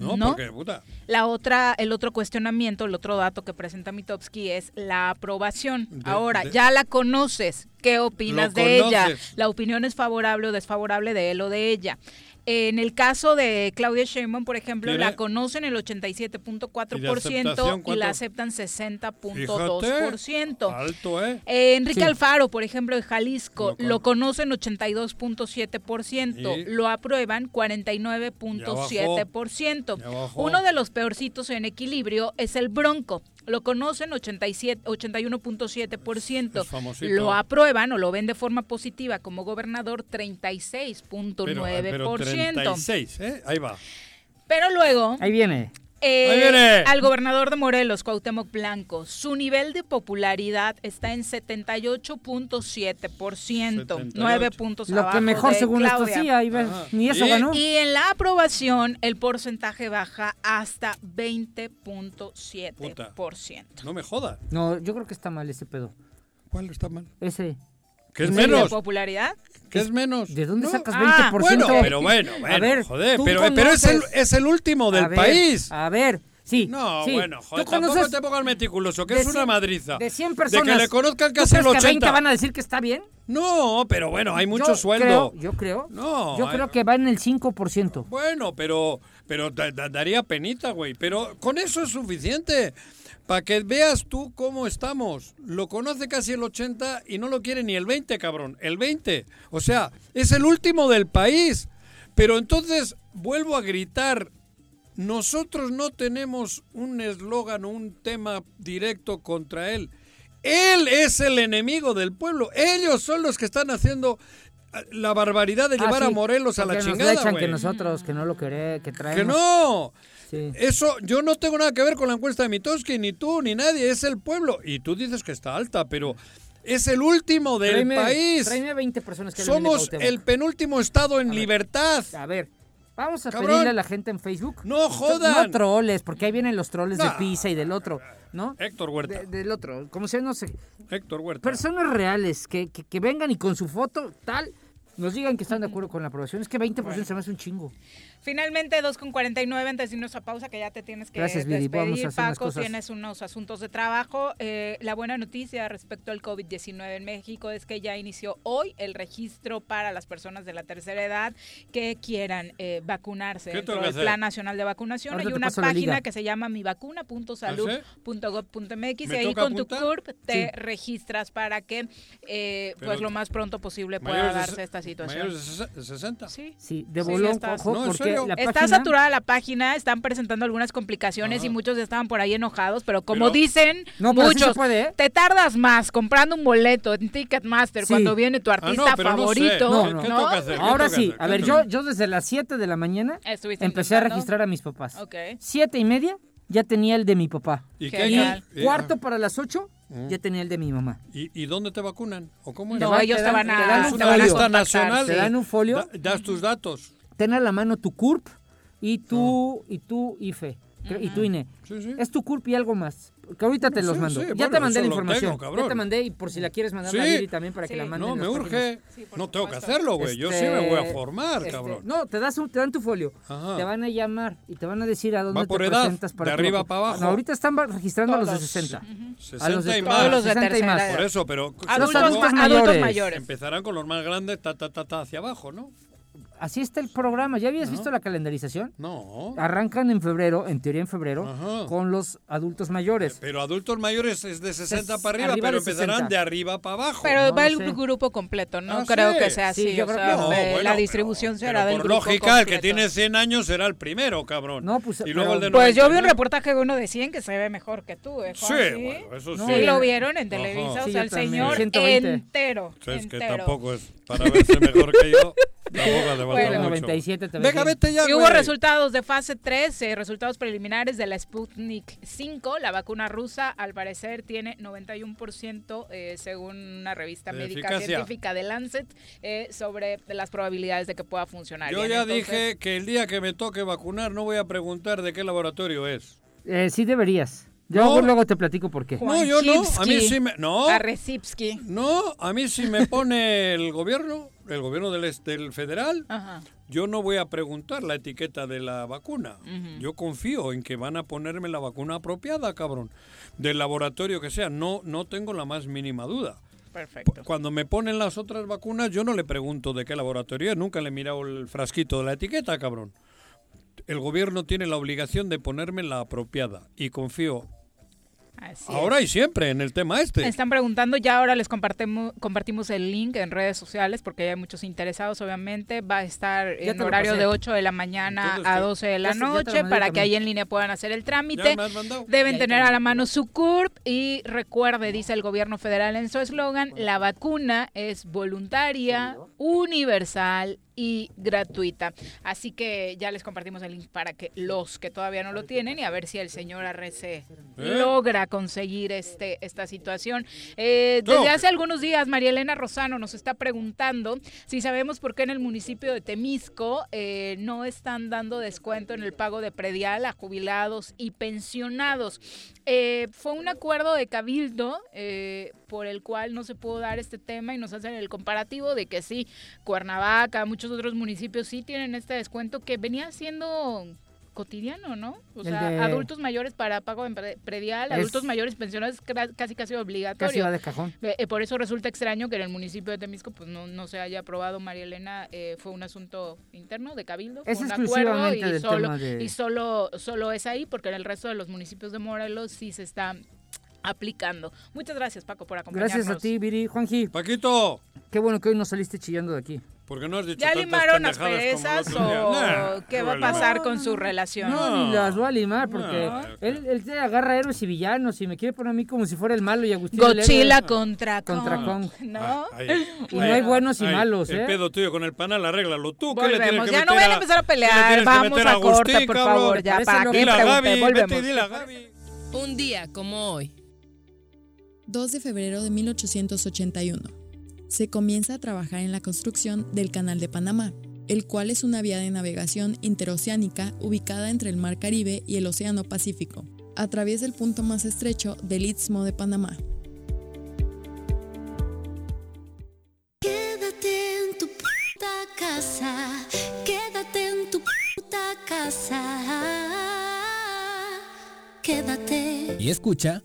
No, ¿No? porque, puta. La otra, el otro cuestionamiento, el otro dato que presenta Mitofsky es la aprobación. De- Ahora, de- ya la conoces. ¿Qué opinas de ella? La opinión es favorable o desfavorable de él o de ella. En el caso de Claudia Sheinbaum, por ejemplo, Tiene- la conocen el 87.4% aceptación y, cuánto? la aceptan 60.2%. Alto, ¿eh? Eh, Enrique Sí. Alfaro, por ejemplo, de Jalisco, Lo con- lo conocen 82.7%, Y- lo aprueban 49.7%. Ya bajó. Uno de los peorcitos en equilibrio es el Bronco. Lo conocen 87, 81.7%. Es famosito. Lo aprueban o lo ven de forma positiva como gobernador Pero, 36.9%. pero 36, ¿eh? Ahí va. Pero luego Ahí viene. Eh, al gobernador de Morelos, Cuauhtémoc Blanco, su nivel de popularidad está en 78.7%, 9 puntos Lo abajo que mejor de según esto sí, ahí ves, Ajá. ni eso Y- ganó. Y en la aprobación el porcentaje baja hasta 20.7%. No me jodas. No, yo creo que está mal ese pedo. ¿Cuál está mal? Ese. ¿Qué es ¿De menos? popularidad? ¿Qué es menos? ¿De dónde No. sacas Ah, 20%? Bueno, pero bueno, bueno, a ver, joder, pero, pero es, el, conoces- es el último del a ver, país. A ver, Sí. No, sí. bueno, joder, ¿Tú tampoco conoces te pongas meticuloso, que de es una madriza. De 100 De personas. que le conozcan ¿tú casi el crees que 80. 20 van a decir que está bien? No, pero bueno, hay mucho Yo sueldo. creo- yo creo. No, Yo hay- creo que va en el 5%. Bueno, pero, pero da- da- daría penita, güey. Pero con eso es suficiente. Para que veas tú cómo estamos. Lo conoce casi el 80 y no lo quiere ni el 20, cabrón. El 20. O sea, es el último del país. Pero entonces vuelvo a gritar. Nosotros no tenemos un eslogan o un tema directo contra él. Él es el enemigo del pueblo. Ellos son los que están haciendo la barbaridad de Ah, llevar a Morelos a la nos chingada, echan que nosotros, que no lo queremos, que traemos. Que no. Sí. Eso, yo no tengo nada que ver con la encuesta de Mitoski, ni tú, ni nadie, es el pueblo. Y tú dices que está alta, pero es el último del Tráeme- país. tráeme 20 personas que de Somos el penúltimo estado en libertad. A ver, vamos a Cabrón. pedirle a la gente en Facebook. No jodan. No troles, porque ahí vienen los troles de pizza y del otro, ¿no? Héctor Huerta. De- del otro, como sea, no sé. Héctor Huerta. Personas reales que, que, que vengan y con su foto, tal, nos digan que están de acuerdo con la aprobación. Es que 20% se me hace un chingo. Finalmente, 2 con 49, antes de irnos a pausa, que ya te tienes que Gracias, Viri. Vamos a despedir, hacer Paco, cosas. tienes unos asuntos de trabajo. Eh, la buena noticia respecto al COVID-19 en México es que ya inició hoy el registro para las personas de la tercera edad que quieran eh, vacunarse ¿Qué dentro del? Plan Nacional de Vacunación. Hay una página que se llama mivacuna.salud.gov.mx y ¿Me ahí con tu? CURP te Sí. registras para que eh, pues lo más pronto posible pueda darse se- esta situación. Mayores de ses- de 60. Sí. Sí, de Sí, ojo, No, ¿en porque la Está página... saturada la página, están presentando algunas complicaciones Ajá. y muchos estaban por ahí enojados, pero como Pero- dicen No, pero sí se muchos, puede, ¿eh? te tardas más comprando un boleto en Ticketmaster Sí. cuando viene tu Ah, artista no, pero no sé. favorito, No, ¿Qué- no. ¿Qué Ahora sí, hacer? a ver, ¿Qué yo, desde las 7 de la mañana Estuviste empecé a registrar a mis papás. Ok. Siete y media ya tenía el de mi papá. ¿Y qué? Genial. qué- Cuarto para las 8 Mm. ya tenía el de mi mamá. ¿Y, y dónde te vacunan? ¿O cómo es? No, Te dan- ellos te te dan- van te a, dan ¿Es un te folio. contactar, nacional? Te dan un folio, Da- das tus datos. Ten a la mano tu CURP y tu, y tu IFE. Y tu INE. Sí, sí. Es tu CURP y algo más. Que ahorita te Sí, los mando. sí, ya bueno, te mandé la información. tengo, ya te mandé y por si la quieres mandar Sí. a Viri también para que la manden. No, me urge. No tengo que hacerlo, güey. Yo sí Este, me voy a formar, este, cabrón. No, te, das un, te dan tu folio. Ajá. Te van a llamar y te van a decir a dónde Va por te edad, presentas para de arriba para abajo. No, ahorita están registrando a los de Todos. 60. A 60 los de y todos más. los de 60 y más. Por eso, pero Adultos, adultos mayores. empezarán con los más grandes, ta, ta, ta, ta, hacia abajo, ¿no? Así está el programa. ¿Ya habías No. visto la calendarización? No. Arrancan en febrero, en teoría en febrero, Ajá. con los adultos mayores. Pero adultos mayores es de 60 Es para arriba, arriba pero de empezarán 60. de arriba para abajo. Pero No va el sé. grupo completo, no Ah, creo sí. que sea Sí, así. yo o creo sea, que no. bueno, la pero- distribución será pero del por grupo lógica, el que tiene 100 años será el primero, cabrón. No, pues, y luego el de Pues yo vi un 99. reportaje de uno de 100 que se ve mejor que tú, ¿eh, Sí, bueno, eso No, sí. Sí, lo vieron en. Televisa, o sea, el señor 120. entero, es que entero. tampoco es para verse mejor que yo. Tampoco Bueno. mucho. 97 te ves Venga, vete ya, Y hubo resultados de fase 3, eh, resultados preliminares de la Sputnik 5. La vacuna rusa, al parecer, tiene 91%, eh, según una revista De médica eficacia. científica de Lancet, eh, sobre las probabilidades de que pueda funcionar. Yo bien. ya Entonces, dije que el día que me toque vacunar no voy a preguntar de qué laboratorio es. Eh, sí deberías. Yo No. luego te platico por qué. No, yo no. A mí sí me... No, A no, a mí sí me pone el gobierno, el gobierno del, del federal, Ajá. yo no voy a preguntar la etiqueta de la vacuna. Yo confío en que van a ponerme la vacuna apropiada, cabrón. Del laboratorio que sea. No, no tengo la más mínima duda. Perfecto. Cuando me ponen las otras vacunas, yo no le pregunto de qué laboratorio es. Nunca le he mirado el frasquito de la etiqueta, cabrón. El gobierno tiene la obligación de ponerme la apropiada. Y confío Así ahora y siempre en el tema este. Están preguntando, ya ahora les compartimos, compartimos el link en redes sociales porque hay muchos interesados, obviamente. Va a estar Ya en horario de 8 de la mañana Entonces, a ¿qué? 12 de la Ya ya noche para que ahí en línea puedan hacer el ¿Ya trámite. me? Deben tener te a la mano su CURP y recuerde, dice el gobierno federal en su eslogan, la vacuna es voluntaria, universal y gratuita. Así que ya les compartimos el link para que los que todavía no lo tienen y a ver si el señor RC logra conseguir este esta situación. Eh, desde hace algunos días María Elena Rosano nos está preguntando si sabemos por qué en el municipio de Temisco eh, no están dando descuento en el pago de predial a jubilados y pensionados. Eh, fue un acuerdo de cabildo eh, por el cual no se pudo dar este tema y nos hacen el comparativo de que sí, Cuernavaca, muchos otros municipios sí tienen este descuento que venía siendo cotidiano, ¿no? O El sea, de- adultos mayores para pago predial, Es- adultos mayores pensionados casi casi obligatorio. Casi va de cajón. Eh, eh, por eso resulta extraño que en el municipio de Temisco pues no, no se haya aprobado, María Elena, eh, fue un asunto interno de Cabildo, Es fue un acuerdo exclusivamente y solo, de- y solo, solo es ahí porque en el resto de los municipios de Morelos sí se está aplicando. Muchas gracias Paco por acompañarnos. Gracias a ti, Viri. Juanji. Paquito. Qué bueno que hoy no saliste chillando de aquí. ¿Por qué no has dicho ¿Ya limaron las perezas o Nah, qué va a pasar con su relación? No, ni las voy a limar porque él, él se agarra héroes y villanos y me quiere poner a mí como si fuera el malo y Agustín Godzilla héroe. contra Kong. Contra Kong. ¿No? Ay, Y no hay buenos y malos, El ¿eh? pedo tuyo con el panal, arréglalo tú. ¿qué le tienes que Ya meter no vayan a empezar a pelear. Vamos a Agustín, corte, por cabrón? favor. Ya, ¿para qué a a Gaby. Un día como hoy. 2 de febrero de 1881. Se comienza a trabajar en la construcción del Canal de Panamá, el cual es una vía de navegación interoceánica ubicada entre el Mar Caribe y el Océano Pacífico, a través del punto más estrecho del Istmo de Panamá. Quédate en tu puta casa, quédate en tu puta casa, quédate. Y escucha.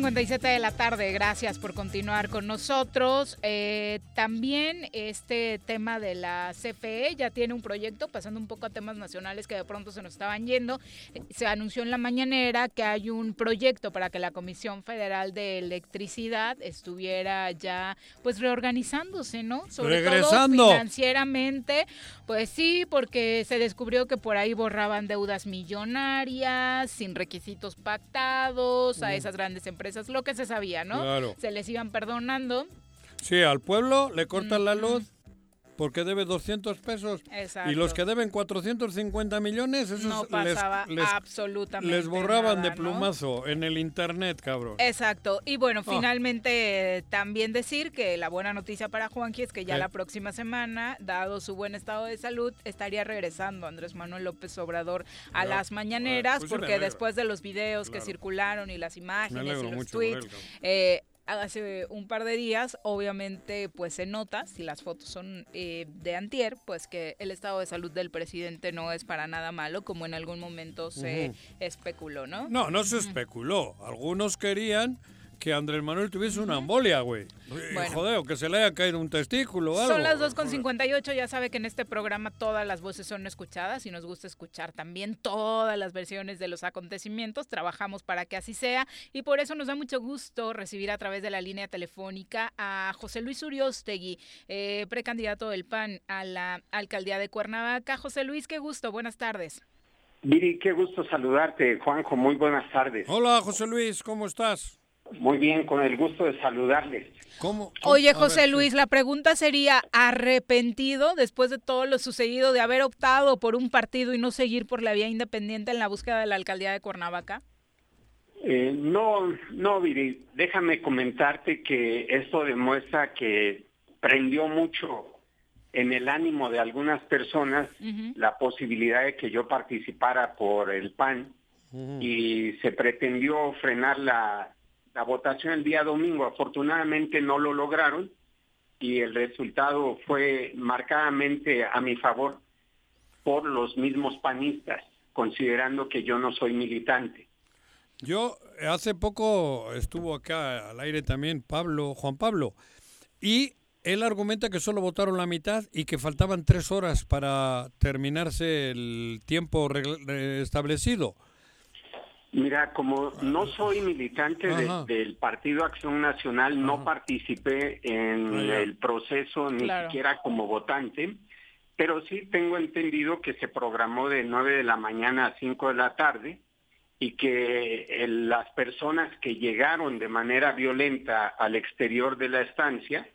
2.57 de la tarde, gracias por continuar con nosotros. Eh, también este tema de la CFE ya tiene un proyecto, pasando un poco a temas nacionales que de pronto se nos estaban yendo. Eh, Se anunció en la mañanera que hay un proyecto para que la Comisión Federal de Electricidad estuviera ya pues reorganizándose, ¿no? Sobre Regresando. todo financieramente, pues sí, porque se descubrió que por ahí borraban deudas millonarias, sin requisitos pactados, a Mm. esas grandes empresas, lo que se sabía, ¿no? Claro. Se les iban perdonando. Sí, al pueblo le cortan la luz porque debe 200 pesos. Exacto. Y los que deben 450 millones, esos No les- pasaba les, absolutamente les borraban de plumazo en el internet, cabrón. Exacto. Y bueno, Ah. finalmente eh, también decir que la buena noticia para Juanqui es que ya Eh. la próxima semana, dado su buen estado de salud, estaría regresando Andrés Manuel López Obrador a las mañaneras, pues porque después de los videos que circularon y las imágenes y los tweets, eh, hace un par de días, obviamente, pues se nota, si las fotos son eh, de antier, pues que el estado de salud del presidente no es para nada malo, como en algún momento se especuló, ¿no? No, no se especuló. Algunos querían que Andrés Manuel tuviese una embolia, güey. Bueno. Joder, o que se le haya caído un testículo o algo. Son las 2.58, ya sabe que en este programa todas las voces son escuchadas y nos gusta escuchar también todas las versiones de los acontecimientos, trabajamos para que así sea y por eso nos da mucho gusto recibir a través de la línea telefónica a José Luis Uriostegui, eh, precandidato del PAN a la alcaldía de Cuernavaca. José Luis, qué gusto, buenas tardes. Viri, qué gusto saludarte, Juanjo. Muy buenas tardes. Hola, José Luis, ¿cómo estás? Muy bien, con el gusto de saludarles. ¿Cómo? Oye, José ver, Luis, la pregunta sería, ¿arrepentido después de todo lo sucedido de haber optado por un partido y no seguir por la vía independiente en la búsqueda de la alcaldía de Cuernavaca? Eh, no, no, Viri, déjame comentarte que esto demuestra que prendió mucho en el ánimo de algunas personas la posibilidad de que yo participara por el PAN y se pretendió frenar la, la votación el día domingo. Afortunadamente no lo lograron y el resultado fue marcadamente a mi favor por los mismos panistas, considerando que yo no soy militante. Yo hace poco estuvo acá al aire también Pablo, Juan Pablo, y él argumenta que solo votaron la mitad y que faltaban tres horas para terminarse el tiempo eh, establecido. Mira, como no soy militante de- del Partido Acción Nacional, no participé en Ah, el proceso ni Claro. siquiera como votante, pero sí tengo entendido que se programó de 9 de la mañana a 5 de la tarde y que el- las personas que llegaron de manera violenta al exterior de la estancia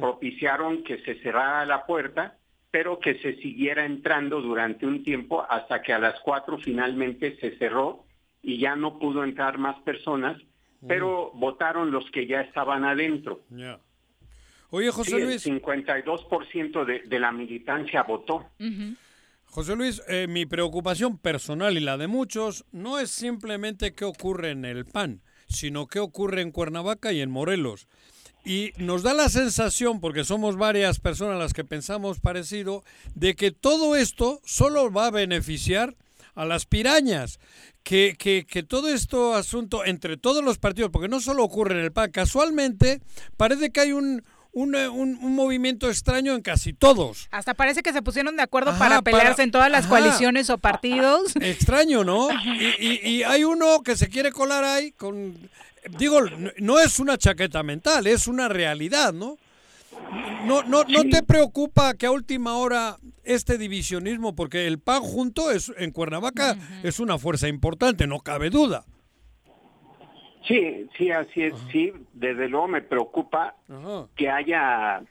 propiciaron que se cerrara la puerta, pero que se siguiera entrando durante un tiempo hasta que a las 4 finalmente se cerró y ya no pudo entrar más personas, pero votaron los que ya estaban adentro. Oye, José Sí, el Luis. 52% de, de la militancia votó. José Luis, eh, mi preocupación personal y la de muchos no es simplemente qué ocurre en el PAN, sino qué ocurre en Cuernavaca y en Morelos. Y nos da la sensación, porque somos varias personas las que pensamos parecido, de que todo esto solo va a beneficiar a las pirañas. Que, que, que todo esto asunto entre todos los partidos, porque no solo ocurre en el PAN, casualmente parece que hay un, un, eh, un- un movimiento extraño en casi todos. Hasta parece que se pusieron de acuerdo Ajá, para pelearse para- en todas las ajá. coaliciones o partidos. Extraño, ¿no? Y, y- y hay uno que se quiere colar ahí con... Digo, no- no es una chaqueta mental, es una realidad, ¿no? No, no, no te preocupa que a última hora este divisionismo, porque el PAN junto es, en Cuernavaca es una fuerza importante, no cabe duda. Sí, sí, así es. Sí, desde luego me preocupa que haya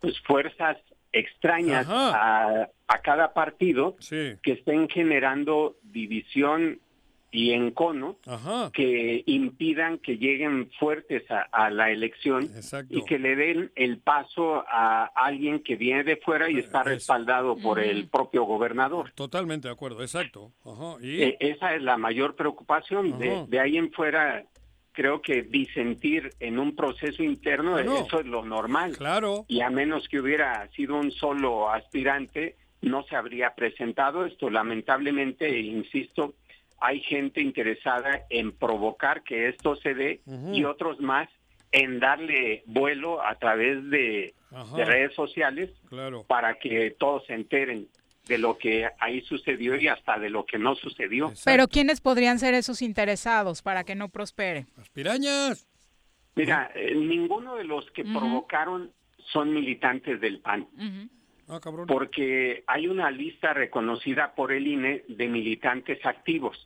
pues fuerzas extrañas a, a cada partido que estén generando división y encono que impidan que lleguen fuertes a, a la elección y que le den el paso a alguien que viene de fuera y está respaldado por el propio gobernador. Totalmente de acuerdo, exacto. Ajá, y- Eh, esa es la mayor preocupación. De, Ajá. de ahí en fuera, creo que disentir en un proceso interno, Claro. eso es lo normal. Claro. Y a menos que hubiera sido un solo aspirante, no se habría presentado esto. Lamentablemente, insisto, hay gente interesada en provocar que esto se dé y otros más en darle vuelo a través de, redes sociales Claro. para que todos se enteren de lo que ahí sucedió y hasta de lo que no sucedió. Pero ¿quiénes podrían ser esos interesados para que no prospere? Las pirañas. Mira, eh, ninguno de los que provocaron son militantes del PAN. Ah, cabrón. Porque hay una lista reconocida por el INE de militantes activos.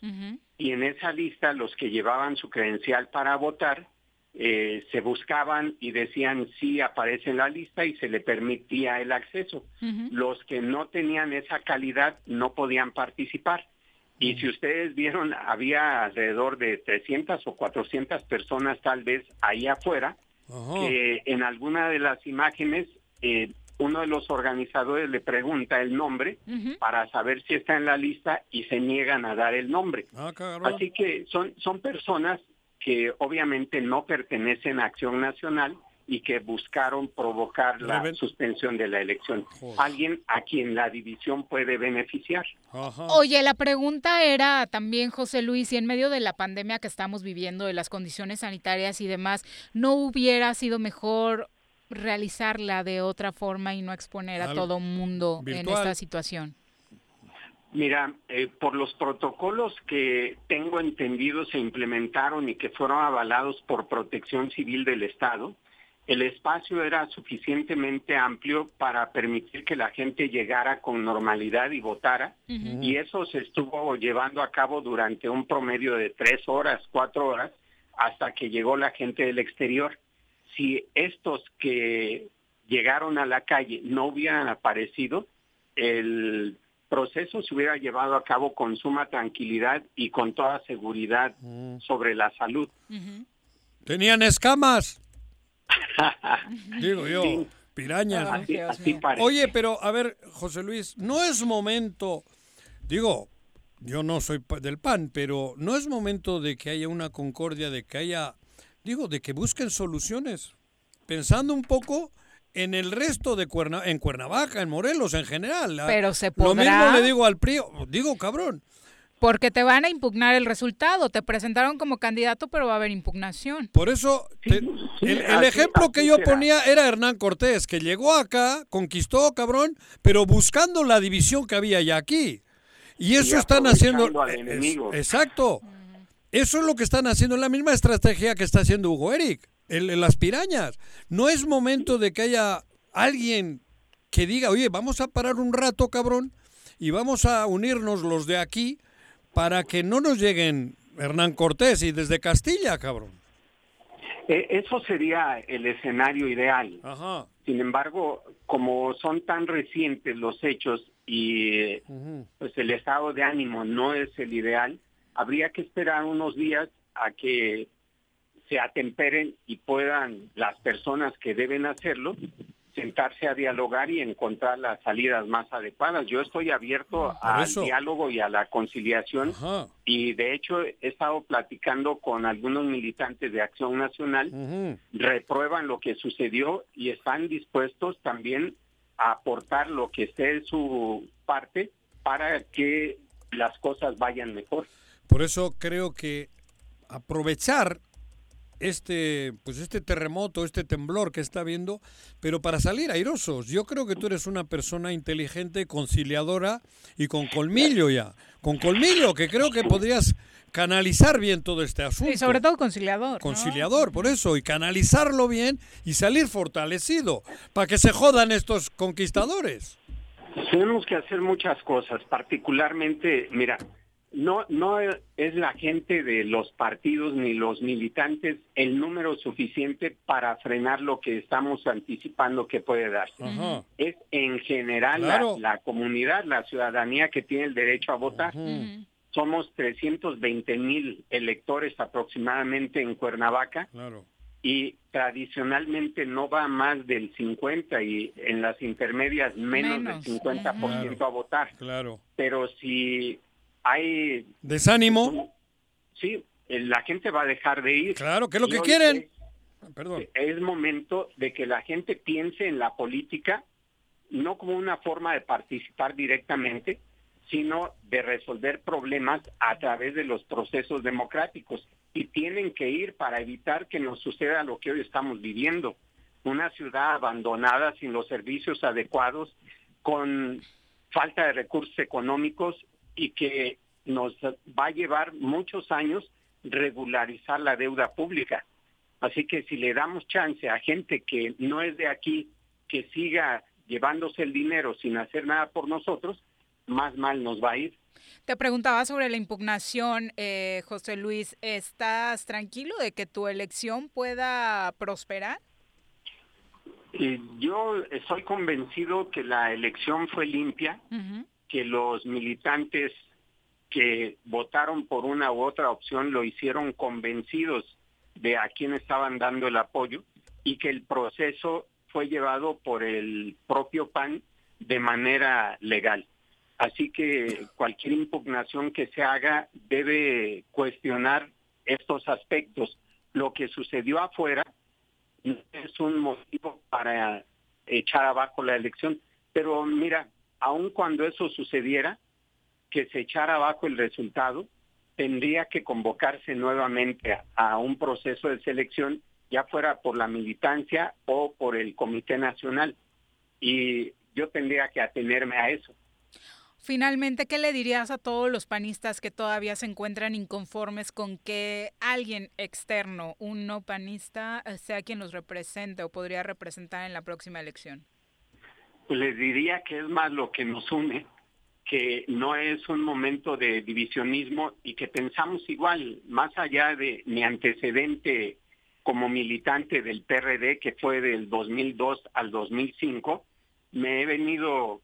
Y en esa lista los que llevaban su credencial para votar eh, se buscaban y decían sí aparece en la lista y se le permitía el acceso. Los que no tenían esa calidad no podían participar. Y si ustedes vieron, había alrededor de 300 o 400 personas tal vez ahí afuera, que en alguna de las imágenes eh, uno de los organizadores le pregunta el nombre para saber si está en la lista y se niegan a dar el nombre. Ah. Así que son, son personas que obviamente no pertenecen a Acción Nacional y que buscaron provocar la Reven- suspensión de la elección. Alguien a quien la división puede beneficiar. Oye, la pregunta era también, José Luis, si en medio de la pandemia que estamos viviendo, de las condiciones sanitarias y demás, ¿no hubiera sido mejor realizarla de otra forma y no exponer a todo mundo en esta situación? Mira, eh, por los protocolos que tengo entendido se implementaron y que fueron avalados por Protección Civil del Estado, el espacio era suficientemente amplio para permitir que la gente llegara con normalidad y votara. Y eso se estuvo llevando a cabo durante un promedio de tres horas, cuatro horas, hasta que llegó la gente del exterior. Si estos que llegaron a la calle no hubieran aparecido, el proceso se hubiera llevado a cabo con suma tranquilidad y con toda seguridad sobre la salud. Tenían escamas. Digo yo, pirañas. ¿no? Así- así parece. Oye, pero a ver, José Luis, no es momento, digo, yo no soy del PAN, pero no es momento de que haya una concordia, de que haya, digo, de que busquen soluciones, pensando un poco en el resto de Cuerna, en Cuernavaca, en Morelos, en general. Pero se Lo podrá. mismo le digo al PRI, digo, cabrón. Porque te van a impugnar el resultado. Te presentaron como candidato, pero va a haber impugnación. Por eso, te- el, el así- ejemplo que yo será. ponía era Hernán Cortés, que llegó acá, conquistó, cabrón, pero buscando la división que había ya aquí. Y eso Y están haciendo... al es- enemigo. exacto. Eso es lo que están haciendo, la misma estrategia que está haciendo Hugo Eric, el, las pirañas. No es momento de que haya alguien que diga, oye, vamos a parar un rato, cabrón, y vamos a unirnos los de aquí para que no nos lleguen Hernán Cortés y desde Castilla, cabrón. Eh, eso sería el escenario ideal. Sin embargo, como son tan recientes los hechos y pues el estado de ánimo no es el ideal, habría que esperar unos días a que se atemperen y puedan las personas que deben hacerlo sentarse a dialogar y encontrar las salidas más adecuadas. Yo estoy abierto al eso. diálogo y a la conciliación y de hecho he estado platicando con algunos militantes de Acción Nacional, reprueban lo que sucedió y están dispuestos también a aportar lo que esté de su parte para que las cosas vayan mejor. Por eso creo que aprovechar este, pues este terremoto, este temblor que está habiendo, pero para salir airosos. Yo creo que tú eres una persona inteligente, conciliadora y con colmillo ya. Con colmillo, que creo que podrías canalizar bien todo este asunto. Y sobre todo conciliador. ¿no? Conciliador, por eso, y canalizarlo bien y salir fortalecido, para que se jodan estos conquistadores. Tenemos que hacer muchas cosas, particularmente, mira, no, no es la gente de los partidos ni los militantes el número suficiente para frenar lo que estamos anticipando que puede darse. Ajá. Es en general la- Claro. la, comunidad, la ciudadanía que tiene el derecho a votar. Somos 320 mil electores aproximadamente en Cuernavaca Claro. y tradicionalmente no va más del 50 y en las intermedias menos, Menos. del 50% a votar. Claro. Pero si hay... Desánimo. Sí, eh, la gente va a dejar de ir. Claro, que es lo que quieren. Es, Perdón. es momento de que la gente piense en la política no como una forma de participar directamente, sino de resolver problemas a través de los procesos democráticos y tienen que ir para evitar que nos suceda lo que hoy estamos viviendo, una ciudad abandonada sin los servicios adecuados, con falta de recursos económicos y que nos va a llevar muchos años regularizar la deuda pública. Así que si le damos chance a gente que no es de aquí, que siga llevándose el dinero sin hacer nada por nosotros, más mal nos va a ir. Te preguntaba sobre la impugnación, eh, José Luis. ¿Estás tranquilo de que tu elección pueda prosperar? Y yo estoy convencido que la elección fue limpia, que los militantes que votaron por una u otra opción lo hicieron convencidos de a quién estaban dando el apoyo y que el proceso fue llevado por el propio PAN de manera legal. Así que cualquier impugnación que se haga debe cuestionar estos aspectos. Lo que sucedió afuera es un motivo para echar abajo la elección, pero mira, aun cuando eso sucediera, que se echara abajo el resultado, tendría que convocarse nuevamente a, un proceso de selección, ya fuera por la militancia o por el Comité Nacional. Y yo tendría que atenerme a eso. Finalmente, ¿qué le dirías a todos los panistas que todavía se encuentran inconformes con que alguien externo, un no panista, eh, sea quien los represente o podría representar en la próxima elección? Pues les diría que es más lo que nos une, que no es un momento de divisionismo y que pensamos igual, más allá de mi antecedente como militante del PRD, que fue del 2002 al 2005, me he venido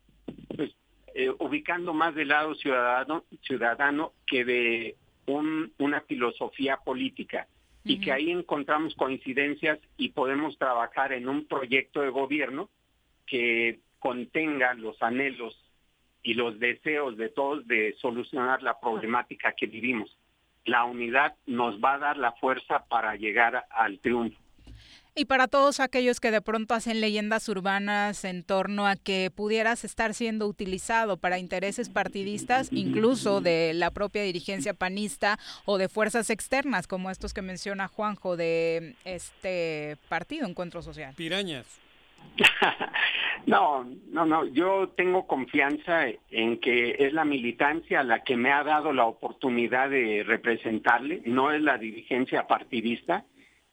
pues, eh, ubicando más del lado ciudadano, ciudadano que de un, una filosofía política. Y que ahí encontramos coincidencias y podemos trabajar en un proyecto de gobierno que contenga los anhelos y los deseos de todos de solucionar la problemática que vivimos. La unidad nos va a dar la fuerza para llegar al triunfo. Y para todos aquellos que de pronto hacen leyendas urbanas en torno a que pudieras estar siendo utilizado para intereses partidistas, incluso de la propia dirigencia panista o de fuerzas externas, como estos que menciona Juanjo de este partido Encuentro Social. Pirañas. No, no, no, yo tengo confianza en que es la militancia la que me ha dado la oportunidad de representarle, no es la dirigencia partidista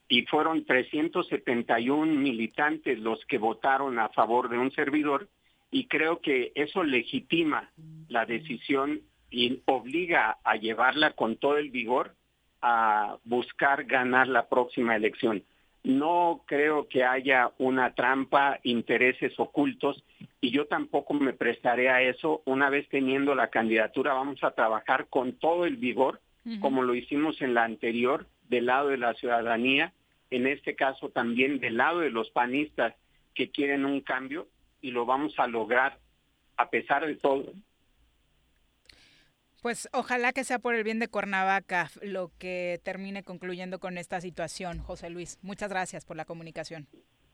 y fueron 371 militantes los que votaron a favor de un servidor y creo que eso legitima la decisión y obliga a llevarla con todo el vigor a buscar ganar la próxima elección. No creo que haya una trampa, intereses ocultos y yo tampoco me prestaré a eso. Una vez teniendo la candidatura vamos a trabajar con todo el vigor, como lo hicimos en la anterior, del lado de la ciudadanía, en este caso también del lado de los panistas que quieren un cambio y lo vamos a lograr a pesar de todo. Pues ojalá que sea por el bien de Cuernavaca lo que termine concluyendo con esta situación, José Luis. Muchas gracias por la comunicación.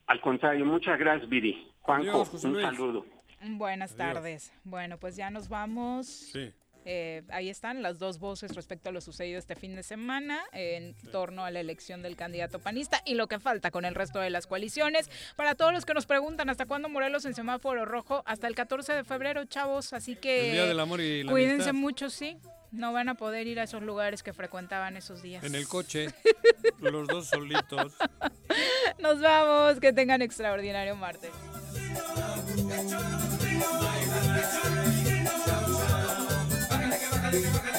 Al contrario, muchas gracias, Viri. Juanjo, un saludo. Buenas tardes. Bueno, pues ya nos vamos. Sí. Eh, ahí están las dos voces respecto a lo sucedido este fin de semana en torno a la elección del candidato panista y lo que falta con el resto de las coaliciones. Para todos los que nos preguntan hasta cuándo Morelos en semáforo rojo, hasta el 14 de febrero, chavos. Así que El Día del Amor y la cuídense Amistad. mucho, sí. No van a poder ir a esos lugares que frecuentaban esos días. En el coche, los dos solitos. Nos vamos, que tengan extraordinario martes. Bájale,